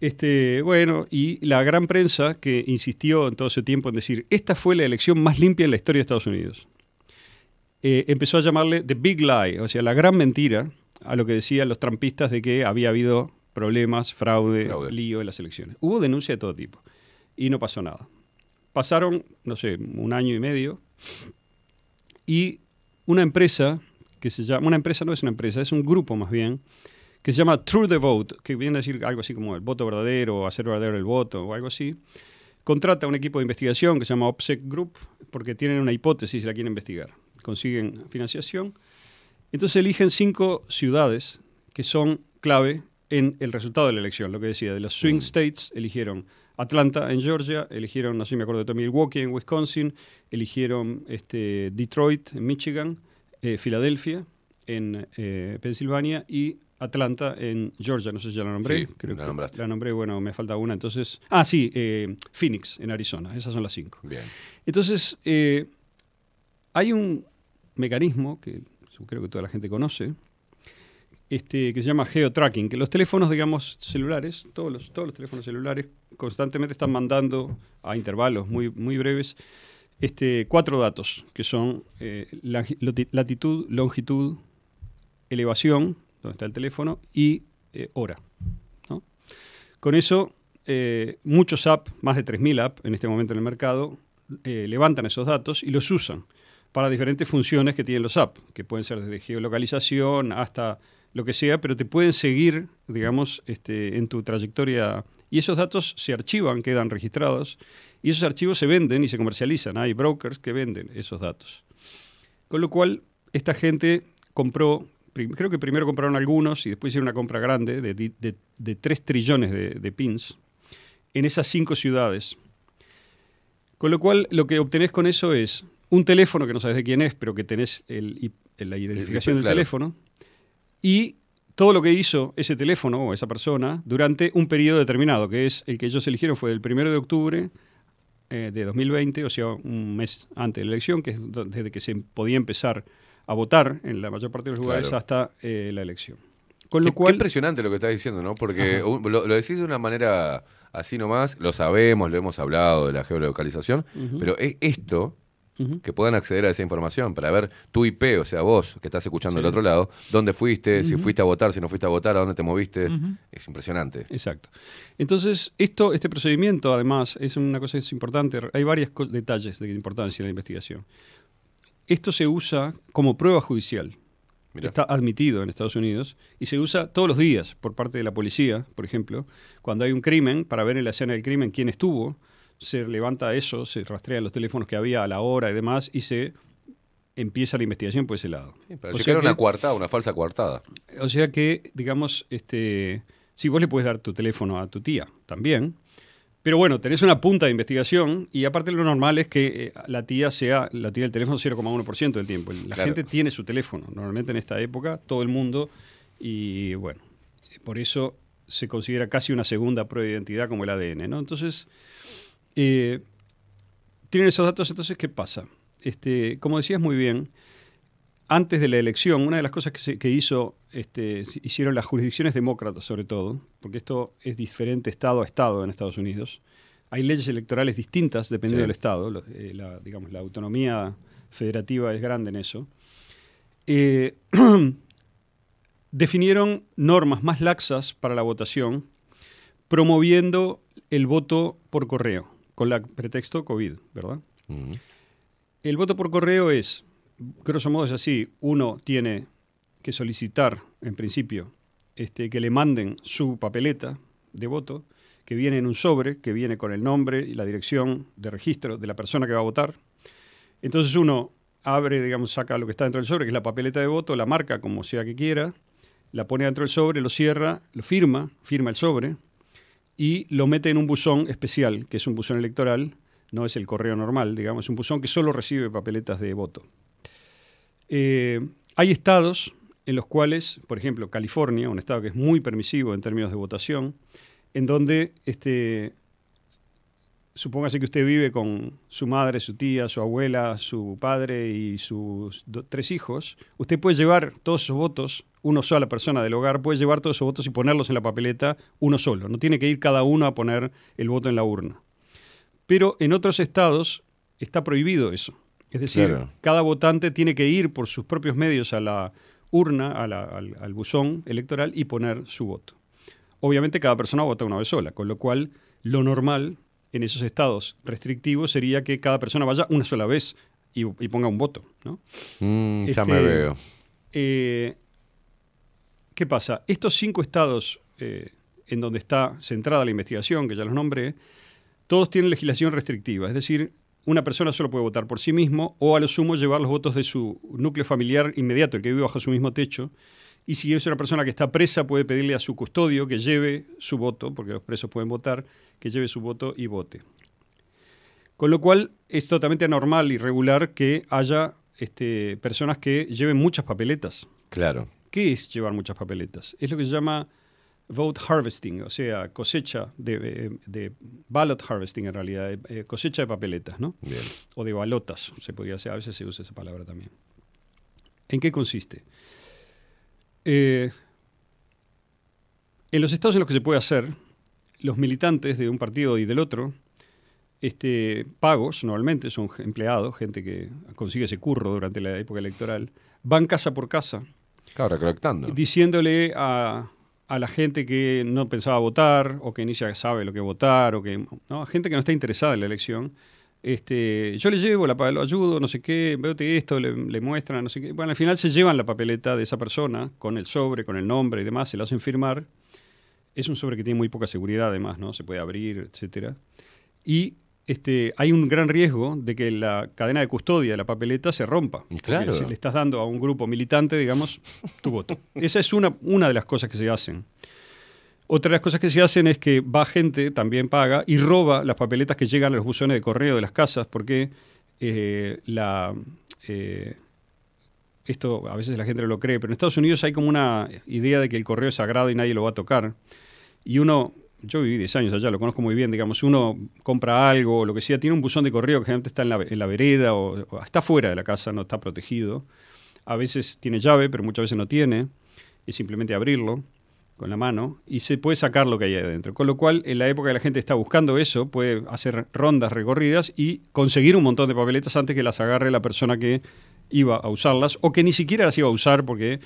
Este, bueno, y la gran prensa que insistió en todo ese tiempo en decir, esta fue la elección más limpia en la historia de Estados Unidos. Eh, empezó a llamarle The Big Lie, o sea, la gran mentira a lo que decían los trampistas de que había habido problemas, fraude, Fraude. lío en las elecciones. Hubo denuncia de todo tipo y no pasó nada. Pasaron, no sé, un año y medio y una empresa que se llama, una empresa no es una empresa, es un grupo más bien, que se llama True the Vote, que viene a decir algo así como el voto verdadero, o hacer verdadero el voto, o algo así, contrata un equipo de investigación que se llama OPSEC Group, porque tienen una hipótesis y la quieren investigar. Consiguen financiación. Entonces eligen cinco ciudades que son clave en el resultado de la elección, lo que decía, de los swing states eligieron Atlanta en Georgia, eligieron, no sé si me acuerdo de todo, Milwaukee en Wisconsin, eligieron este, Detroit en Michigan, eh, Filadelfia en eh, Pensilvania y Atlanta en Georgia, no sé si ya la nombré. Sí, la que nombraste. La nombré, bueno, me falta una, entonces... Ah, sí, eh, Phoenix en Arizona, esas son las cinco. Bien. Entonces, eh, hay un mecanismo que yo creo que toda la gente conoce, este, que se llama geotracking, que los teléfonos, digamos, celulares, todos los, todos los teléfonos celulares constantemente están mandando a intervalos muy, breves este, cuatro datos, que son eh, la- lati- latitud, longitud, elevación, donde está el teléfono, y eh, hora. Con eso, eh, muchos apps, más de 3.000 apps en este momento en el mercado, levantan esos datos y los usan para diferentes funciones que tienen los apps, que pueden ser desde geolocalización hasta lo que sea, pero te pueden seguir, digamos, este, en tu trayectoria. Y esos datos se archivan, quedan registrados, y esos archivos se venden y se comercializan. Hay brokers que venden esos datos. Con lo cual, esta gente compró, creo que primero compraron algunos y después hicieron una compra grande de, de, de 3 trillones de, de pins en esas cinco ciudades. Con lo cual, lo que obtenés con eso es un teléfono que no sabes de quién es, pero que tenés el la identificación del claro. teléfono, y todo lo que hizo ese teléfono o esa persona durante un periodo determinado, que es el que ellos eligieron fue del 1 de octubre eh, de 2020, o sea, un mes antes de la elección, que es desde que se podía empezar a votar en la mayor parte de los lugares Claro. hasta eh, la elección. Con Qué, lo cual, qué impresionante lo que estás diciendo, ¿no? Porque lo, lo decís de una manera así nomás, lo sabemos, lo hemos hablado de la geolocalización, Ujú. pero es que puedan acceder a esa información para ver tu IP, o sea, vos que estás escuchando Sí. del otro lado, dónde fuiste, si fuiste a votar, si no fuiste a votar, a dónde te moviste, es impresionante. Exacto. Entonces, esto, este procedimiento, además, es una cosa que es importante. Hay varios detalles de importancia en la investigación. Esto se usa como prueba judicial. Está admitido en Estados Unidos y se usa todos los días por parte de la policía, por ejemplo. Cuando hay un crimen, para ver en la escena del crimen quién estuvo, se levanta eso, se rastrean los teléfonos que había a la hora y demás y se empieza la investigación por ese lado. O llegar sea a una que- coartada, una falsa coartada. o sea que, digamos, este, sí, vos le puedes dar tu teléfono a tu tía también. Pero bueno, tenés una punta de investigación y aparte lo normal es que eh, la tía sea, la tía del teléfono 0,1% del tiempo. La Claro. gente tiene su teléfono, normalmente en esta época, todo el mundo, y bueno, por eso se considera casi una segunda prueba de identidad como el ADN, ¿no? Entonces, eh, tienen esos datos, entonces, ¿qué pasa? Este, como decías muy bien, antes de la elección, una de las cosas que, se- que hizo, este, hicieron las jurisdicciones demócratas sobre todo, porque esto es diferente estado a estado en Estados Unidos. Hay leyes electorales distintas dependiendo Sí. del estado. eh, la, digamos, la autonomía federativa es grande en eso. Eh, definieron normas más laxas para la votación, promoviendo el voto por correo, con el pretexto COVID, ¿verdad? El voto por correo es, grosso modo es así, uno tiene que solicitar, en principio, este, que le manden su papeleta de voto, que viene en un sobre, que viene con el nombre y la dirección de registro de la persona que va a votar. Entonces uno abre, digamos, saca lo que está dentro del sobre, que es la papeleta de voto, la marca como sea que quiera, la pone dentro del sobre, lo cierra, lo firma, firma el sobre y lo mete en un buzón especial, que es un buzón electoral, no es el correo normal, digamos, es un buzón que solo recibe papeletas de voto. Eh, hay estados en los cuales, por ejemplo, California, un estado que es muy permisivo en términos de votación, en donde este, supóngase que usted vive con su madre, su tía, su abuela, su padre y sus tres hijos, usted puede llevar todos esos votos, uno sola persona del hogar puede llevar todos esos votos y ponerlos en la papeleta uno solo. No tiene que ir cada uno a poner el voto en la urna. Pero en otros estados está prohibido eso. Es decir, Claro. cada votante tiene que ir por sus propios medios a la urna, a la- al, al buzón electoral y poner su voto. Obviamente cada persona vota una vez sola, con lo cual lo normal en esos estados restrictivos sería que cada persona vaya una sola vez y, y ponga un voto. ¿no? Mm, ya Este, me veo. eh, ¿Qué pasa? Estos cinco estados eh, en donde está centrada la investigación, que ya los nombré, todos tienen legislación restrictiva, es decir, una persona solo puede votar por sí mismo o a lo sumo llevar los votos de su núcleo familiar inmediato, el que vive bajo su mismo techo. Y si es una persona que está presa, puede pedirle a su custodio que lleve su voto, porque los presos pueden votar, que lleve su voto y vote. Con lo cual es totalmente anormal y regular que haya este, personas que lleven muchas papeletas. Claro. ¿Qué es llevar muchas papeletas? Es lo que se llama vote harvesting, o sea, cosecha de, eh, de ballot harvesting en realidad, eh, eh, cosecha de papeletas, ¿no? Bien. O de balotas, se podría hacer, a veces se usa esa palabra también. ¿En qué consiste? Eh, en los estados en los que se puede hacer, los militantes de un partido y del otro, este, pagos, normalmente son empleados, gente que consigue ese curro durante la época electoral, van casa por casa Claro, recolectando. diciéndole a, a la gente que no pensaba votar o que ni siquiera sabe lo que votar o que no gente que no está interesada en la elección. Este yo le llevo la lo ayudo no sé qué veo esto le, le muestran no sé qué. Bueno al final se llevan la papeleta de esa persona con el sobre con el nombre y demás se lo hacen firmar. Es un sobre que tiene muy poca seguridad además no se puede abrir etcétera. Y este, hay un gran riesgo de que la cadena de custodia de la papeleta se rompa. Claro. si le estás dando a un grupo militante, digamos, tu voto. Esa es una, una de las cosas que se hacen. Otra de las cosas que se hacen es que va gente, también paga, y roba las papeletas que llegan a los buzones de correo de las casas, porque eh, la, eh, esto a veces la gente no lo cree, pero en Estados Unidos hay como una idea de que el correo es sagrado y nadie lo va a tocar. Y uno, yo viví 10 años allá, lo conozco muy bien, digamos, uno compra algo lo que sea, tiene un buzón de correo que generalmente está en la, vereda o, está fuera de la casa, no está protegido. A veces tiene llave, pero muchas veces no tiene. Es simplemente abrirlo con la mano y se puede sacar lo que hay adentro. Con lo cual, en la época que la gente está buscando eso, puede hacer rondas recorridas y conseguir un montón de papeletas antes que las agarre la persona que iba a usarlas o que ni siquiera las iba a usar porque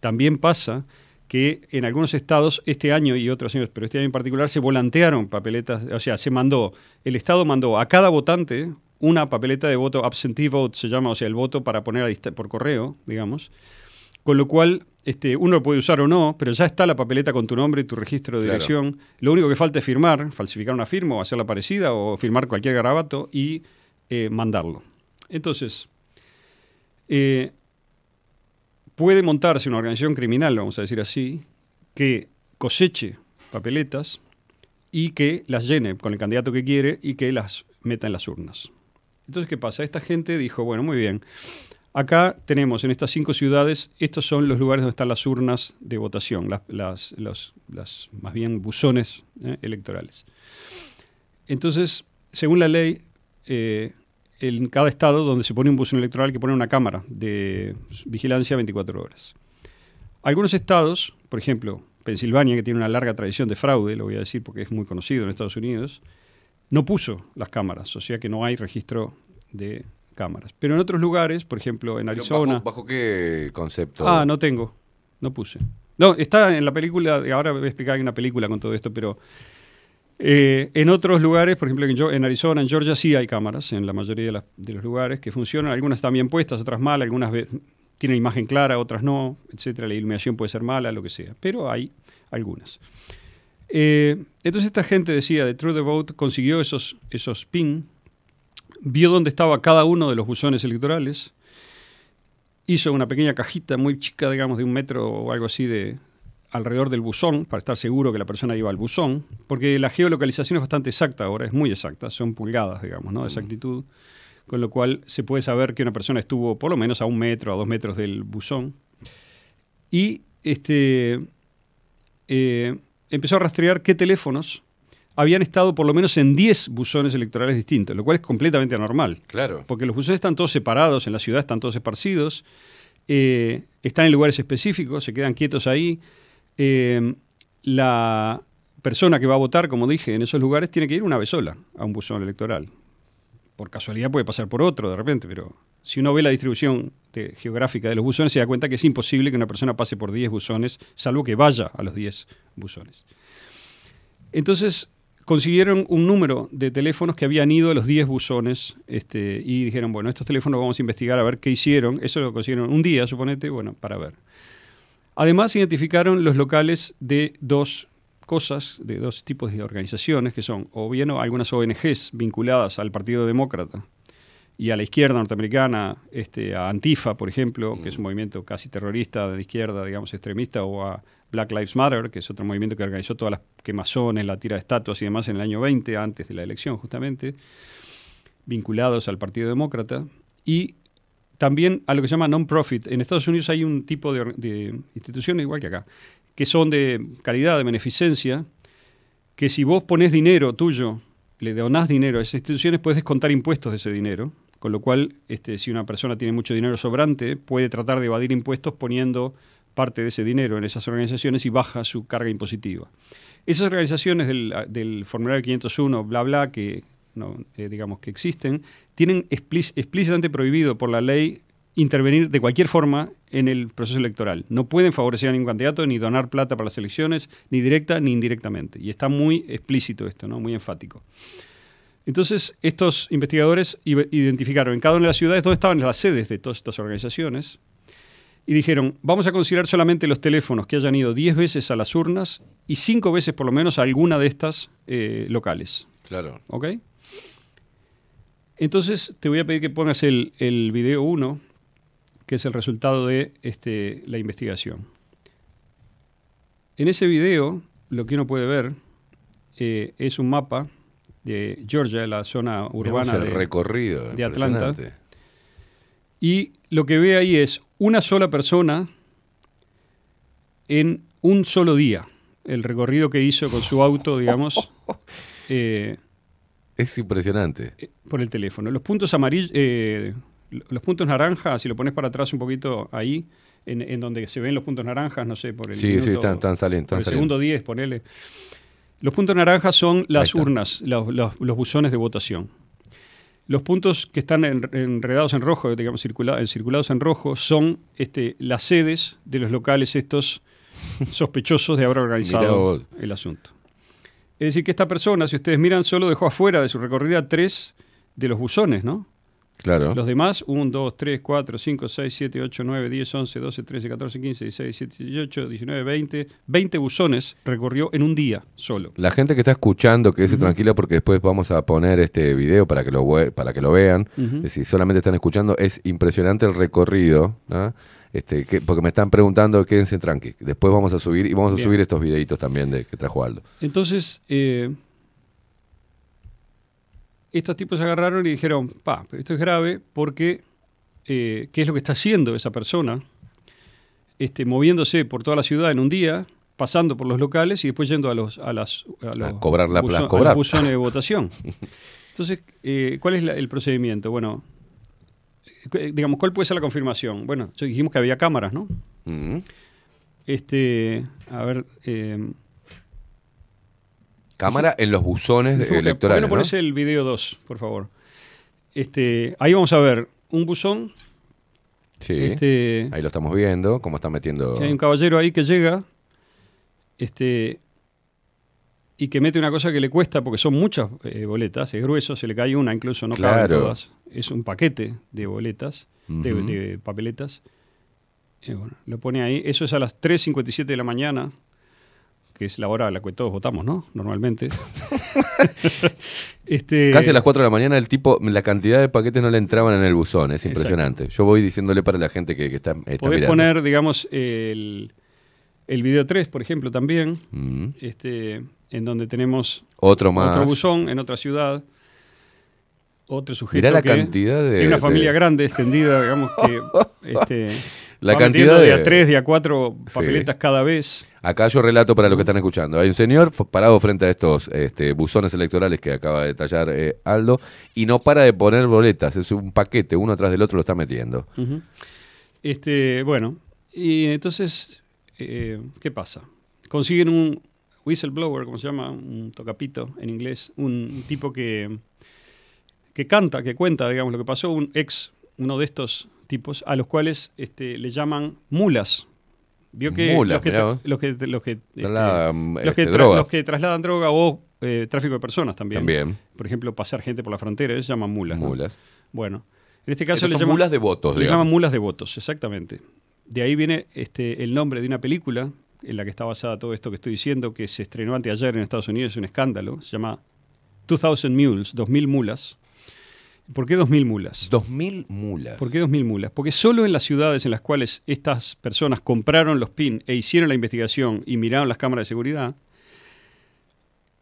también pasa que en algunos estados este año y otros años, pero este año en particular, se volantearon papeletas, o sea, se mandó, el Estado mandó a cada votante una papeleta de voto absentee vote, se llama, o sea, el voto para poner a por correo, digamos, con lo cual este, uno lo puede usar o no, pero ya está la papeleta con tu nombre y tu registro de Claro. dirección. Lo único que falta es firmar, falsificar una firma o hacerla parecida o firmar cualquier garabato y eh, mandarlo. Entonces, eh, puede montarse una organización criminal, vamos a decir así, que coseche papeletas y que las llene con el candidato que quiere y que las meta en las urnas. Entonces, ¿qué pasa? Esta gente dijo, bueno, muy bien, acá tenemos en estas cinco ciudades, estos son los lugares donde están las urnas de votación, las, más bien buzones eh, electorales. Entonces, según la ley, eh, en cada estado donde se pone un buzón electoral que pone una cámara de vigilancia 24 horas. Algunos estados, por ejemplo, Pensilvania, que tiene una larga tradición de fraude, lo voy a decir porque es muy conocido en Estados Unidos, no puso las cámaras, o sea que no hay registro de cámaras. Pero en otros lugares, por ejemplo en Arizona... ¿Bajo, bajo qué concepto? Ah, no tengo, no puse. No, está en la película, ahora voy a explicar, hay una película con todo esto, pero eh, en otros lugares, por ejemplo en, Arizona, en Georgia sí hay cámaras, en la mayoría de, los lugares que funcionan, algunas están bien puestas, otras mal, algunas tienen imagen clara, otras no, etcétera, la iluminación puede ser mala, lo que sea, pero hay algunas. Eh, entonces esta gente decía, de True the Vote consiguió esos, esos pin, vio dónde estaba cada uno de los buzones electorales, hizo una pequeña cajita muy chica, digamos, de un metro o algo así de alrededor del buzón, para estar seguro que la persona iba al buzón, porque la geolocalización es bastante exacta ahora, es muy exacta, son pulgadas, digamos, ¿no? de exactitud, con lo cual se puede saber que una persona estuvo por lo menos a un metro, a dos metros del buzón. Y este, eh, empezó a rastrear qué teléfonos habían estado por lo menos en 10 buzones electorales distintos, lo cual es completamente anormal. Claro. Porque los buzones están todos separados, en la ciudad están todos esparcidos, eh, están en lugares específicos, se quedan quietos ahí. Eh, la persona que va a votar, como dije, en esos lugares tiene que ir una vez sola a un buzón electoral. por casualidad puede pasar por otro de repente, pero si uno ve la distribución geográfica de los buzones, se da cuenta que es imposible que una persona pase por 10 buzones, salvo que vaya a los 10 buzones. Entonces consiguieron un número de teléfonos que habían ido a los 10 buzones este, y dijeron, bueno, estos teléfonos vamos a investigar a ver qué hicieron. Eso lo consiguieron un día, suponete, bueno, para ver. Además, identificaron los locales de dos cosas, de dos tipos de organizaciones, que son o bien algunas ONGs vinculadas al Partido Demócrata y a la izquierda norteamericana, este, a Antifa, por ejemplo, que es un movimiento casi terrorista de izquierda, digamos, extremista, o a Black Lives Matter, que es otro movimiento que organizó todas las quemazones, la tira de estatuas y demás en el año 20, antes de la elección, justamente, vinculados al Partido Demócrata. Y también a lo que se llama non-profit. En Estados Unidos hay un tipo de, de instituciones, igual que acá, que son de caridad, de beneficencia, que si vos pones dinero tuyo, le donás dinero a esas instituciones, puedes descontar impuestos de ese dinero, con lo cual, este, si una persona tiene mucho dinero sobrante, puede tratar de evadir impuestos poniendo parte de ese dinero en esas organizaciones y baja su carga impositiva. Esas organizaciones del, del formulario 501, bla, bla, que no, eh, digamos que existen, tienen explíc- explícitamente prohibido por la ley intervenir de cualquier forma en el proceso electoral. No pueden favorecer a ningún candidato ni donar plata para las elecciones, ni directa ni indirectamente. Y está muy explícito esto, ¿no? muy enfático. Entonces, estos investigadores identificaron en cada una de las ciudades dónde estaban las sedes de todas estas organizaciones y dijeron, vamos a considerar solamente los teléfonos que hayan ido 10 veces a las urnas y 5 veces por lo menos a alguna de estas eh, locales. Claro. ¿Ok? Entonces te voy a pedir que pongas el, el video 1, que es el resultado de este, la investigación. En ese video, lo que uno puede ver eh, es un mapa de Georgia, la zona urbana el de, recorrido, de Atlanta. Y lo que ve ahí es una sola persona en un solo día. El recorrido que hizo con su auto, digamos, eh, Es impresionante. por el teléfono. Los puntos amarillos, eh, los puntos naranjas, si lo pones para atrás un poquito ahí, en, en donde se ven los puntos naranjas, no sé, por el Sí, minuto- sí, están, están saliendo. por el saliendo. segundo 10, ponele. Los puntos naranjas son las urnas, los, los- los buzones de votación. Los puntos que están en- enredados en rojo, digamos, circula- circulados en rojo, son este, las sedes de los locales estos sospechosos de haber organizado el asunto. Es decir, que esta persona, si ustedes miran, solo dejó afuera de su recorrida tres de los buzones, ¿no? Claro. Los demás, 1, 2, 3, 4, 5, 6, 7, 8, 9, 10, 11, 12, 13, 14, 15, 16, 17, 18, 19, 20. 20 buzones recorrió en un día solo. La gente que está escuchando, quédese tranquila porque después vamos a poner este video para que lo, para que lo vean. Ujú. Eh, Si solamente están escuchando, es impresionante el recorrido. ¿no? Este, que- porque me están preguntando, quédense tranqui. Después vamos a subir y vamos a Bien. subir estos videitos también de que trajo Aldo. Entonces, eh, estos tipos se agarraron y dijeron, pa, pero esto es grave porque, eh, ¿qué es lo que está haciendo esa persona? Este, moviéndose por toda la ciudad en un día, pasando por los locales y después yendo a los, a las, a los, cobrar la- buzo- a a los cobrar. buzones de votación. Entonces, eh, ¿cuál es la- el procedimiento? Bueno, digamos, ¿cuál puede ser la confirmación? Bueno, dijimos que había cámaras, ¿no? Mm. Este, a ver, eh, Cámara en los buzones de- ¿Por qué- electorales. ¿Por qué no ¿no? pones el video 2, por favor? Este, ahí vamos a ver un buzón. Sí. Este- Ahí lo estamos viendo, cómo está metiendo. hay un caballero ahí que llega este, y que mete una cosa que le cuesta, porque son muchas eh, boletas, es grueso, se le cae una incluso, no caben Claro. todas. Es un paquete de boletas, de, papeletas. Bueno, lo pone ahí. Eso es a las 3.57 de la mañana, que es la hora a la que todos votamos, ¿no? Normalmente. este, Casi a las 4 de la mañana el tipo, la cantidad de paquetes no le entraban en el buzón, es Exacto. impresionante. Yo voy diciéndole para la gente que, que está, está Podés mirando. poner, digamos, el, el video 3, por ejemplo, también, Mm. este, en donde tenemos Otro más. otro buzón en otra ciudad, otro sujeto Mirá la que cantidad de- tiene una de- familia grande, extendida, digamos, que este, La cantidad de- de a tres, de a cuatro Sí. papeletas cada vez. Acá yo relato para los que están escuchando. Hay un señor parado frente a estos este, buzones electorales que acaba de detallar eh, Aldo y no para de poner boletas. Es un paquete, uno atrás del otro lo está metiendo. Este, bueno, y entonces, eh, ¿qué pasa? Consiguen un whistleblower, como se llama, un tocapito en inglés, un tipo que que canta, que cuenta, digamos, lo que pasó, un ex, uno de estos tipos, a los cuales este, le llaman mulas. Vio que Mulas, los que, mirá los que, los que, este, Trasladan, los que este, droga. los que trasladan droga o eh, tráfico de personas también. También. Por ejemplo, pasar gente por la frontera, ellos se llaman mulas. ¿no? Mulas. Bueno, en este caso Estos le son llaman, mulas de votos, Le digamos. llaman mulas de votos, exactamente. De ahí viene este, el nombre de una película en la que está basada todo esto que estoy diciendo, que se estrenó anteayer en Estados Unidos, es un escándalo, se llama 2000 Mules, 2000 mulas. ¿Por qué 2000 mulas? 2000 mulas. ¿Por qué 2000 mulas? Porque solo en las ciudades en las cuales estas personas compraron los PIN e hicieron la investigación y miraron las cámaras de seguridad,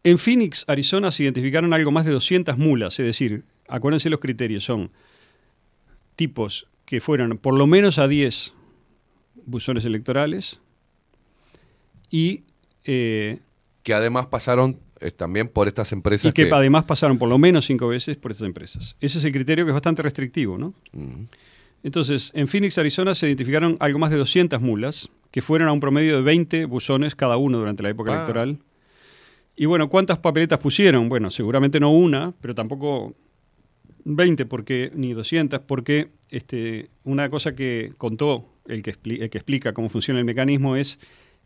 en Phoenix, Arizona, se identificaron algo más de 200 mulas. Es decir, acuérdense los criterios, son tipos que fueron por lo menos a 10 buzones electorales y, eh, Que además pasaron eh, también por estas empresas y que, además pasaron por lo menos cinco veces por estas empresas. Ese es el criterio que es bastante restrictivo, ¿no? Entonces, en Phoenix, Arizona, se identificaron algo más de 200 mulas que fueron a un promedio de 20 buzones cada uno durante la época Ah. electoral. Y bueno, ¿cuántas papeletas pusieron? Bueno, seguramente no una, pero tampoco 20 porque, ni 200, porque este, una cosa que contó el que, expli- el que explica cómo funciona el mecanismo es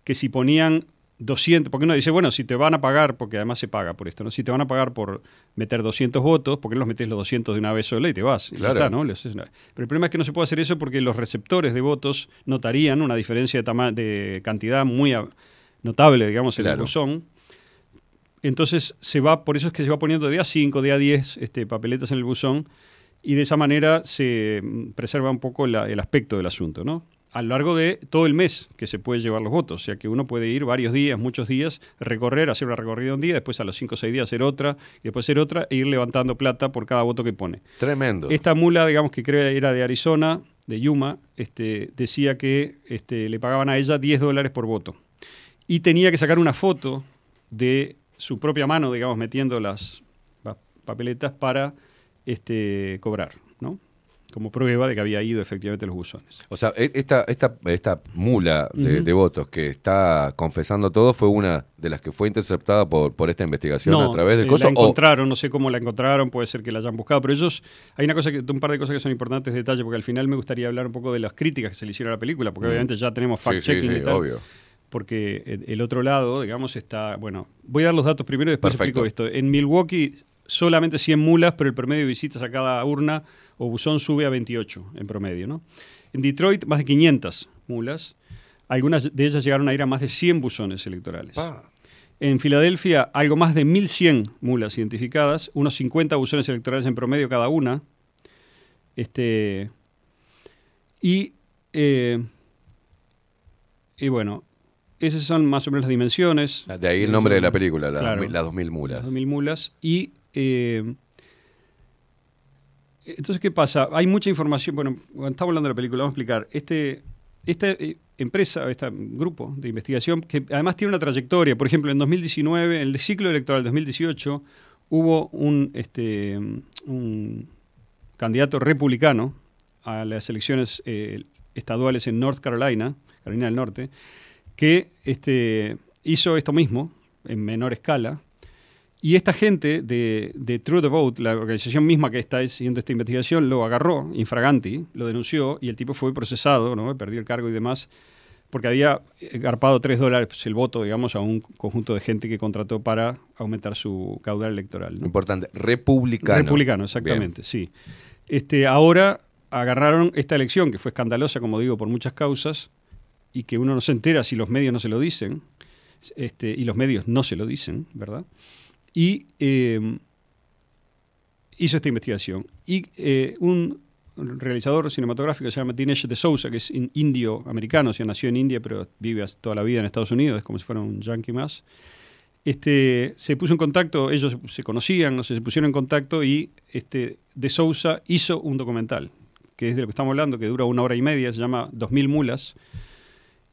que si ponían 200, porque uno dice, bueno, si te van a pagar, porque además se paga por esto, ¿no? Si te van a pagar por meter 200 votos, ¿por qué no los metes los 200 de una vez sola y te vas? Y Claro. está, ¿no? Pero el problema es que no se puede hacer eso porque los receptores de votos notarían una diferencia de, tama- de cantidad muy notable, digamos, en el buzón. Entonces se va, por eso es que se va poniendo de a 5, de a 10 este, papeletas en el buzón y de esa manera se mm, preserva un poco la- el aspecto del asunto, ¿no? A lo largo de todo el mes que se puede llevar los votos, o sea que uno puede ir varios días, muchos días, recorrer, hacer una recorrida un día, después a los 5 o 6 días hacer otra, y después hacer otra, e ir levantando plata por cada voto que pone. Tremendo. Esta mula, digamos que creo era de Arizona, de Yuma, este, decía que este, le pagaban a ella 10 dólares por voto. Y tenía que sacar una foto de su propia mano, digamos, metiendo las pa- papeletas para este, cobrar, ¿no? Como prueba de que había ido efectivamente los buzones. O sea, e- esta, esta, esta mula de, votos que está confesando todo fue una de las que fue interceptada por, por esta investigación a través del eh, coso. La o- encontraron, no sé cómo la encontraron, puede ser que la hayan buscado, pero ellos, hay una cosa que, un par de cosas que son importantes de detalle, porque al final me gustaría hablar un poco de las críticas que se le hicieron a la película, porque obviamente ya tenemos Sí, sí, fact-checking sí, y tal. obvio. Porque el, el otro lado, digamos, está, bueno, voy a dar los datos primero y después Perfecto. explico esto. En Milwaukee solamente 100 mulas, pero el promedio de visitas a cada urna o buzón sube a 28 en promedio, ¿no? En Detroit más de 500 mulas, algunas de ellas llegaron a ir a más de 100 buzones electorales. En Filadelfia, algo más de 1.100 mulas identificadas, unos 50 buzones electorales en promedio cada una. Este, y, eh, y bueno, esas son más o menos las dimensiones. de ahí el nombre de la película, la, Claro. las 2000 mulas. Las 2000 mulas. Y eh, entonces, ¿qué pasa? Hay mucha información. Bueno, cuando estamos hablando de la película, vamos a explicar. Este, esta eh, empresa, este grupo de investigación, que además tiene una trayectoria. Por ejemplo, en 2019, en el ciclo electoral 2018, hubo un, este, un candidato republicano a las elecciones eh, estaduales en North Carolina, Carolina del Norte, que este, hizo esto mismo en menor escala. Y esta gente de, de True the Vote, la organización misma que está haciendo esta investigación, lo agarró infraganti, lo denunció y el tipo fue procesado, ¿no? perdió el cargo y demás, porque había eh, garpado 3 dólares el voto, digamos, a un conjunto de gente que contrató para aumentar su caudal electoral. ¿no? Importante, republicano. Republicano, exactamente, sí. Este, ahora agarraron esta elección, que fue escandalosa, como digo, por muchas causas, y que uno no se entera si los medios no se lo dicen, este, y los medios no se lo dicen, ¿verdad? Y eh, hizo esta investigación. Y eh, un realizador cinematográfico se llama Dinesh de Souza, que es in- indio americano, o sea, nació en India, pero vive toda la vida en Estados Unidos, es como si fuera un yankee más. Este, se puso en contacto, ellos se conocían, no sé, se pusieron en contacto y este, de Sousa hizo un documental, que es de lo que estamos hablando, que dura una hora y media, se llama 2000 mulas,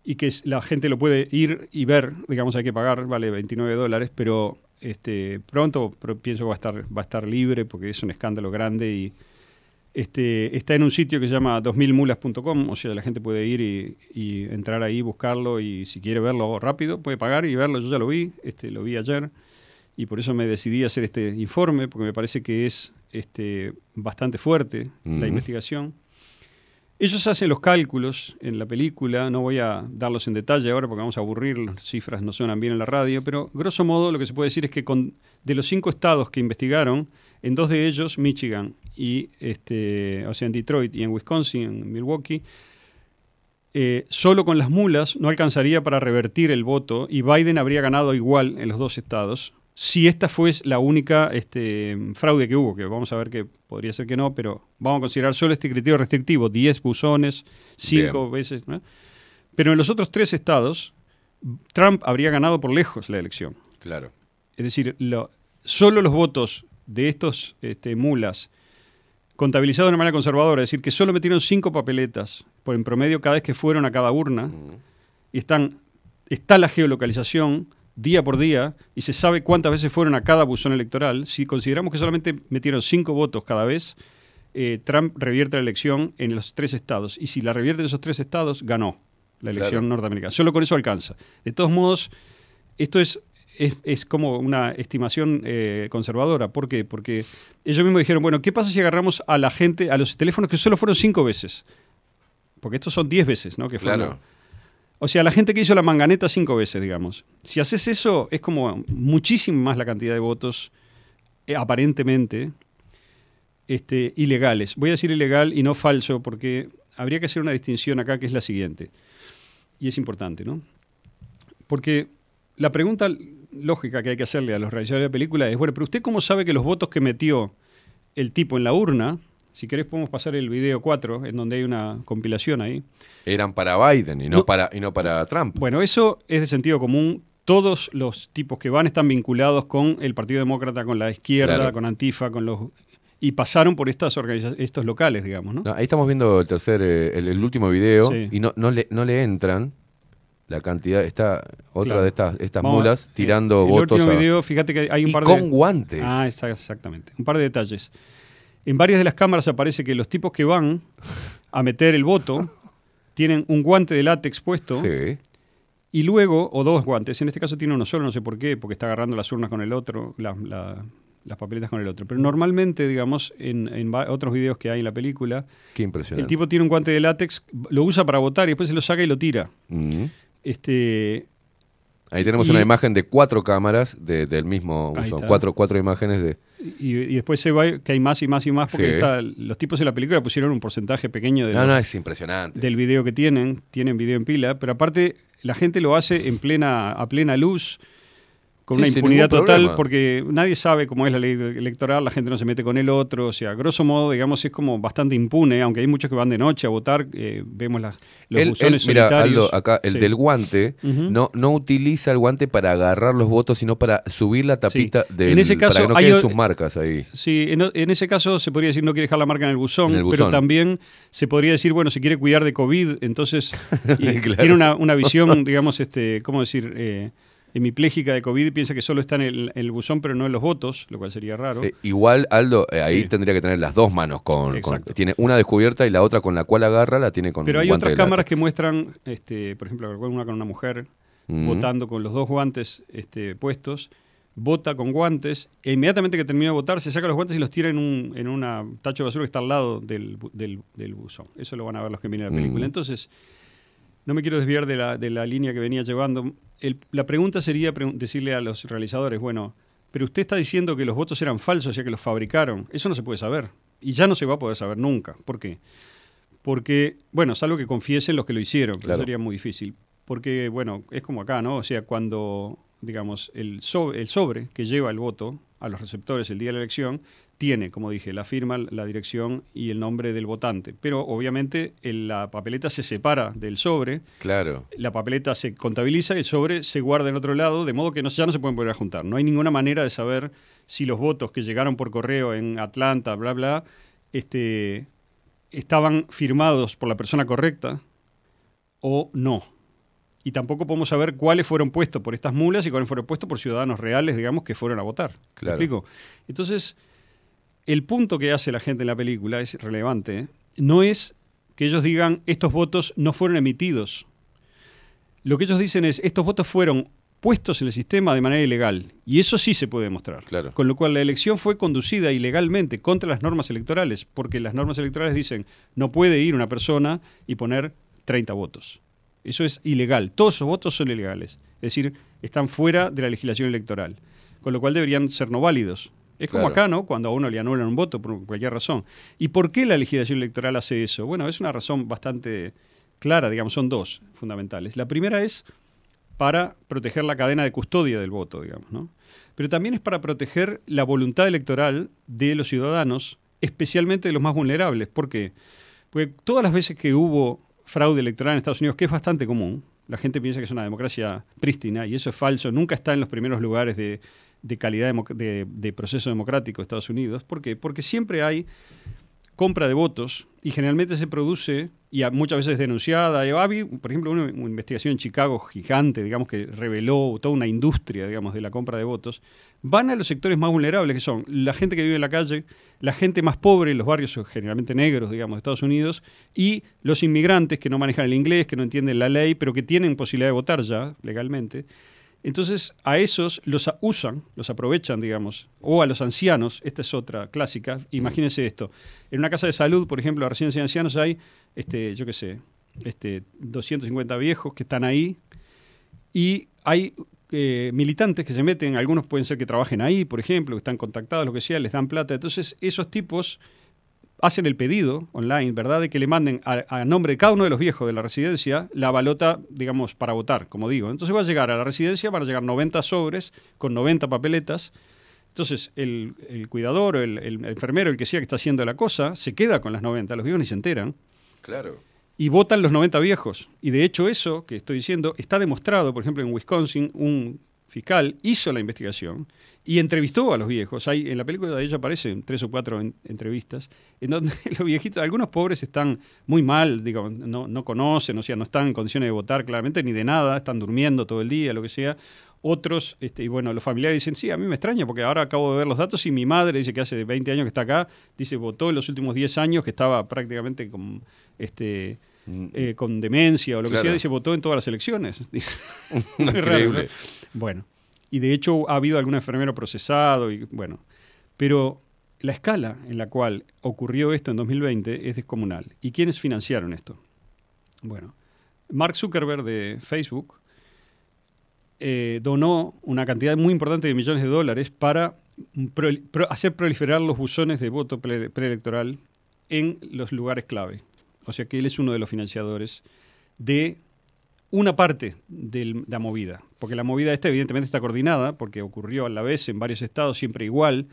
y que la gente lo puede ir y ver, digamos, hay que pagar, vale 29 dólares, pero este, pronto pero pienso que va a, estar, va a estar libre porque es un escándalo grande y este, está en un sitio que se llama 2000mulas.com, o sea, la gente puede ir y, y entrar ahí, buscarlo y si quiere verlo rápido, puede pagar y verlo. Yo ya lo vi, este, lo vi ayer y por eso me decidí a hacer este informe, porque me parece que es este, bastante fuerte la investigación. Ellos hacen los cálculos en la película, no voy a darlos en detalle ahora porque vamos a aburrir, las cifras no suenan bien en la radio, pero grosso modo lo que se puede decir es que con, de los cinco estados que investigaron, en dos de ellos, Michigan y este, o sea, en Detroit y en Wisconsin, en Milwaukee, eh, solo con las mulas no alcanzaría para revertir el voto y Biden habría ganado igual en los dos estados si esta fue la única este, fraude que hubo, que vamos a ver que podría ser que no, pero vamos a considerar solo este criterio restrictivo, 10 buzones, 5 Bien. veces. ¿no? Pero en los otros tres estados, Trump habría ganado por lejos la elección. Claro. Es decir, lo- solo los votos de estos este, mulas contabilizados de una manera conservadora, es decir, que solo metieron cinco papeletas por en promedio cada vez que fueron a cada urna, y están, está la geolocalización día por día, y se sabe cuántas veces fueron a cada buzón electoral. Si consideramos que solamente metieron cinco votos cada vez, eh, Trump revierte la elección en los tres estados, y si la revierte en esos tres estados, ganó la elección Claro. norteamericana. Solo con eso alcanza. De todos modos, esto es, es, es como una estimación eh, conservadora. ¿Por qué? Porque ellos mismos dijeron, bueno, ¿qué pasa si agarramos a la gente, a los teléfonos que solo fueron cinco veces? Porque estos son diez veces, ¿no? Que fueron- Claro. O sea, la gente que hizo la manganeta cinco veces, digamos. Si haces eso, es como muchísimo más la cantidad de votos, eh, aparentemente, este, ilegales. Voy a decir ilegal y no falso, porque habría que hacer una distinción acá que es la siguiente. Y es importante, ¿no? Porque la pregunta lógica que hay que hacerle a los realizadores de la película es, bueno, pero usted cómo sabe que los votos que metió el tipo en la urna, si querés podemos pasar el video 4, en donde hay una compilación ahí, Eran para Biden y no, No. para, y no para Trump. bueno, eso es de sentido común. Todos los tipos que van están vinculados con el Partido Demócrata, con la izquierda, Claro. con Antifa, con los y pasaron por estas estos locales, digamos, ¿no? No, ahí estamos viendo el tercer, eh, el, el último video Sí. y no, no, le, no le entran la cantidad, está otra Claro. de estas, estas Vamos mulas tirando el votos último a- video, fíjate que hay un y par con de guantes. Ah, exa- exactamente. Un par de detalles. En varias de las cámaras aparece que los tipos que van a meter el voto tienen un guante de látex puesto Sí. y luego, o dos guantes, en este caso tiene uno solo, no sé por qué, porque está agarrando las urnas con el otro, la- la- las papeletas con el otro. Pero normalmente, digamos, en, otros videos que hay en la película, Qué el impresionante. tipo tiene un guante de látex, lo usa para votar y después se lo saca y lo tira. Mm. Este, Ahí tenemos Y- una imagen de cuatro cámaras de- del mismo está. Cuatro, cuatro imágenes de. Y, y después se va, que hay más y más y más, porque Sí. los tipos de la película pusieron un porcentaje pequeño de No, lo- no, es impresionante. del video que tienen, tienen video en pila, pero aparte la gente lo hace en plena, a plena luz, con Sí, una impunidad total, problema. porque nadie sabe cómo es la ley electoral, la gente no se mete con el otro, o sea, grosso modo, digamos, es como bastante impune, aunque hay muchos que van de noche a votar, eh, vemos las, los buzones mira, solitarios. Aldo, acá, el Sí. del guante no, no utiliza el guante para agarrar los votos, sino para subir la tapita Sí. del, En ese caso, para que no hay queden sus marcas ahí. Sí, en, en ese caso se podría decir no quiere dejar la marca en el buzón, En el pero también se podría decir, bueno, se quiere cuidar de COVID, entonces Claro. tiene una, una visión, digamos, este, ¿cómo decir? Eh, hemipléjica de COVID piensa que solo está en el, el buzón, pero no en los votos, lo cual sería raro. Sí, igual, Aldo, eh, ahí Sí. tendría que tener las dos manos con. Tiene una descubierta y la otra con la cual agarra la tiene con Pero hay otras cámaras látex. que muestran, este, por ejemplo, una con una mujer Mm. votando con los dos guantes este, puestos, vota con guantes, e inmediatamente que termina de votar se saca los guantes y los tira en un en una tacho de basura que está al lado del, del, del buzón. Eso lo van a ver los que miren la película. Mm. Entonces, no me quiero desviar de la, de la línea que venía llevando. El- la pregunta sería decirle a los realizadores, bueno, pero usted está diciendo que los votos eran falsos, ya que los fabricaron. Eso no se puede saber. Y ya no se va a poder saber nunca. ¿Por qué? Porque, bueno, es algo que confiesen los que lo hicieron, Claro. sería muy difícil. Porque, bueno, es como acá, ¿no? O sea, cuando, digamos, el sobre, el sobre que lleva el voto a los receptores el día de la elección tiene, como dije, la firma, la dirección y el nombre del votante. Pero, obviamente, el- la papeleta se separa del sobre, Claro. la papeleta se contabiliza y el sobre se guarda en otro lado, de modo que no, ya no se pueden volver a juntar. No hay ninguna manera de saber si los votos que llegaron por correo en Atlanta, bla, bla, este, estaban firmados por la persona correcta o no. Y tampoco podemos saber cuáles fueron puestos por estas mulas y cuáles fueron puestos por ciudadanos reales, digamos, que fueron a votar. ¿Me Claro. explico? Entonces, el punto que hace la gente en la película es relevante. ¿eh? No es que ellos digan estos votos no fueron emitidos. Lo que ellos dicen es estos votos fueron puestos en el sistema de manera ilegal. Y eso sí se puede demostrar. Claro. Con lo cual la elección fue conducida ilegalmente contra las normas electorales, porque las normas electorales dicen no puede ir una persona y poner 30 votos. Eso es ilegal. Todos esos votos son ilegales. Es decir, están fuera de la legislación electoral. Con lo cual deberían ser no válidos. Es como Claro. acá, ¿no? Cuando a uno le anulan un voto por cualquier razón. ¿Y por qué la legislación electoral hace eso? Bueno, es una razón bastante clara, digamos, son dos fundamentales. La primera es para proteger la cadena de custodia del voto, digamos, ¿no? Pero también es para proteger la voluntad electoral de los ciudadanos, especialmente de los más vulnerables. ¿Por qué? Porque todas las veces que hubo fraude electoral en Estados Unidos, que es bastante común, la gente piensa que es una democracia prístina y eso es falso, nunca está en los primeros lugares de, de calidad de, de proceso democrático de Estados Unidos. ¿Por qué? Porque siempre hay compra de votos y generalmente se produce y muchas veces denunciada. Por ejemplo, una, una investigación en Chicago gigante, digamos, que reveló toda una industria, digamos, de la compra de votos. Van a los sectores más vulnerables, que son la gente que vive en la calle, la gente más pobre los barrios generalmente negros, digamos, de Estados Unidos, y los inmigrantes que no manejan el inglés, que no entienden la ley, pero que tienen posibilidad de votar ya legalmente. Entonces, a esos los usan, los aprovechan, digamos, o a los ancianos, esta es otra clásica. Imagínense esto: en una casa de salud, por ejemplo, la residencia de ancianos, hay, este, yo qué sé, este, 250 viejos que están ahí y hay eh, militantes que se meten, algunos pueden ser que trabajen ahí, por ejemplo, que están contactados, lo que sea, les dan plata. Entonces, esos tipos hacen el pedido online, ¿verdad?, de que le manden a, a nombre de cada uno de los viejos de la residencia la balota, digamos, para votar, como digo. Entonces va a llegar a la residencia, van a llegar 90 sobres con 90 papeletas. Entonces el, el cuidador, o el, el enfermero, el que sea que está haciendo la cosa, se queda con las 90, los viejos ni se enteran Claro. y votan los 90 viejos. Y de hecho eso que estoy diciendo está demostrado, por ejemplo, en Wisconsin, un fiscal hizo la investigación y entrevistó a los viejos. Hay, en la película de ella aparecen tres o cuatro en- entrevistas, en donde los viejitos, algunos pobres están muy mal, digo, no, no conocen, o sea, no están en condiciones de votar claramente ni de nada, están durmiendo todo el día, lo que sea. Otros, este, y bueno, los familiares dicen, sí, a mí me extraña porque ahora acabo de ver los datos y mi madre dice que hace 20 años que está acá, dice, votó en los últimos 10 años que estaba prácticamente con, este, eh, con demencia o lo que sea, dice, votó en todas las elecciones. Raro, Increíble. ¿no? Bueno, y de hecho ha habido algún enfermero procesado, y bueno, pero la escala en la cual ocurrió esto en 2020 es descomunal. ¿Y quiénes financiaron esto? Bueno, Mark Zuckerberg de Facebook eh, donó una cantidad muy importante de millones de dólares para pro- pro- hacer proliferar los buzones de voto pre- preelectoral en los lugares clave. O sea que él es uno de los financiadores de una parte de la movida. Porque la movida esta evidentemente está coordinada, porque ocurrió a la vez en varios estados, siempre igual,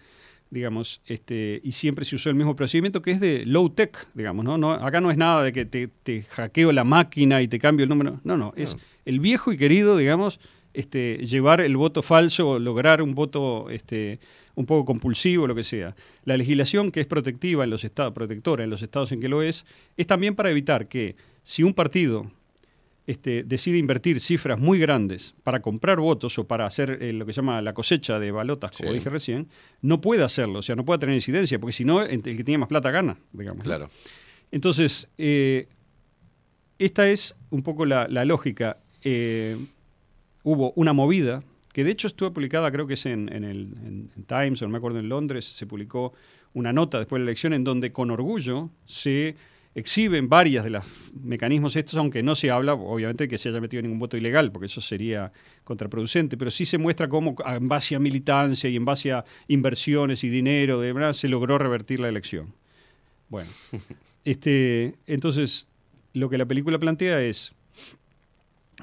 digamos, este, y siempre se usó el mismo procedimiento que es de low tech, digamos, ¿no? no acá no es nada de que te, te hackeo la máquina y te cambio el número. No, no, es el viejo y querido, digamos, este, llevar el voto falso lograr un voto este, un poco compulsivo, lo que sea. La legislación que es protectiva en los estados, protectora en los estados en que lo es, es también para evitar que si un partido este, decide invertir cifras muy grandes para comprar votos o para hacer eh, lo que se llama la cosecha de balotas, como Sí. dije recién, no puede hacerlo, o sea, no puede tener incidencia, porque si no, el que tiene más plata gana, digamos. Claro. Entonces, eh, esta es un poco la, la lógica. Eh, hubo una movida, que de hecho estuvo publicada, creo que es en, en el en- en Times, o no me acuerdo, en Londres, se publicó una nota después de la elección en donde con orgullo se exhiben varias de los mecanismos estos, aunque no se habla, obviamente, de que se haya metido ningún voto ilegal, porque eso sería contraproducente, pero sí se muestra cómo a- en base a militancia y en base a inversiones y dinero, de verdad, se logró revertir la elección. Bueno, este, entonces, lo que la película plantea es,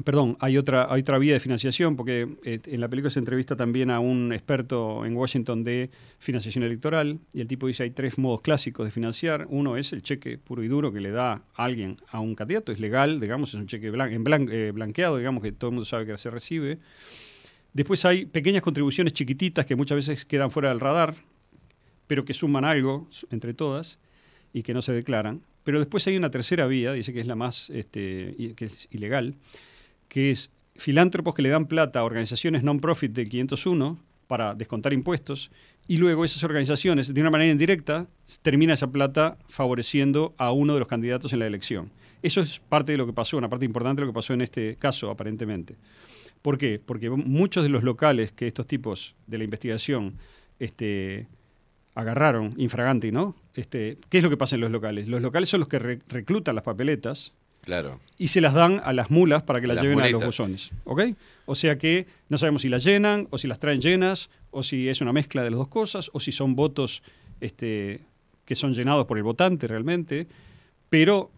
perdón, hay otra, hay otra vía de financiación, porque eh, en la película se entrevista también a un experto en Washington de financiación electoral, y el tipo dice hay tres modos clásicos de financiar. Uno es el cheque puro y duro que le da alguien a un candidato, es legal, digamos, es un cheque en blan- eh, blanqueado, digamos, que todo el mundo sabe que se recibe. Después hay pequeñas contribuciones chiquititas que muchas veces quedan fuera del radar, pero que suman algo entre todas y que no se declaran. Pero después hay una tercera vía, dice que es la más este, que es ilegal, que es filántropos que le dan plata a organizaciones non-profit del 501 para descontar impuestos y luego esas organizaciones, de una manera indirecta, termina esa plata favoreciendo a uno de los candidatos en la elección. Eso es parte de lo que pasó, una parte importante de lo que pasó en este caso, aparentemente. ¿Por qué? Porque muchos de los locales que estos tipos de la investigación este, agarraron, infraganti, ¿no? Este, ¿Qué es lo que pasa en los locales? Los locales son los que re- reclutan las papeletas Claro. y se las dan a las mulas para que las las lleven a los buzones. ¿Ok? O sea que no sabemos si las llenan o si las traen llenas o si es una mezcla de las dos cosas o si son votos este, que son llenados por el votante realmente. Pero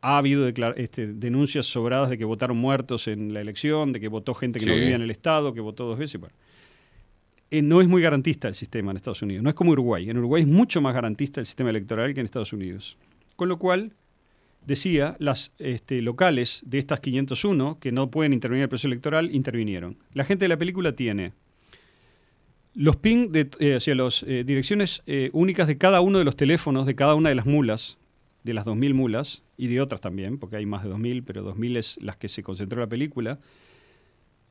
ha habido este, denuncias sobradas de que votaron muertos en la elección, de que votó gente que no vivía en el Estado, que votó dos veces. Bueno, eh, no es muy garantista el sistema en Estados Unidos. No es como Uruguay. En Uruguay es mucho más garantista el sistema electoral que en Estados Unidos. Con lo cual, decía, las este, locales de estas 501 que no pueden intervenir en el proceso electoral intervinieron. La gente de la película tiene los ping, de, eh, sea, las direcciones eh, únicas de cada uno de los teléfonos de cada una de las mulas, de las 2.000 mulas, y de otras también, porque hay más de 2.000, pero 2.000 es las que se concentró la película.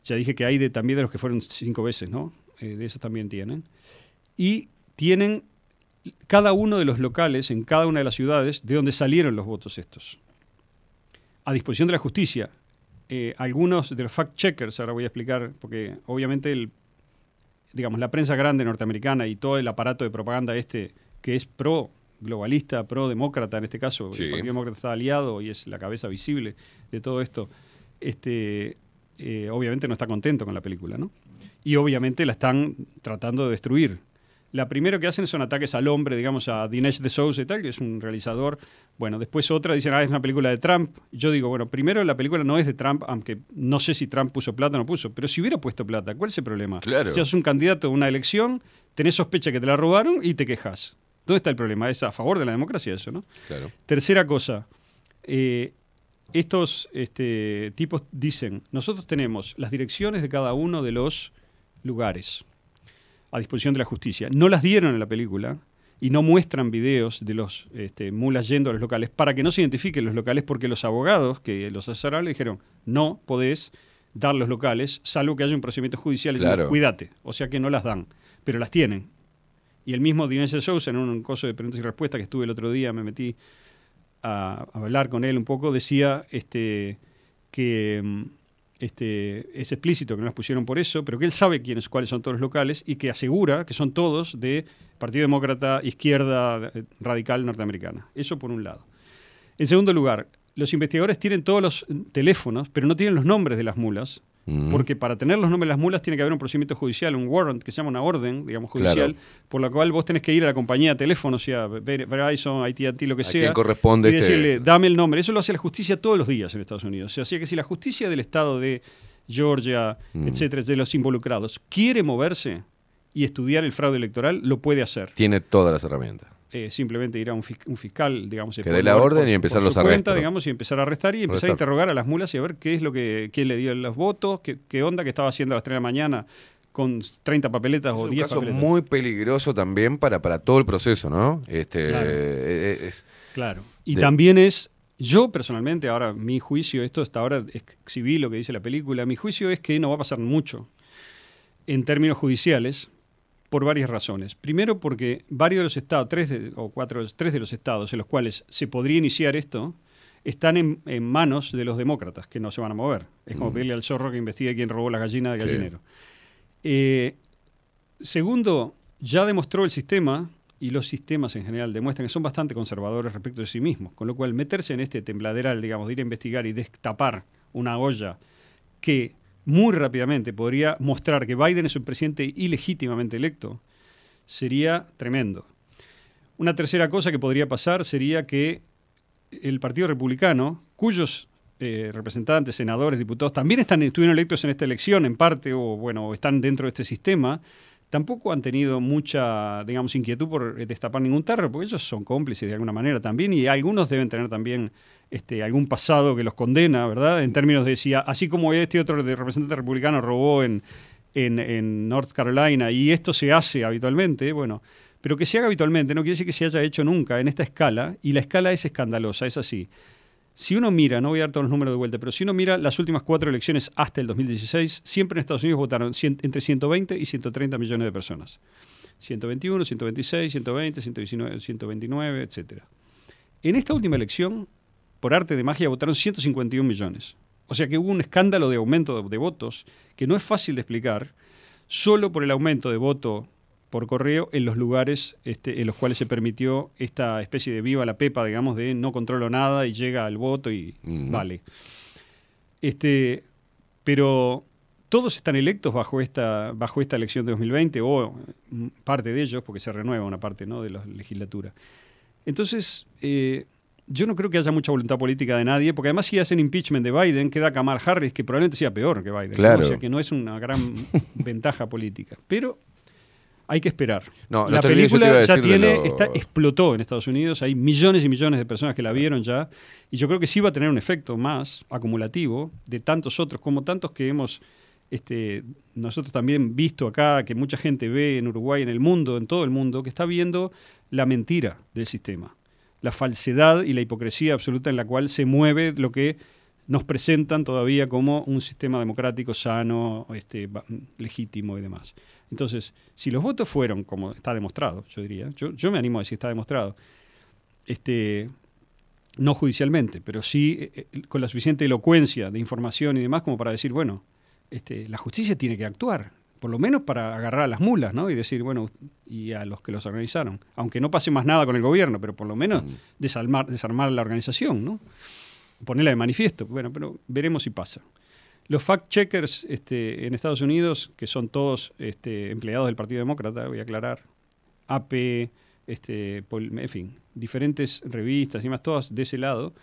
Ya dije que hay de, también de los que fueron cinco veces, ¿no? Eh, de esos también tienen. Y tienen cada uno de los locales en cada una de las ciudades de donde salieron los votos estos. A disposición de la justicia. Eh, algunos de los fact-checkers, ahora voy a explicar, porque obviamente el, digamos, la prensa grande norteamericana y todo el aparato de propaganda este, que es pro globalista, pro demócrata en este caso, Sí. el Partido Demócrata está aliado y es la cabeza visible de todo esto, este, eh, obviamente no está contento con la película, ¿no? Y obviamente la están tratando de destruir. La primero que hacen son ataques al hombre, digamos, a Dinesh de Souza y tal, que es un realizador. Bueno, después otra dicen, ah, es una película de Trump. Yo digo, bueno, primero la película no es de Trump, aunque no sé si Trump puso plata o no puso, pero si hubiera puesto plata, ¿cuál es el problema? Claro. Si sos un candidato a una elección, tenés sospecha que te la robaron y te quejas. ¿Dónde está el problema? Es a favor de la democracia eso, ¿no? Claro. Tercera cosa, eh, estos este, tipos dicen, nosotros tenemos las direcciones de cada uno de los lugares a disposición de la justicia. No las dieron en la película y no muestran videos de los este, mulas yendo a los locales para que no se identifiquen los locales porque los abogados que los asesoraron le dijeron, no podés dar los locales salvo que haya un procedimiento judicial. Y Claro. Cuídate. O sea que no las dan, pero las tienen. Y el mismo Dinesh de Sousa, en un coso de preguntas y respuestas que estuve el otro día, me metí a, a hablar con él un poco, decía este, que mm, este, es explícito que no las pusieron por eso, pero que él sabe quiénes, cuáles son todos los locales y que asegura que son todos de Partido Demócrata, izquierda radical norteamericana. Eso por un lado. En segundo lugar, los investigadores tienen todos los teléfonos, pero no tienen los nombres de las mulas. Mm. Porque para tener los nombres de las mulas tiene que haber un procedimiento judicial, un warrant, que se llama una orden, digamos, judicial, Claro. por la cual vos tenés que ir a la compañía de teléfono, o sea, Ver- Verizon, AT&T, lo que ¿A sea. quién corresponde y este- decirle, dame el nombre. Eso lo hace la justicia todos los días en Estados Unidos. O sea, así que si la justicia del estado de Georgia, Mm. etcétera, de los involucrados, quiere moverse y estudiar el fraude electoral, lo puede hacer. Tiene todas las herramientas. Eh, simplemente ir a un, fis- un fiscal, digamos, Que dé la orden y empezar los cuenta, arrestos. digamos, y empezar a arrestar y empezar Arrestar. a interrogar a las mulas y a ver qué es lo que, quién le dio los votos, qué, qué onda que estaba haciendo a las 3 de la mañana con 30 papeletas Es o un 10 caso papeletas. muy peligroso también para, para todo el proceso, ¿no? Este, Claro. eh, es- Claro. Y de- también es, yo personalmente, ahora mi juicio, esto hasta ahora exhibí lo que dice la película, mi juicio es que no va a pasar mucho en términos judiciales por varias razones. Primero porque varios de los estados, tres de- o cuatro, tres de los estados en los cuales se podría iniciar esto, están en, en manos de los demócratas, que no se van a mover. Es como Mm. pedirle al zorro que investigue quién robó la gallina del Sí. gallinero. Eh, segundo, ya demostró el sistema, y los sistemas en general demuestran que son bastante conservadores respecto de sí mismos, con lo cual meterse en este tembladeral, digamos, de ir a investigar y destapar una olla que muy rápidamente podría mostrar que Biden es un presidente ilegítimamente electo, sería tremendo. Una tercera cosa que podría pasar sería que el Partido Republicano, cuyos eh, representantes, senadores, diputados, también están, estuvieron electos en esta elección en parte, o bueno, están dentro de este sistema, tampoco han tenido mucha, digamos, inquietud por eh, destapar ningún tarro, porque ellos son cómplices de alguna manera también, y algunos deben tener también este, algún pasado que los condena, ¿verdad? En términos de si, así como este otro representante republicano robó en, en, en North Carolina, y esto se hace habitualmente, bueno, pero que se haga habitualmente no quiere decir que se haya hecho nunca en esta escala, y la escala es escandalosa, es así. Si uno mira, no voy a dar todos los números de vuelta, pero si uno mira las últimas cuatro elecciones hasta el 2016, siempre en Estados Unidos votaron entre 120 y 130 millones de personas. 121, 126, 120, 119, 129, etc. En esta última elección, por arte de magia, votaron 151 millones. O sea que hubo un escándalo de aumento de, de votos que no es fácil de explicar solo por el aumento de voto por correo en los lugares este, en los cuales se permitió esta especie de viva la pepa, digamos, de no controlo nada y llega al voto y vale. Este, pero todos están electos bajo esta, bajo esta elección de 2020, o mm, parte de ellos, porque se renueva una parte ¿no? de la legislatura. Entonces, eh, yo no creo que haya mucha voluntad política de nadie, porque además si hacen impeachment de Biden, queda Kamala Harris, que probablemente sea peor que Biden. ¿no? Claro. O sea que no es una gran ventaja política. Pero hay que esperar. No, la película ya tiene, lo- está, explotó en Estados Unidos, hay millones y millones de personas que la vieron ya, y yo creo que sí va a tener un efecto más acumulativo de tantos otros, como tantos que hemos este, nosotros también visto acá, que mucha gente ve en Uruguay, en el mundo, en todo el mundo, que está viendo la mentira del sistema, la falsedad y la hipocresía absoluta en la cual se mueve lo que nos presentan todavía como un sistema democrático sano, este, legítimo y demás. Entonces, si los votos fueron, como está demostrado, yo diría, yo, yo me animo a decir está demostrado, este, no judicialmente, pero sí eh, eh, con la suficiente elocuencia de información y demás como para decir, bueno, este, la justicia tiene que actuar, por lo menos para agarrar a las mulas, ¿no? Y decir, bueno, y a los que los organizaron, aunque no pase más nada con el gobierno, pero por lo menos desarmar, desarmar la organización, ¿no? Ponerla de manifiesto, bueno, pero veremos si pasa. Los fact-checkers este, en Estados Unidos, que son todos este, empleados del Partido Demócrata, voy a aclarar, AP, este, pol- en fin, diferentes revistas y más, todas de ese lado,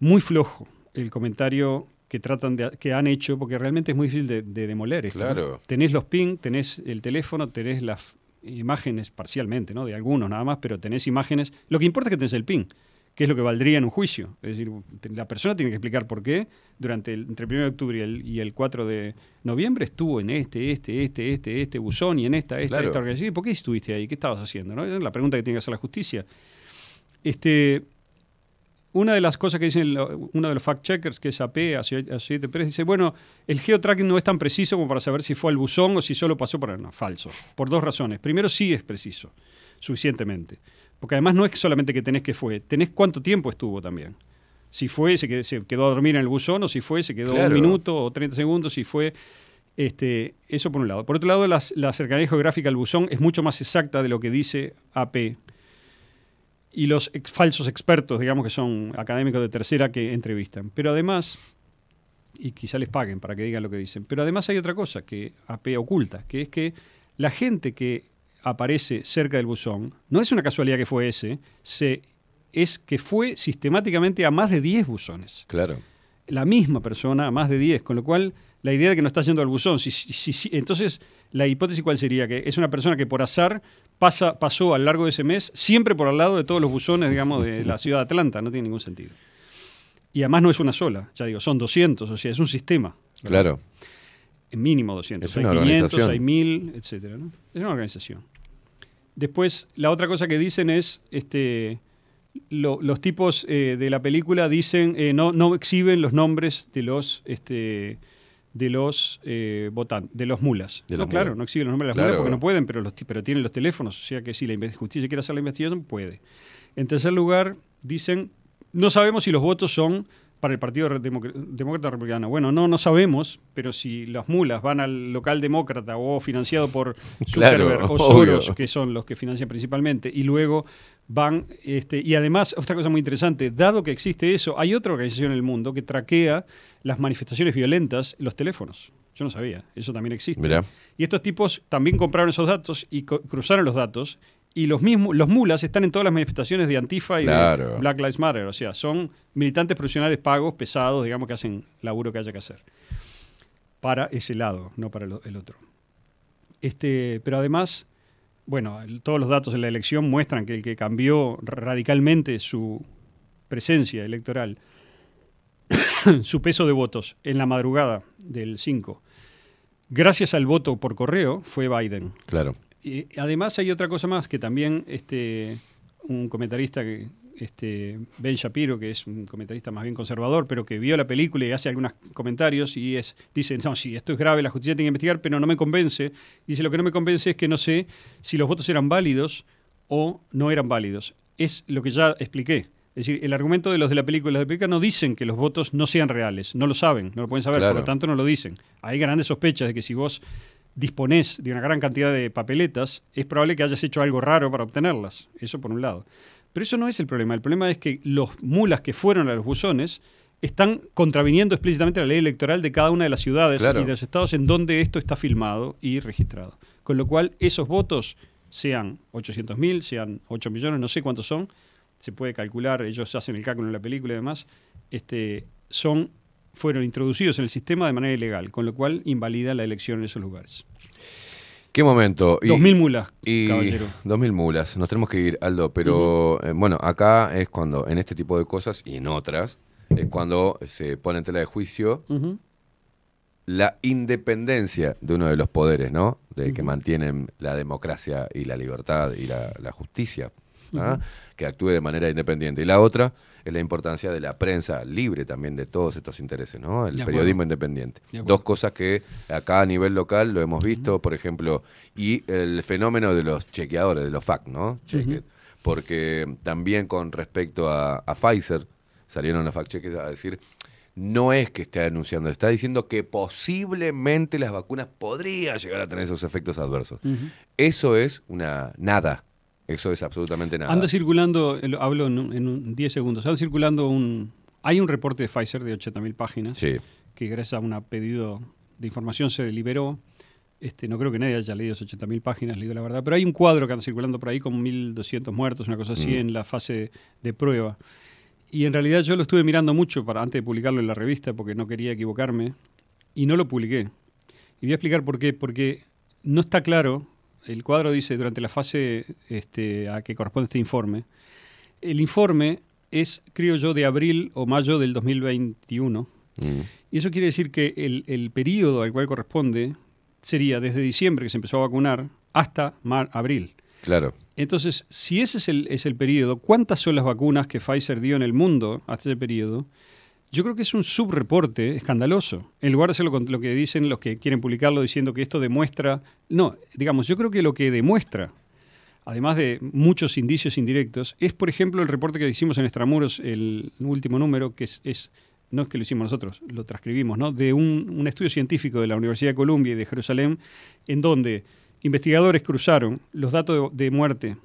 muy flojo el comentario que tratan de, que han hecho, porque realmente es muy difícil de, de demoler esto. ¿no? Claro. Tenés los ping, tenés el teléfono, tenés las imágenes parcialmente, ¿no? De algunos nada más, pero tenés imágenes. Lo que importa es que tenés el ping, que es lo que valdría en un juicio. Es decir, la persona tiene que explicar por qué durante el, entre el 1 de octubre y el, y el 4 de noviembre estuvo en este, este, este, este, este buzón y en esta, esta, Claro. esta organización. ¿Y ¿Por qué estuviste ahí? ¿Qué estabas haciendo? ¿no? Esa es la pregunta que tiene que hacer la justicia. Este, una de las cosas que dicen lo- uno de los fact-checkers, que es AP, Associated Press, dice, bueno, el geotracking no es tan preciso como para saber si fue al buzón o si solo pasó por... No, falso. Por dos razones. Primero, sí es preciso, suficientemente. Porque además no es solamente que tenés que fue, tenés cuánto tiempo estuvo también. Si fue, se quedó, se quedó a dormir en el buzón, o si fue, se quedó Claro. un minuto o 30 segundos, si fue... Este, eso por un lado. Por otro lado, la cercanía geográfica al buzón es mucho más exacta de lo que dice AP, y los ex- falsos expertos, digamos que son académicos de tercera que entrevistan. Pero además, y quizá les paguen para que digan lo que dicen, pero además hay otra cosa que AP oculta, que es que la gente que aparece cerca del buzón, no es una casualidad que fue ese, se, es que fue sistemáticamente a más de 10 buzones Claro. la misma persona a más de 10, con lo cual la idea de que no está yendo al buzón, si, si- si- si- entonces la hipótesis cuál sería, que es una persona que por azar pasa, pasó a lo largo de ese mes siempre por al lado de todos los buzones, digamos, de la ciudad de Atlanta, no tiene ningún sentido. Y además no es una sola, ya digo, son 200, o sea, es un sistema. ¿verdad? Claro. Mínimo 200. Es hay una 500, organización. hay 1000, etcétera, ¿no? Es una organización. Después, la otra cosa que dicen es, este, lo- los tipos eh, de la película dicen, eh, no, no exhiben los nombres de los, este, de los eh, votantes, de los mulas. De no, los claro, mulas. no exhiben los nombres de las Claro. mulas porque no pueden, pero, los, pero tienen los teléfonos, o sea que si la justicia quiere hacer la investigación, puede. En tercer lugar, dicen, no sabemos si los votos son para el Partido Demócrata Republicano. Bueno, no, no sabemos, pero si las mulas van al local demócrata o financiado por Claro, Zuckerberg o obvio. Soros, que son los que financian principalmente, y luego van, este, y además, otra cosa muy interesante, dado que existe eso, hay otra organización en el mundo que traquea las manifestaciones violentas, en los teléfonos. Yo no sabía, eso también existe. Mirá. Y estos tipos también compraron esos datos y cruzaron los datos. Y los mismos, los mulas están en todas las manifestaciones de Antifa y Claro. de Black Lives Matter. O sea, son militantes profesionales pagos, pesados, digamos, que hacen laburo que haya que hacer. Para ese lado, no para el, otro. Este, pero además, bueno, todos los datos de la elección muestran que el que cambió radicalmente su presencia electoral, su peso de votos en la madrugada del 5, gracias al voto por correo, fue Biden. Claro. Y además hay otra cosa más que también este, un comentarista, que, este, Ben Shapiro, que es un comentarista más bien conservador, pero que vio la película y hace algunos comentarios y es, dice, no, sí, esto es grave, la justicia tiene que investigar, pero no me convence. Dice, lo que no me convence es que no sé si los votos eran válidos o no eran válidos. Es lo que ya expliqué. Es decir, el argumento de los de la película, los de la película no dicen que los votos no sean reales, no lo saben, no lo pueden saber, Claro. por lo tanto no lo dicen. Hay grandes sospechas de que si vos disponés de una gran cantidad de papeletas, es probable que hayas hecho algo raro para obtenerlas. Eso por un lado. Pero eso no es el problema. El problema es que los mulas que fueron a los buzones están contraviniendo explícitamente la ley electoral de cada una de las ciudades Claro. y de los estados en donde esto está filmado y registrado. Con lo cual, esos votos, sean 800.000, sean 8 millones, no sé cuántos son, se puede calcular, ellos hacen el cálculo en la película y demás, este, son, fueron introducidos en el sistema de manera ilegal, con lo cual invalida la elección en esos lugares. ¿Qué momento? Dos mil mulas, y, caballero. Dos mil mulas. Nos tenemos que ir, Aldo. Pero eh, bueno, acá es cuando, en este tipo de cosas y en otras, es cuando se pone en tela de juicio la independencia de uno de los poderes, ¿no? De que mantienen la democracia y la libertad y la, la justicia, ¿ah? Que actúe de manera independiente. Y la otra es la importancia de la prensa libre también de todos estos intereses, ¿no? El periodismo independiente. De. Dos cosas que acá a nivel local lo hemos visto, por ejemplo, y el fenómeno de los chequeadores, de los FAC, ¿no? Check Ujú. it. Porque también con respecto a, a Pfizer, salieron los fact checkers a decir, no es que esté anunciando, está diciendo que posiblemente las vacunas podrían llegar a tener esos efectos adversos. Eso es una nada. Eso es absolutamente nada. Anda circulando, eh, lo- hablo en, un- en un 10 segundos, anda circulando un... Hay un reporte de Pfizer de 80.000 páginas Sí. que gracias a un pedido de información se liberó. Este, no creo que nadie haya leído esas 80.000 páginas, le digo la verdad, pero hay un cuadro que anda circulando por ahí con 1.200 muertos, una cosa así, Mm. en la fase de prueba. Y en realidad yo lo estuve mirando mucho para antes de publicarlo en la revista porque no quería equivocarme y no lo publiqué. Y voy a explicar por qué. Porque no está claro, el cuadro dice durante la fase este, a que corresponde este informe, el informe es, creo yo, de abril o mayo del 2021. Mm. Y eso quiere decir que el, el periodo al cual corresponde sería desde diciembre que se empezó a vacunar hasta mar, abril. Claro. Entonces, si ese es el, es el periodo, ¿cuántas son las vacunas que Pfizer dio en el mundo hasta ese periodo? Yo creo que es un subreporte escandaloso. En lugar de hacerlo lo que dicen los que quieren publicarlo diciendo que esto demuestra... No, digamos, yo creo que lo que demuestra, además de muchos indicios indirectos, es, por ejemplo, el reporte que hicimos en Extramuros, el último número, que es, no es que lo hicimos nosotros, lo transcribimos, ¿no? de un, un estudio científico de la Universidad de Columbia y de Jerusalén, en donde investigadores cruzaron los datos de, de muerte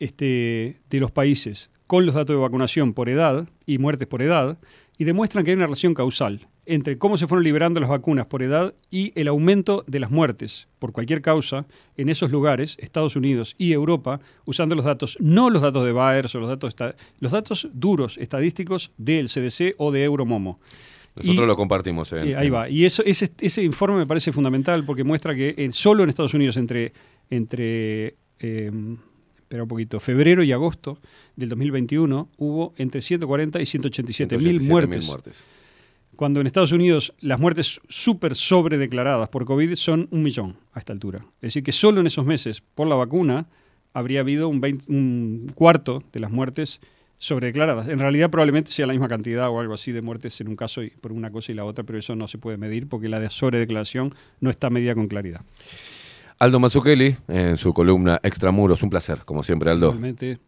este, de los países con los datos de vacunación por edad y muertes por edad y demuestran que hay una relación causal entre cómo se fueron liberando las vacunas por edad y el aumento de las muertes por cualquier causa en esos lugares, Estados Unidos y Europa, usando los datos, no los datos de Bayer o los datos, los datos duros estadísticos del CDC o de Euromomo. Nosotros Y- lo compartimos en, eh, ahí va. Y eso, ese, ese informe me parece fundamental porque muestra que solo en Estados Unidos entre, entre eh, espera un poquito, febrero y agosto del 2021 hubo entre 140 y 187 mil 187.000 muertes. muertes. Cuando en Estados Unidos las muertes súper sobredeclaradas por COVID son un millón a esta altura. Es decir, que solo en esos meses por la vacuna habría habido un, 20 un cuarto de las muertes sobredeclaradas. En realidad probablemente sea la misma cantidad o algo así de muertes en un caso y por una cosa y la otra, pero eso no se puede medir porque la de sobredeclaración no está medida con claridad. Aldo Mazzucchelli, en su columna Extramuros, un placer, como siempre, Aldo.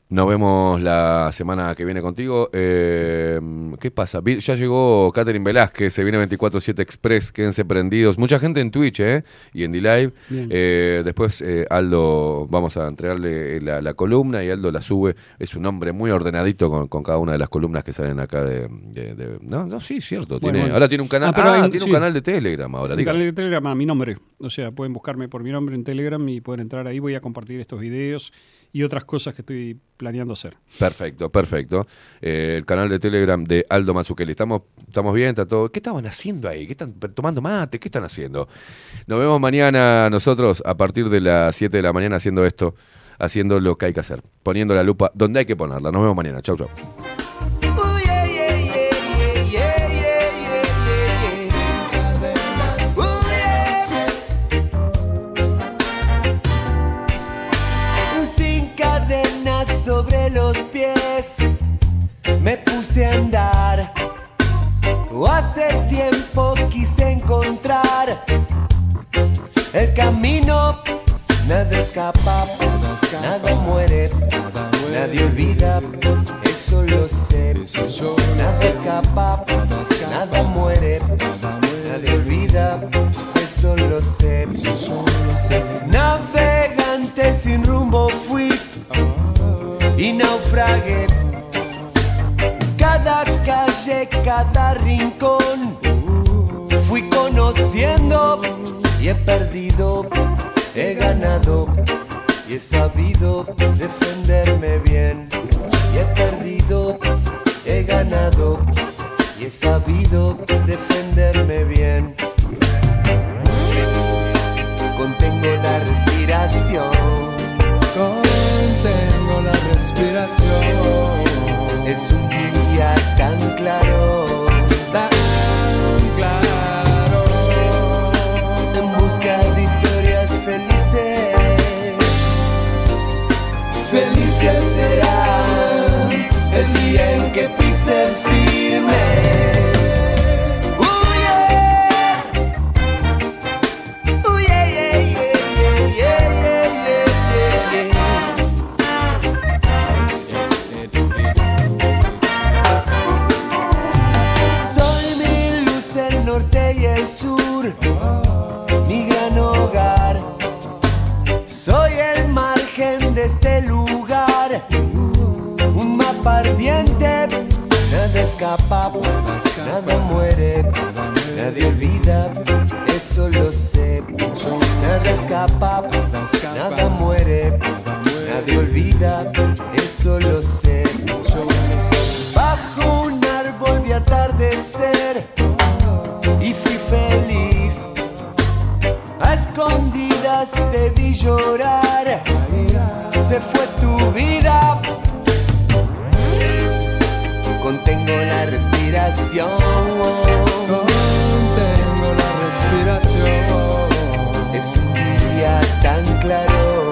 Nos vemos la semana que viene contigo. Eh, ¿Qué pasa? Ya llegó Catherine Velázquez, se viene 24-7 Express, quédense prendidos. Mucha gente en Twitch ¿eh? y en D-Live. Eh, después eh, Aldo, vamos a entregarle la, la columna y Aldo la sube. Es un hombre muy ordenadito con, con cada una de las columnas que salen acá de... de- de- no, no, sí, cierto. Bueno, tiene- bueno. Ahora tiene un canal, Ah, pero ah, hay- tiene un canal de Telegram ahora. Un canal de Telegram a mi nombre. O sea, pueden buscarme por mi nombre en Telegram y pueden entrar ahí. Voy a compartir estos videos y otras cosas que estoy planeando hacer. Perfecto, perfecto. Eh, el canal de Telegram de Aldo Mazzucchelli. ¿Estamos, ¿Estamos bien? ¿Está todo? ¿Qué estaban haciendo ahí? ¿Qué están tomando mate? ¿Qué están haciendo? Nos vemos mañana nosotros a partir de las 7 de la mañana haciendo esto, haciendo lo que hay que hacer, poniendo la lupa donde hay que ponerla. Nos vemos mañana. Chau, chau. Me puse a andar. Hace tiempo quise encontrar el camino. Nada escapa, nada muere, nadie olvida. Es eso lo sé. Nada escapa, nada muere, nada olvida, eso lo sé. Navegante sin rumbo fui y naufragué. Cada calle, cada rincón, fui conociendo y he perdido, he ganado y he sabido defenderme bien. Y he perdido, he ganado y he sabido defenderme bien. Contengo la respiración. Es un día tan claro. Ardiente. Nada escapa, nada muere, nadie olvida, eso lo sé. Nada escapa, nada muere, nadie olvida, eso lo sé. Bajo un árbol vi atardecer y fui feliz. A escondidas te vi llorar, se fue tu vida contengo la respiración. Contengo la respiración. Es un día tan claro.